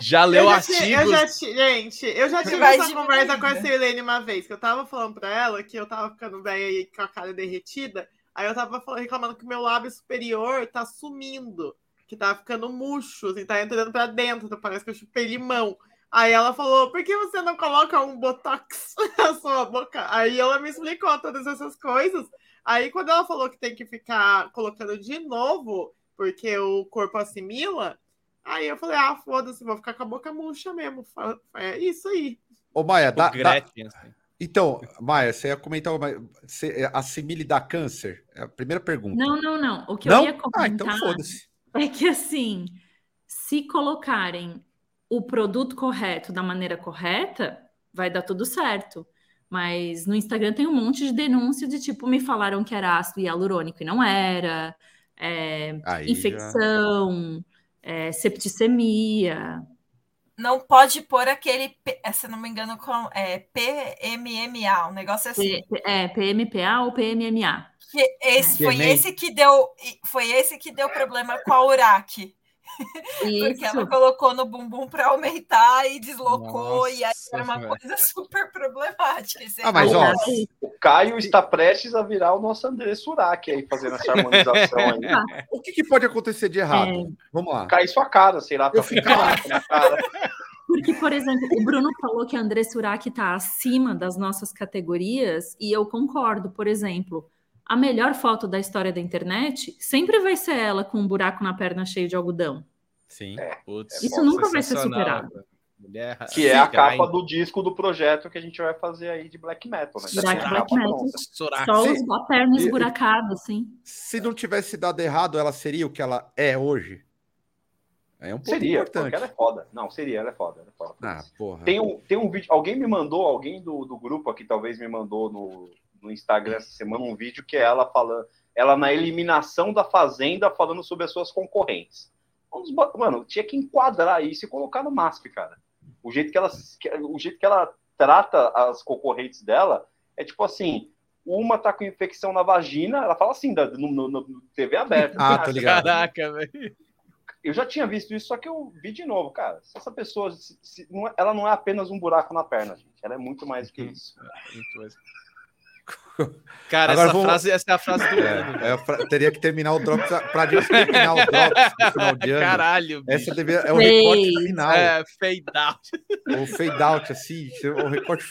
Já leu eu artigos. Eu já, gente, eu já tive essa conversa com a Sirlene uma vez, que eu tava falando pra ela que eu tava ficando velha e com a cara derretida. Aí eu tava falando, reclamando que o meu lábio superior tá sumindo, que tá ficando murcho, assim, tá entrando pra dentro, parece que eu chupei limão. Aí ela falou: por que você não coloca um botox na sua boca? Aí ela me explicou todas essas coisas. Aí, quando ela falou que tem que ficar colocando de novo, porque o corpo assimila. Aí eu falei, ah, foda-se, vou ficar com a boca murcha mesmo. É isso aí. Ô, Maia, dá, Gretchen, dá... Assim. Então, Maia, você ia comentar, você assimile dá câncer? É a primeira pergunta. Não, não, não. O que não? eu ia comentar ah, então é que, assim, se colocarem o produto correto da maneira correta, vai dar tudo certo. Mas no Instagram tem um monte de denúncia de tipo, me falaram que era ácido hialurônico e não era, é, infecção, já... é, septicemia. Não pode pôr aquele, é, se não me engano, com é, PMMA, um negócio assim. P, é, PMPA ou PMMA. Que esse, foi, esse que deu, foi esse que deu problema com a URAC. Porque ela colocou no bumbum para aumentar e deslocou, Nossa, e aí era uma coisa super problemática. Ah, mas ó, o Caio está prestes a virar o nosso André Surak aí, fazendo essa harmonização aí. O que, que, pode acontecer de errado? É... Vamos lá. Cair sua cara, sei lá, eu ficar cara. Porque, por exemplo, o Bruno falou que a André Surak está acima das nossas categorias, e eu concordo, por exemplo a melhor foto da história da internet sempre vai ser ela com um buraco na perna cheio de algodão. Sim. É, Putz, Isso nunca vai ser superado. Mulher, que é a capa do disco do projeto que a gente vai fazer aí de black metal, né? Black, black metal. Só os, a perna esburacada, assim. Se não tivesse dado errado, ela seria o que ela é hoje? É um pouco seria, importante. porque ela é foda. Não, seria, ela é foda. Ela é foda. Ah, porra. Tem um, tem um vídeo, alguém me mandou, alguém do, do grupo aqui talvez me mandou no, no Instagram essa semana um vídeo que é ela falando, ela na eliminação da Fazenda falando sobre as suas concorrentes. Mano, tinha que enquadrar isso e colocar no MASP, cara. O jeito que ela, o jeito que ela trata as concorrentes dela é tipo assim: uma tá com infecção na vagina, ela fala assim, da, no, no, no TV aberta. Ah, tô ligado. Caraca, velho. Eu já tinha visto isso, só que eu vi de novo, cara. Se essa pessoa, se, se, não, é, ela não é apenas um buraco na perna, gente. Ela é muito mais do que isso. É, muito mais. Cara, Agora essa, vamos... frase, essa é a frase do é, ano. É, fra... Teria que terminar o Drops para terminar o Drops no final de ano. Caralho, bicho. Essa devia... é o recorte final. É, fade out. O fade out, assim, o recorte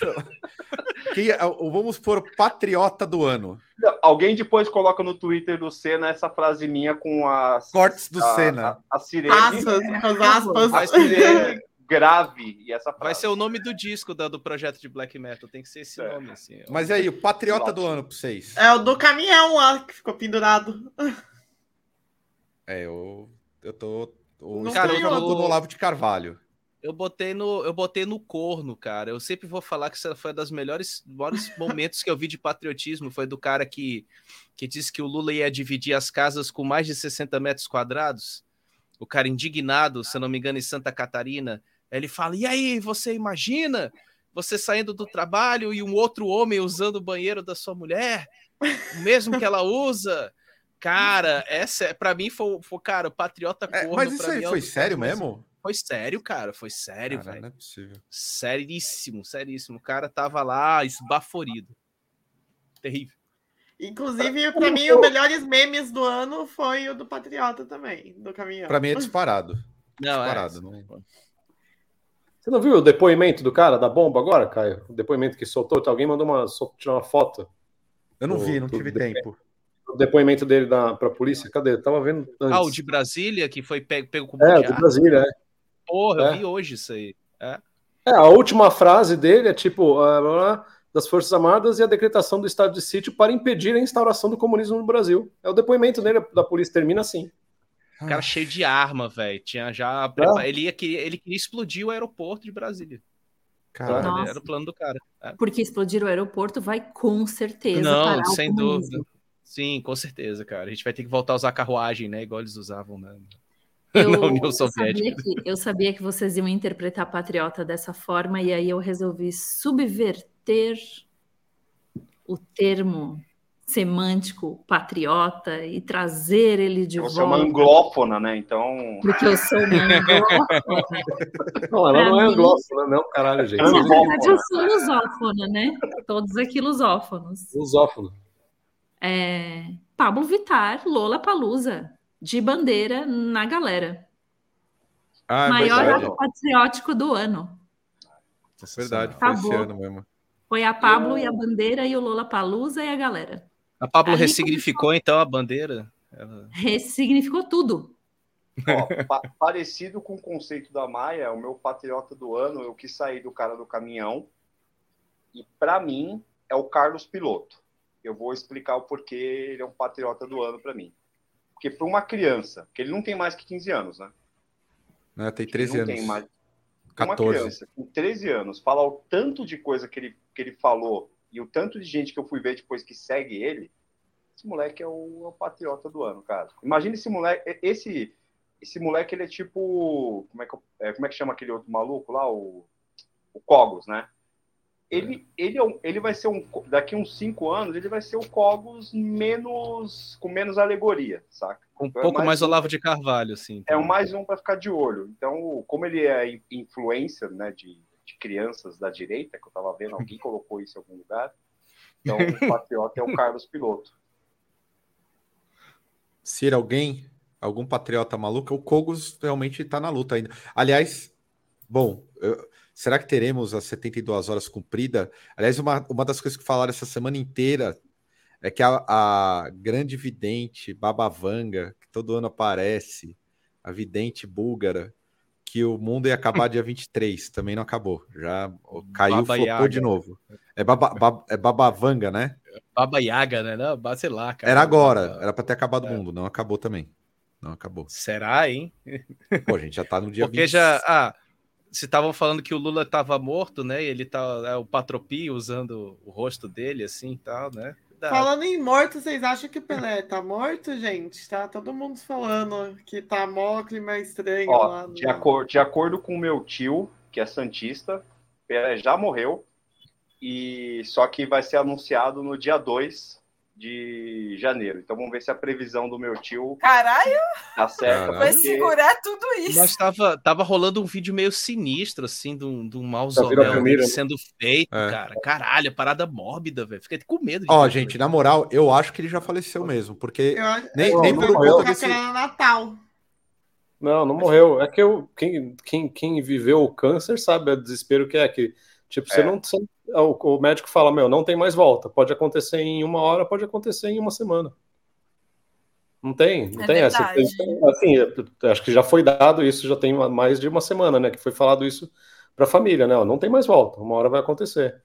Quem, é, vamos por patriota do ano. Alguém depois coloca no Twitter do Senna essa frase minha com as cortes do a, Senna. A, a sirene. Aspas, as aspas. A sirene grave. E essa Vai ser o nome do disco do, do projeto de black metal, tem que ser esse é. nome. Assim, Mas aí, o patriota do ano pra vocês? É o do caminhão lá que ficou pendurado. É, eu, eu tô. O cara, eu tô no Olavo de Carvalho. Eu botei no, eu botei no corno, cara. Eu sempre vou falar que essa foi um dos melhores, melhores momentos que eu vi de patriotismo. Foi do cara que, que disse que o Lula ia dividir as casas com mais de 60 metros quadrados. O cara indignado, se não me engano, em Santa Catarina, ele fala: E aí, você imagina você saindo do trabalho e um outro homem usando o banheiro da sua mulher, o mesmo que ela usa? Cara, essa para mim foi, foi, cara, o patriota é, corno. É, mas isso aí é foi sério mesmo? Foi sério, cara, foi sério, velho. Não é possível. Seríssimo, seríssimo. O cara tava lá esbaforido. Terrível. Inclusive, para mim, os melhores memes do ano foi o do Patriota também, do caminhão. Para mim é disparado. Não, é disparado. É... Não... Você não viu o depoimento do cara da bomba agora, Caio? O depoimento que soltou? Alguém mandou uma, tirar uma foto. Eu não do, vi, não tive tempo. O depoimento dele para a polícia, cadê? Eu tava vendo antes. Ah, o de Brasília, que foi pego, pego com É, o de Brasília, é. Porra, é. eu vi hoje isso aí. É. é. a última frase dele é tipo, uh, das Forças Armadas e a decretação do estado de sítio para impedir a instauração do comunismo no Brasil. É o depoimento dele da polícia, termina assim. O cara cheio de arma, velho. Tinha já. Ah. Ele, ia, ele queria explodir o aeroporto de Brasília. Caralho. Era o plano do cara. É. Porque explodir o aeroporto vai com certeza. Não, sem dúvida. Sim, com certeza, cara. A gente vai ter que voltar a usar carruagem, né? Igual eles usavam né? eu, na União Soviética. Eu sabia, que, eu sabia que vocês iam interpretar patriota dessa forma, e aí eu resolvi subverter o termo semântico patriota e trazer ele de Você volta. Você é uma anglófona, né? Então. Porque eu sou uma anglófona. não, ela não é anglófona, não, caralho, gente. Na verdade, eu sou lusófona, né? Todos aqui lusófonos. Lusófono. É... Pablo Vittar, Lola Palusa, de bandeira na galera. Ah, é Maior ato patriótico do ano. É verdade, foi Acabou. esse ano mesmo. Foi a Pablo eu... e a bandeira e o Lola Palusa e a galera. A Pablo ressignificou então a bandeira. Ela... Ressignificou tudo. Ó, pa parecido com o conceito da Maia, o meu patriota do ano, eu quis sair do cara do caminhão. E para mim é o Carlos Piloto. Eu vou explicar o porquê ele é um patriota do ano para mim. Porque para uma criança, que ele não tem mais que 15 anos, né? Não, tem 13 anos. Tem mais... 14. Uma criança com 13 anos falar o tanto de coisa que ele, que ele falou e o tanto de gente que eu fui ver depois que segue ele, esse moleque é o, é o patriota do ano, cara. Imagina esse moleque, esse esse moleque, ele é tipo. Como é que, é, como é que chama aquele outro maluco lá? O, o Cogos, né? Ele, é. ele, é um, ele vai ser um. Daqui uns cinco anos, ele vai ser o Cogos menos. com menos alegoria, saca? Um então, pouco é mais, mais Olavo de Carvalho, assim. É o mais um para ficar de olho. Então, como ele é influencer, né, de crianças da direita, que eu tava vendo, alguém colocou isso em algum lugar. Então, o patriota é o Carlos Piloto. Ser alguém algum patriota maluco, o Kogos realmente está na luta ainda. Aliás, bom, eu, será que teremos as 72 horas cumprida? Aliás, uma, uma das coisas que falaram essa semana inteira é que a, a grande vidente Babavanga, que todo ano aparece, a vidente búlgara, que o mundo ia acabar dia 23, também não acabou. Já caiu, Baba flopou de novo. É, baba, baba, é Babavanga, né? Baba Yaga, né? Não, sei lá, cara. Era agora, era para ter acabado é. o mundo, não acabou também. Não acabou. Será, hein? Pô, a gente já tá no dia Porque 20... já. Ah, se estavam falando que o Lula estava morto, né? E ele tá. É, o Patropi usando o rosto dele, assim e tal, né? Falando em morto, vocês acham que o Pelé tá morto, gente? Tá todo mundo falando que tá mó clima estranho Ó, lá. No... De, acordo, de acordo com o meu tio, que é Santista, Pelé já morreu. E só que vai ser anunciado no dia 2 de janeiro. Então vamos ver se a previsão do meu tio. Caralho! Tá certo. Vai porque... segurar tudo isso. Mas tava, tava rolando um vídeo meio sinistro, assim, de um, de um mausoléu né? sendo feito, é. cara. Caralho, parada mórbida, velho. Fiquei com medo. Ó, gente, na moral, eu acho que ele já faleceu mesmo, porque eu, nem, eu, nem por conta desse... Natal. Não, não morreu. É que eu, quem, quem, quem viveu o câncer sabe o desespero que é que, tipo, é. você não, você o, o médico fala, meu, não tem mais volta. Pode acontecer em uma hora, pode acontecer em uma semana. Não tem, não é tem verdade. essa. Assim, acho que já foi dado isso, já tem mais de uma semana, né? Que foi falado isso para a família, né? Não tem mais volta, uma hora vai acontecer.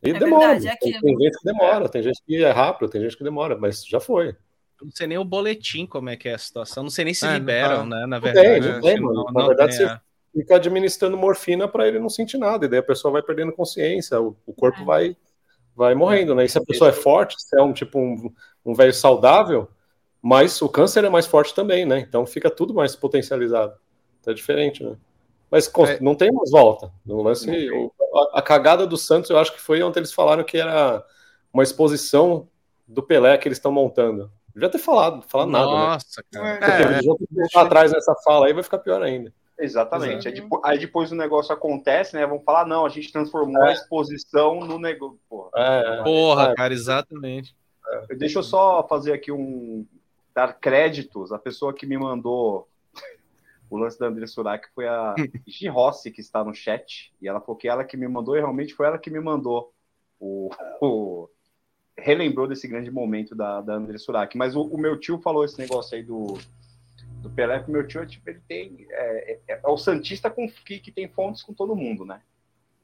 E é demora. Verdade, é que... tem, gente que demora, tem gente que é rápido, tem gente que demora, mas já foi. Não sei nem o boletim como é que é a situação, não sei nem se é, liberam, tá. né? Na verdade. Tem, não tem, mano. Na verdade, tem, você, fica administrando morfina para ele não sentir nada, e daí a pessoa vai perdendo consciência, o, o corpo é. vai vai morrendo, né? E se a pessoa é forte, se é um tipo um, um velho saudável, mas o câncer é mais forte também, né? Então fica tudo mais potencializado. É diferente, né? Mas é. não tem mais volta. No lance, o, a, a, cagada do Santos, eu acho que foi onde eles falaram que era uma exposição do Pelé que eles estão montando. Devia ter falado, falado nada. Né? Nossa, né? cara. Porque é, é. atrás nessa fala aí vai ficar pior ainda. Exatamente. Aí, depois, aí, depois o negócio acontece, né? Vão falar, não, a gente transformou é. a exposição no negócio. Porra, é, Porra é. cara, exatamente. É. Deixa eu só fazer aqui um. dar créditos. A pessoa que me mandou o lance da André Surak foi a Gi Rossi, que está no chat. E ela falou que ela que me mandou, e realmente foi ela que me mandou o. o relembrou desse grande momento da, da André Surak. Mas o, o meu tio falou esse negócio aí do do Pelé, que meu tio tipo, ele tem é, é, é, o santista com, que, que tem fontes com todo mundo, né?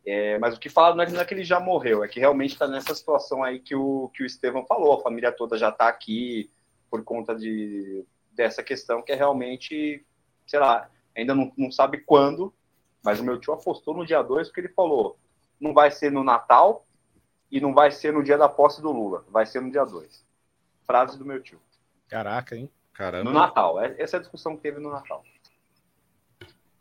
É, mas o que fala não é, não é, que ele já morreu, é que realmente está nessa situação aí que o que o Estevão falou, a família toda já está aqui por conta de dessa questão que é realmente, sei lá, ainda não, não sabe quando, mas o meu tio apostou no dia 2 porque ele falou, não vai ser no Natal e não vai ser no dia da posse do Lula, vai ser no dia 2. Frase do meu tio. Caraca, hein? Caramba. No Natal. É, essa é a discussão que teve no Natal.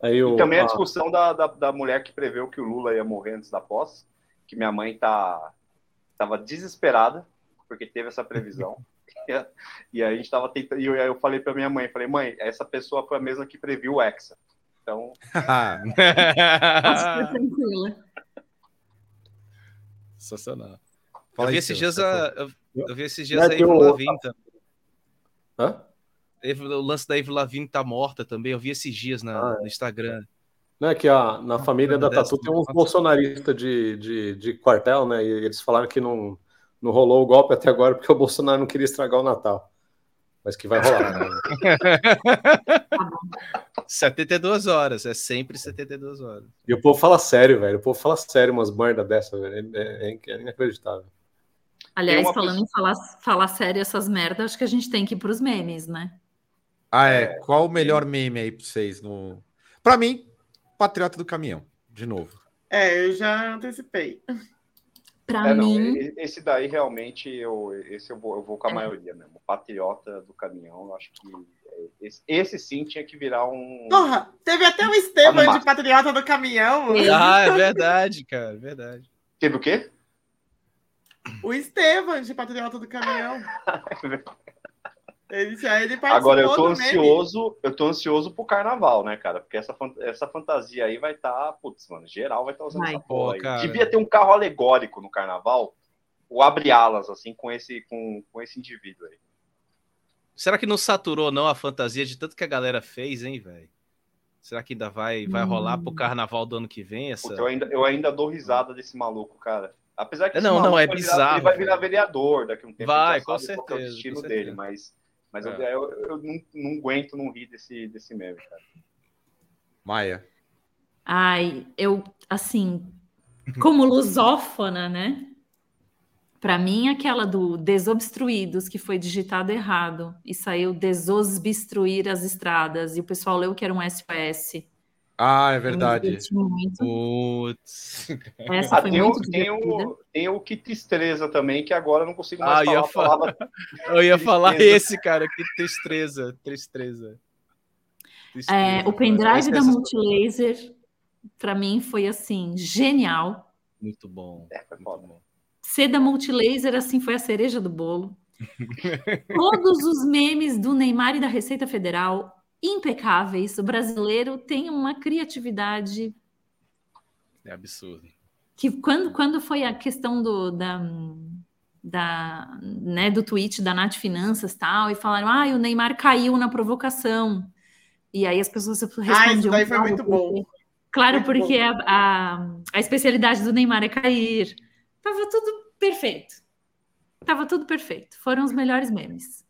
Aí o, e também a discussão da, da, da, mulher que preveu que o Lula ia morrer antes da posse, que minha mãe tá estava desesperada porque teve essa previsão. e aí a gente estava tentando, e eu, eu falei para minha mãe, falei: "Mãe, essa pessoa foi a mesma que previu o Hexa". Então. Sensacional. eu vi esses dias eu, eu vi esses dias aí o Lavigne também. Hã? O lance da Eve Lavigne tá morta também. Eu vi esses dias na, ah, é. no Instagram. Não é que a, na família da Tatu tem uns bolsonaristas de, de, de, quartel, né? E eles falaram que não, não rolou o golpe até agora porque o Bolsonaro não queria estragar o Natal. mas que vai rolar. 72 horas, é sempre 72 horas. E o povo fala sério, velho. O povo fala sério umas merda dessa, velho. É, é, é inacreditável. Aliás, falando pessoa... em falar, falar sério essas merdas, acho que a gente tem que ir para os memes, né? Ah, é. Qual o melhor meme aí para vocês? No... Para mim, Patriota do Caminhão, de novo. É, eu já antecipei. Para é, mim. esse daí realmente eu, esse eu vou, eu vou com a é. maioria mesmo. O Patriota do Caminhão, eu acho que esse, esse, sim tinha que virar um. Porra, teve até o Estevam de Patriota do Caminhão. Ah, é verdade, cara, é verdade. Teve o quê? O Estevam de Patriota do Caminhão. Ele, ele Agora eu tô ansioso, eu tô ansioso pro carnaval, né, cara? Porque essa, essa fantasia aí vai estar, tá, putz, mano, geral vai estar tá usando vai. essa porra aí. Devia ter um carro alegórico no carnaval, o abre alas assim com esse com, com esse indivíduo aí. Será que não saturou não a fantasia de tanto que a galera fez, hein, velho? Será que ainda vai vai hum. rolar pro carnaval do ano que vem essa? Puta, eu ainda eu ainda dou risada desse maluco, cara. Apesar que não, não é bizarro. Virar, ele vai virar vereador daqui a um tempo. Vai, com certeza. É o estilo dele, mas mas é. eu, eu, eu não, não, aguento não rir desse, desse meme, cara. Maia. Ai, eu, assim, como lusófona, né? Para mim, aquela do desobstruídos, que foi digitado errado e saiu desobstruir as estradas, e o pessoal leu que era um SOS. Ah, é verdade. Putz. Essa ah, foi tem, muito o, tem, o, tem o Que Tristeza também, que agora eu não consigo mais ah, falar. Ia falar... eu ia falar esse, cara, Que Tristeza. Tristeza. tristeza é, o pendrive da Multilaser, para mim, foi assim, genial. Muito bom. É, foi muito bom. Ser da Multilaser, assim, foi a cereja do bolo. Todos os memes do Neymar e da Receita Federal impecáveis. O brasileiro tem uma criatividade. É absurdo. Que quando, quando foi a questão do, da, da, né, do tweet da Nath Finanças tal, e falaram: ah, o Neymar caiu na provocação. E aí as pessoas respondiam. Ah, isso daí foi muito bom. Claro, muito porque bom. A, a, a especialidade do Neymar é cair. Tava tudo perfeito. Tava tudo perfeito. Foram os melhores memes.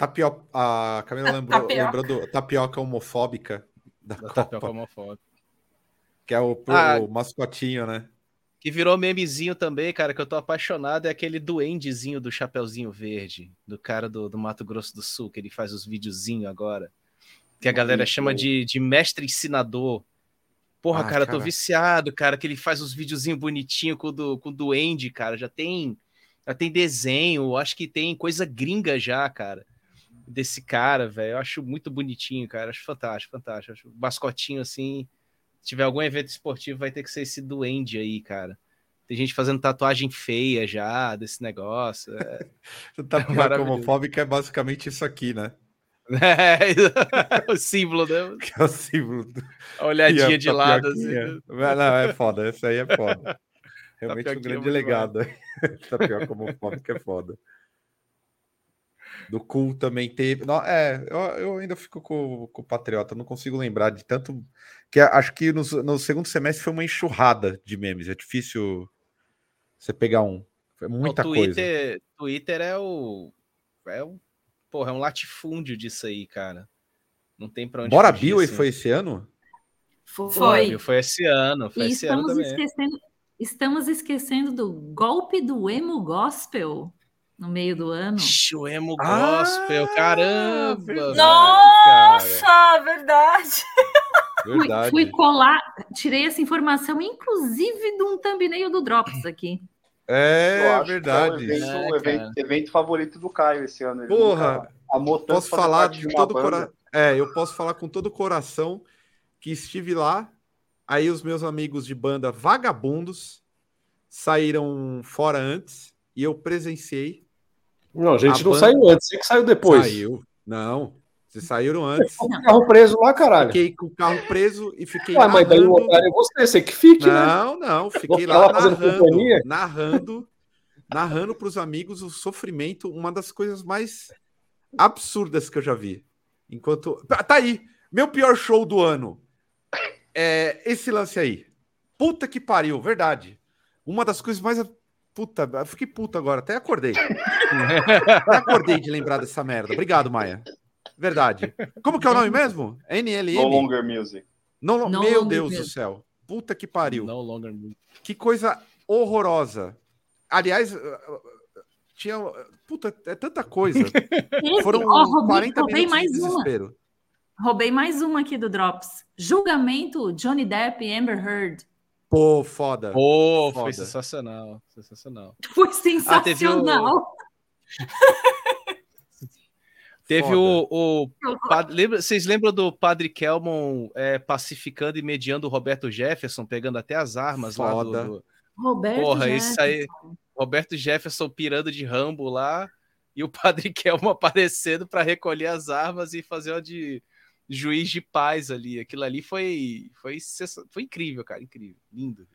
Tapioca, a Camila lembrou, lembrou do tapioca homofóbica da, da Copa. Tapioca homofóbica. Que é o, ah, o, mascotinho, né? Que virou memezinho também, cara, que eu tô apaixonado, é aquele duendezinho do Chapeuzinho Verde, do cara do, do Mato Grosso do Sul, que ele faz os videozinhos agora. Que a galera chama de, de mestre ensinador. Porra, ah, cara, cara, tô viciado, cara, que ele faz os videozinhos bonitinhos com do, com o duende, cara. Já tem, já tem desenho, acho que tem coisa gringa já, cara desse cara, velho. Eu acho muito bonitinho, cara. Acho fantástico, fantástico. Acho mascotinho assim. Se tiver algum evento esportivo, vai ter que ser esse duende aí, cara. Tem gente fazendo tatuagem feia já desse negócio. É... Tapioca é homofóbica é basicamente isso aqui, né? É, o símbolo, né? Que é o símbolo. Do... A olhadinha de lado, assim. Não, é foda, esse aí é foda. Realmente um grande é legado. Tapioca homofóbica é foda. Do Cool também teve. Não, é, eu, eu ainda fico com, com o Patriota, não consigo lembrar de tanto. Que acho que no, no segundo semestre foi uma enxurrada de memes. É difícil você pegar um. Foi muita o Twitter, coisa. Twitter é o. É o. Porra, é um latifúndio disso aí, cara. Não tem pra onde. Bora Bill assim. foi esse ano? Foi. Foi esse ano. Foi e esse estamos ano esquecendo, estamos esquecendo do golpe do emo gospel no meio do ano. O emo gospel, ah, caramba! Verdade. Nossa, cara. verdade! Verdade. Fui, fui, colar, tirei essa informação, inclusive de um thumbnail do Drops aqui. É verdade. É o evento, é, evento, evento, favorito do Caio esse ano. Ele Porra, posso falar de, de todo coração. É, eu posso falar com todo o coração que estive lá. Aí os meus amigos de banda vagabundos saíram fora antes e eu presenciei não, a gente a não banda... saiu antes, você que saiu depois. Saiu. Não, vocês saíram antes. Com o carro preso lá, caralho. Fiquei com o carro preso e fiquei. Ué, mas daí o otário é você, você que fique, não, né? Não, não, fiquei lá narrando, narrando, narrando para os amigos o sofrimento, uma das coisas mais absurdas que eu já vi. Enquanto. Tá aí, meu pior show do ano. É esse lance aí. Puta que pariu, verdade. Uma das coisas mais Puta, eu fiquei puto agora, até acordei. até acordei de lembrar dessa merda. Obrigado, Maia. Verdade. Como que é o nome mesmo? NLM? No Longer Music. No, no meu Deus do céu. Puta que pariu. No Longer Music. Que coisa horrorosa. Aliás, tinha. Puta, é tanta coisa. Foram oh, roubei, 40 roubei mais de desespero. Uma. Roubei mais uma aqui do Drops. Julgamento Johnny Depp e Amber Heard. Pô, foda. Pô, foda. foi sensacional. Sensacional. Foi sensacional. Ah, teve o, o, o lembra, vocês lembram do Padre Kelmon é, pacificando e mediando o Roberto Jefferson, pegando até as armas foda. lá do, do... Roberto Porra, Jefferson. isso aí. Roberto Jefferson pirando de Rambo lá e o Padre Kelmo aparecendo para recolher as armas e fazer uma de juiz de paz ali. Aquilo ali foi, foi, foi incrível, cara, incrível, lindo.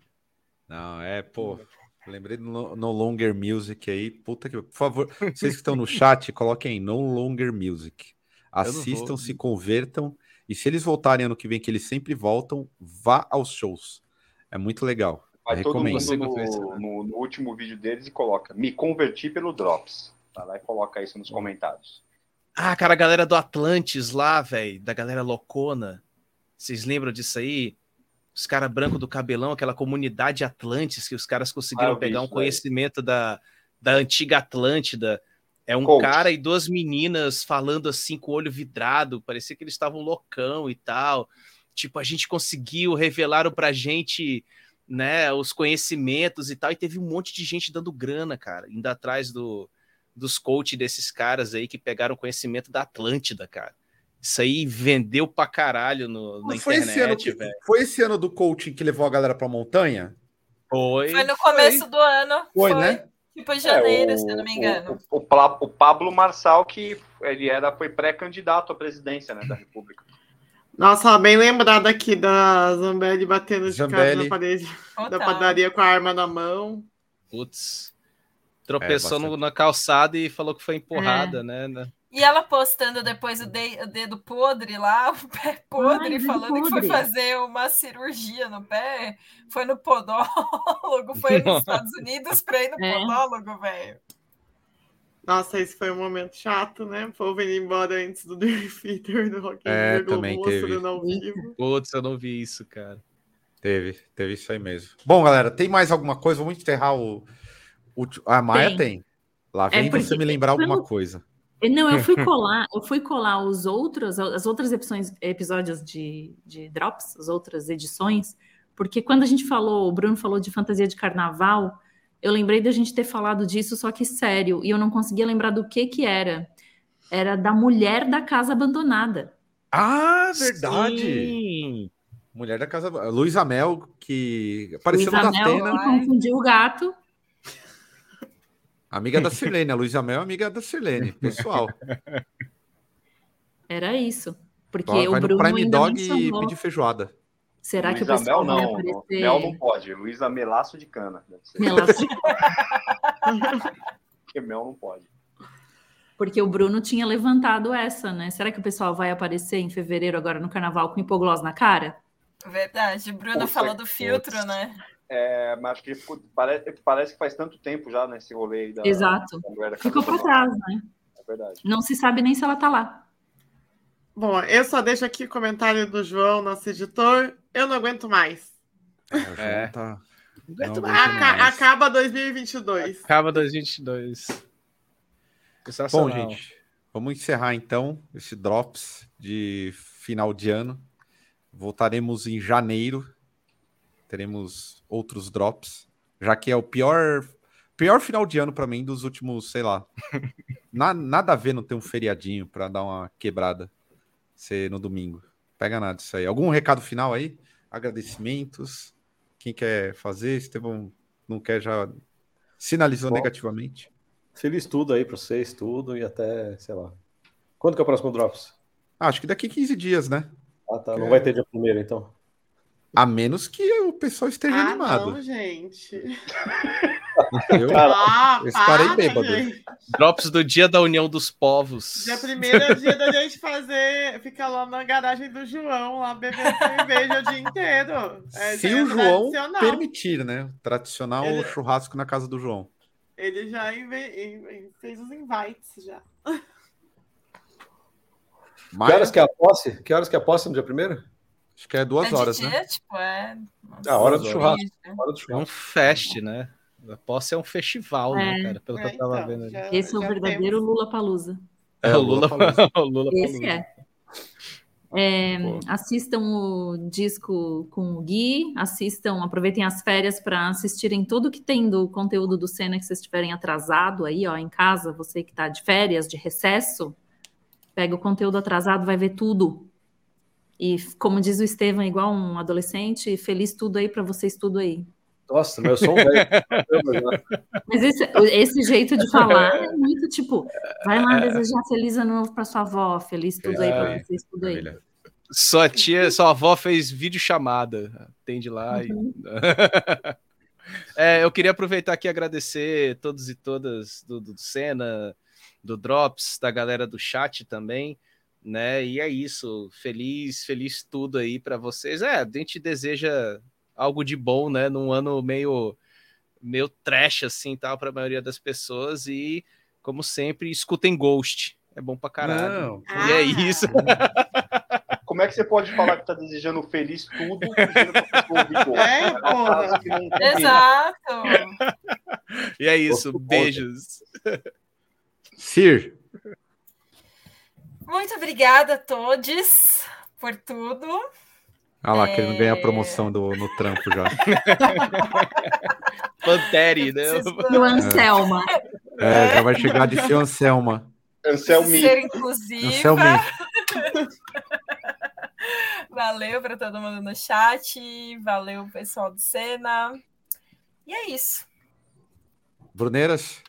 Não, é, pô, lembrei do No Longer Music aí, puta que, por favor, vocês que estão no chat, coloquem No Longer Music. Assistam, se convertam e se eles voltarem ano que vem, que eles sempre voltam, vá aos shows. É muito legal. Vai todo mundo no, no, no, último vídeo deles e coloca: Me converti pelo Drops. Vai lá e coloca isso nos comentários. Ah, cara, a galera do Atlantis lá, velho, da galera loucona. Vocês lembram disso aí? Os caras brancos do cabelão, aquela comunidade Atlantis, que os caras conseguiram ah, pegar um conhecimento da, da antiga Atlântida. É um Coach. cara e duas meninas falando assim com o olho vidrado, parecia que eles estavam loucão e tal. Tipo, a gente conseguiu, revelaram pra gente, né, os conhecimentos e tal, e teve um monte de gente dando grana, cara, indo atrás do, dos coaches desses caras aí que pegaram conhecimento da Atlântida, cara. Isso aí vendeu pra caralho no, na foi internet, velho. Foi esse ano do coaching que levou a galera pra montanha? Foi. Foi no começo foi. do ano. Foi, foi, né? Tipo em janeiro, é, o, se eu não me engano. O, o, o Pablo Marçal, que ele era, foi pré-candidato à presidência né, da República. Nossa, bem lembrada aqui da Zambelli batendo de cara na parede oh, da padaria com a arma na mão. Putz tropeçou é, na calçada e falou que foi empurrada, é. né? E ela postando depois o, de, o, dedo podre lá, o pé podre, Ai, falando podre. que foi fazer uma cirurgia no pé. Foi no podólogo, foi nos Estados Unidos pra ir no é. podólogo, velho. Nossa, esse foi um momento chato, né? O povo indo embora antes do Dream Theater do Rock É, também teve. Ao vivo. Putz, eu não vi isso, cara. Teve, teve isso aí mesmo. Bom, galera, tem mais alguma coisa? Vamos enterrar o, a Maia tem. tem. Lá é vem é você me lembrar alguma coisa. Não, eu fui colar, eu fui colar os outros, as outras episódios, episódios de, de Drops, as outras edições, porque quando a gente falou, o Bruno falou de fantasia de carnaval, eu lembrei da gente ter falado disso, só que sério, e eu não conseguia lembrar do que que era. Era da mulher da casa abandonada. Ah, verdade! Sim. Mulher da casa. Luísa Mel, que apareceu Luísa na Mel, Que confundiu o gato. Amiga da Sirlene, a Luísa Mel é amiga da Sirlene, pessoal. Era isso. Porque Ó, o Bruno Prime Dog e pedir feijoada. Será Luísa que o pessoal Mel, não, aparecer... Mel não pode. Luísa Melaço de cana. Melaço de Porque Mel não pode. Porque o Bruno tinha levantado essa, né? Será que o pessoal vai aparecer em fevereiro agora no carnaval com hipoglós na cara? Verdade. O Bruno Poxa, falou do filtro, né? É, mas que parece, parece que faz tanto tempo já nesse rolê da. Exato. Da Ficou para trás, né? É verdade. Não se sabe nem se ela tá lá. Bom, eu só deixo aqui o comentário do João, nosso editor. Eu não aguento mais. É, é. Tá... Não mais. Acaba 2022. Acaba 2022. Bom, gente, vamos encerrar então esse Drops de final de ano. Voltaremos em janeiro teremos outros drops, já que é o pior pior final de ano para mim dos últimos, sei lá. na, nada a ver não ter um feriadinho para dar uma quebrada ser no domingo. Pega nada isso aí. Algum recado final aí? Agradecimentos? Quem quer fazer? Estevão não quer já sinalizou Bom, negativamente. Feliz tudo aí para vocês, tudo e até, sei lá. Quando que é o próximo Drops? Ah, acho que daqui 15 dias, né? Ah, tá. Não é... vai ter dia primeiro, então. A menos que o pessoal esteja ah, animado. Não, gente. Eu, ah, eu estarei para, bêbado. Gente. Drops do dia da união dos povos. Dia primeiro é o dia da gente fazer, ficar lá na garagem do João, lá bebendo cerveja o dia inteiro. É, Se o João permitir, né? Tradicional Ele... churrasco na casa do João. Ele já fez os invites já. Maia? Que horas que é a posse? Que horas que é a posse no dia primeiro? Acho que é duas é horas, dia, né? Tipo, é... a ah, hora do churrasco. Hora do churrasco. É um fest, né? A posse é um festival, né, é. né, cara? Pelo que eu tava então, vendo. Já, Esse é o verdadeiro temos... Lula Palusa. É, o Lula, o Lula Esse é. É, assistam o disco com o Gui, assistam, aproveitem as férias para assistirem tudo que tem do conteúdo do Senna que vocês estiverem atrasado aí, ó, em casa, você que está de férias, de recesso, pega o conteúdo atrasado, vai ver tudo. E como diz o Estevam, igual um adolescente, feliz tudo aí para vocês tudo aí. Nossa, meu som velho. Mas esse, esse, jeito de falar é muito tipo, vai lá desejar feliz ano novo para sua avó, feliz tudo aí para vocês tudo aí. Sua tia, sua avó fez vídeo chamada, atende lá. Uhum. E... é, eu queria aproveitar aqui e agradecer todos e todas do, do Senna, do Drops, da galera do chat também, né? E é isso, feliz, feliz tudo aí para vocês. É, a gente deseja algo de bom, né? Num ano meio meio trash assim, tal, para a maioria das pessoas e como sempre, escutem Ghost. É bom pra caralho. Não. E é ah. é isso. Como é que você pode falar que tá desejando feliz tudo? É, porra. Exato. E é isso. Beijos. Sir. Muito obrigada a todos por tudo. Ah lá, é... querendo ganhar a promoção do, no trampo já. Panteri, né? Do Anselma. É, já vai chegar de ser Anselma. Anselmi. Ser inclusiva. Anselmi. Valeu para todo mundo no chat. Valeu, pessoal do Senna. E é isso. Bruneiras?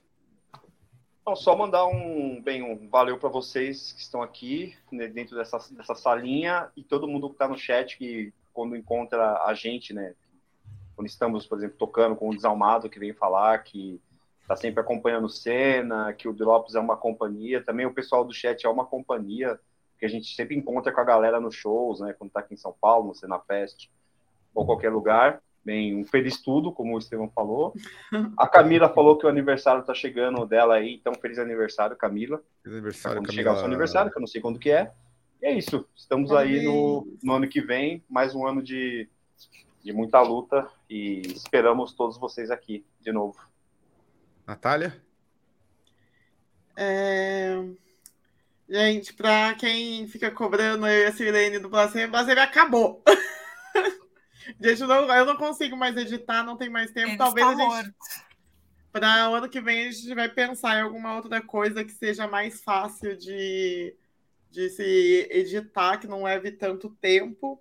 Então, só mandar um bem um valeu para vocês que estão aqui né, dentro dessa, dessa salinha e todo mundo que está no chat que quando encontra a gente, né, quando estamos, por exemplo, tocando com o Desalmado que vem falar que está sempre acompanhando cena, que o Drops é uma companhia, também o pessoal do chat é uma companhia que a gente sempre encontra com a galera nos shows, né, quando está aqui em São Paulo, no Cena Fest ou qualquer lugar. Bem, um feliz tudo, como o Estevão falou. A Camila falou que o aniversário tá chegando dela aí, então feliz aniversário, Camila. Feliz aniversário, quando Camila. chegar o seu aniversário, que eu não sei quando que é. E é isso. Estamos aí no, no ano que vem, mais um ano de, de muita luta e esperamos todos vocês aqui de novo. Natália? É... Gente, para quem fica cobrando eu e a Sirene do Blasfêmia, Blasfêmia acabou. Gente, eu não, eu não consigo mais editar, não tem mais tempo. Ele Talvez a gente. Para o ano que vem a gente vai pensar em alguma outra coisa que seja mais fácil de, de se editar, que não leve tanto tempo.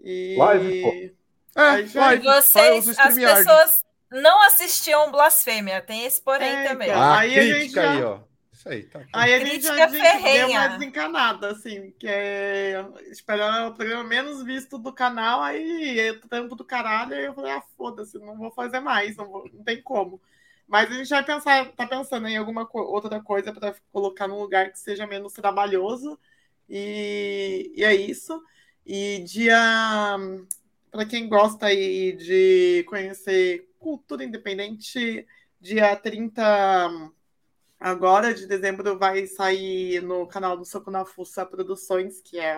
E... Live, pô. É, live. Vocês, as pessoas não assistiam Blasfêmia, tem esse porém é, também. Ah, aí a gente já... aí, ó. Isso aí, tá. Aí a gente já deu uma desencanada, assim, que é esperar o programa menos visto do canal, aí é tempo do caralho, aí eu falei, ah, foda-se, não vou fazer mais, não, vou, não tem como. Mas a gente vai pensar, tá pensando em alguma co outra coisa para colocar num lugar que seja menos trabalhoso. E, e é isso. E dia para quem gosta aí de conhecer cultura independente, dia 30 Agora, de dezembro, vai sair no canal do Soco na Fuça Produções, que é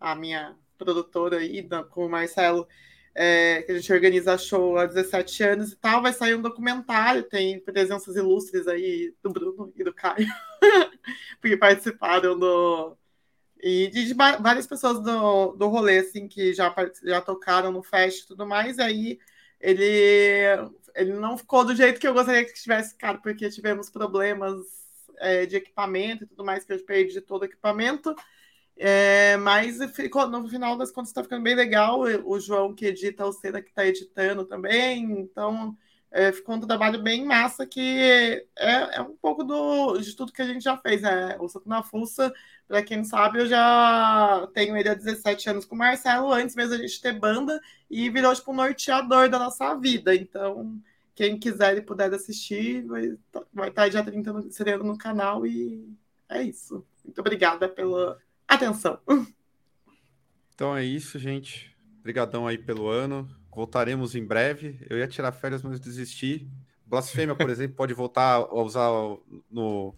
a minha produtora aí, com o Marcelo, é, que a gente organiza show há 17 anos e tal. Vai sair um documentário, tem presenças ilustres aí do Bruno e do Caio, porque participaram do. E de, várias pessoas do, do rolê, assim, que já, já tocaram no Fest e tudo mais. E aí ele ele não ficou do jeito que eu gostaria que estivesse, cara, porque tivemos problemas é, de equipamento e tudo mais, que eu perdi todo o equipamento. É, mas ficou, no final das contas está ficando bem legal. O João que edita, o Cena que está editando também. Então é, ficou um trabalho bem massa que é, é um pouco do, de tudo que a gente já fez. Né? O Santo na Fuça, para quem não sabe, eu já tenho ele há 17 anos com o Marcelo, antes mesmo a gente ter banda, e virou tipo um norteador da nossa vida. Então, quem quiser e puder assistir, vai, vai estar já 30 no, no canal e é isso. Muito obrigada pela atenção. Então é isso, gente. Obrigadão aí pelo ano. Voltaremos em breve. Eu ia tirar férias, mas desisti. Blasfêmia, por exemplo, pode voltar a usar no,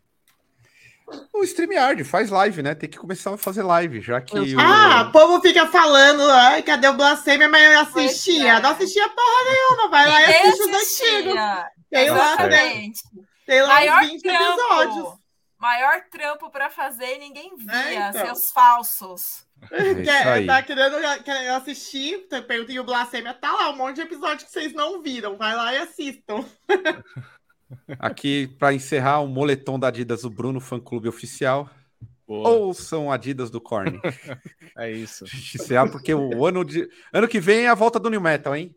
o StreamYard faz live, né? Tem que começar a fazer live, já que. Ah, o povo fica falando, ai, cadê o Blasfêmia? Mas eu assistia. É. Não assistia porra nenhuma. Vai lá e assiste os antigos. Tem lá, tem lá Maior 20 trampo. episódios. Maior trampo para fazer e ninguém via, é, então. seus falsos. É, tá querendo eu assistir, perguntei o Blasfêmia, tá lá, um monte de episódio que vocês não viram. Vai lá e assistam. Aqui, para encerrar, o moletom da Adidas, o Bruno Fã Clube Oficial. Boa. Ou são Adidas do Corne. é isso. XCA, porque o ano, de... ano que vem é a volta do New Metal, hein?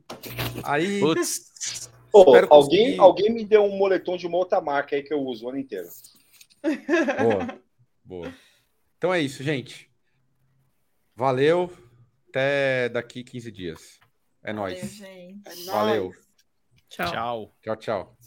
Aí. Putz. Pô, alguém, conseguir... alguém me deu um moletom de uma outra marca aí que eu uso o ano inteiro. Boa. Boa. Então é isso, gente. Valeu. Até daqui 15 dias. É nóis. Valeu, Valeu. Tchau. Tchau, tchau.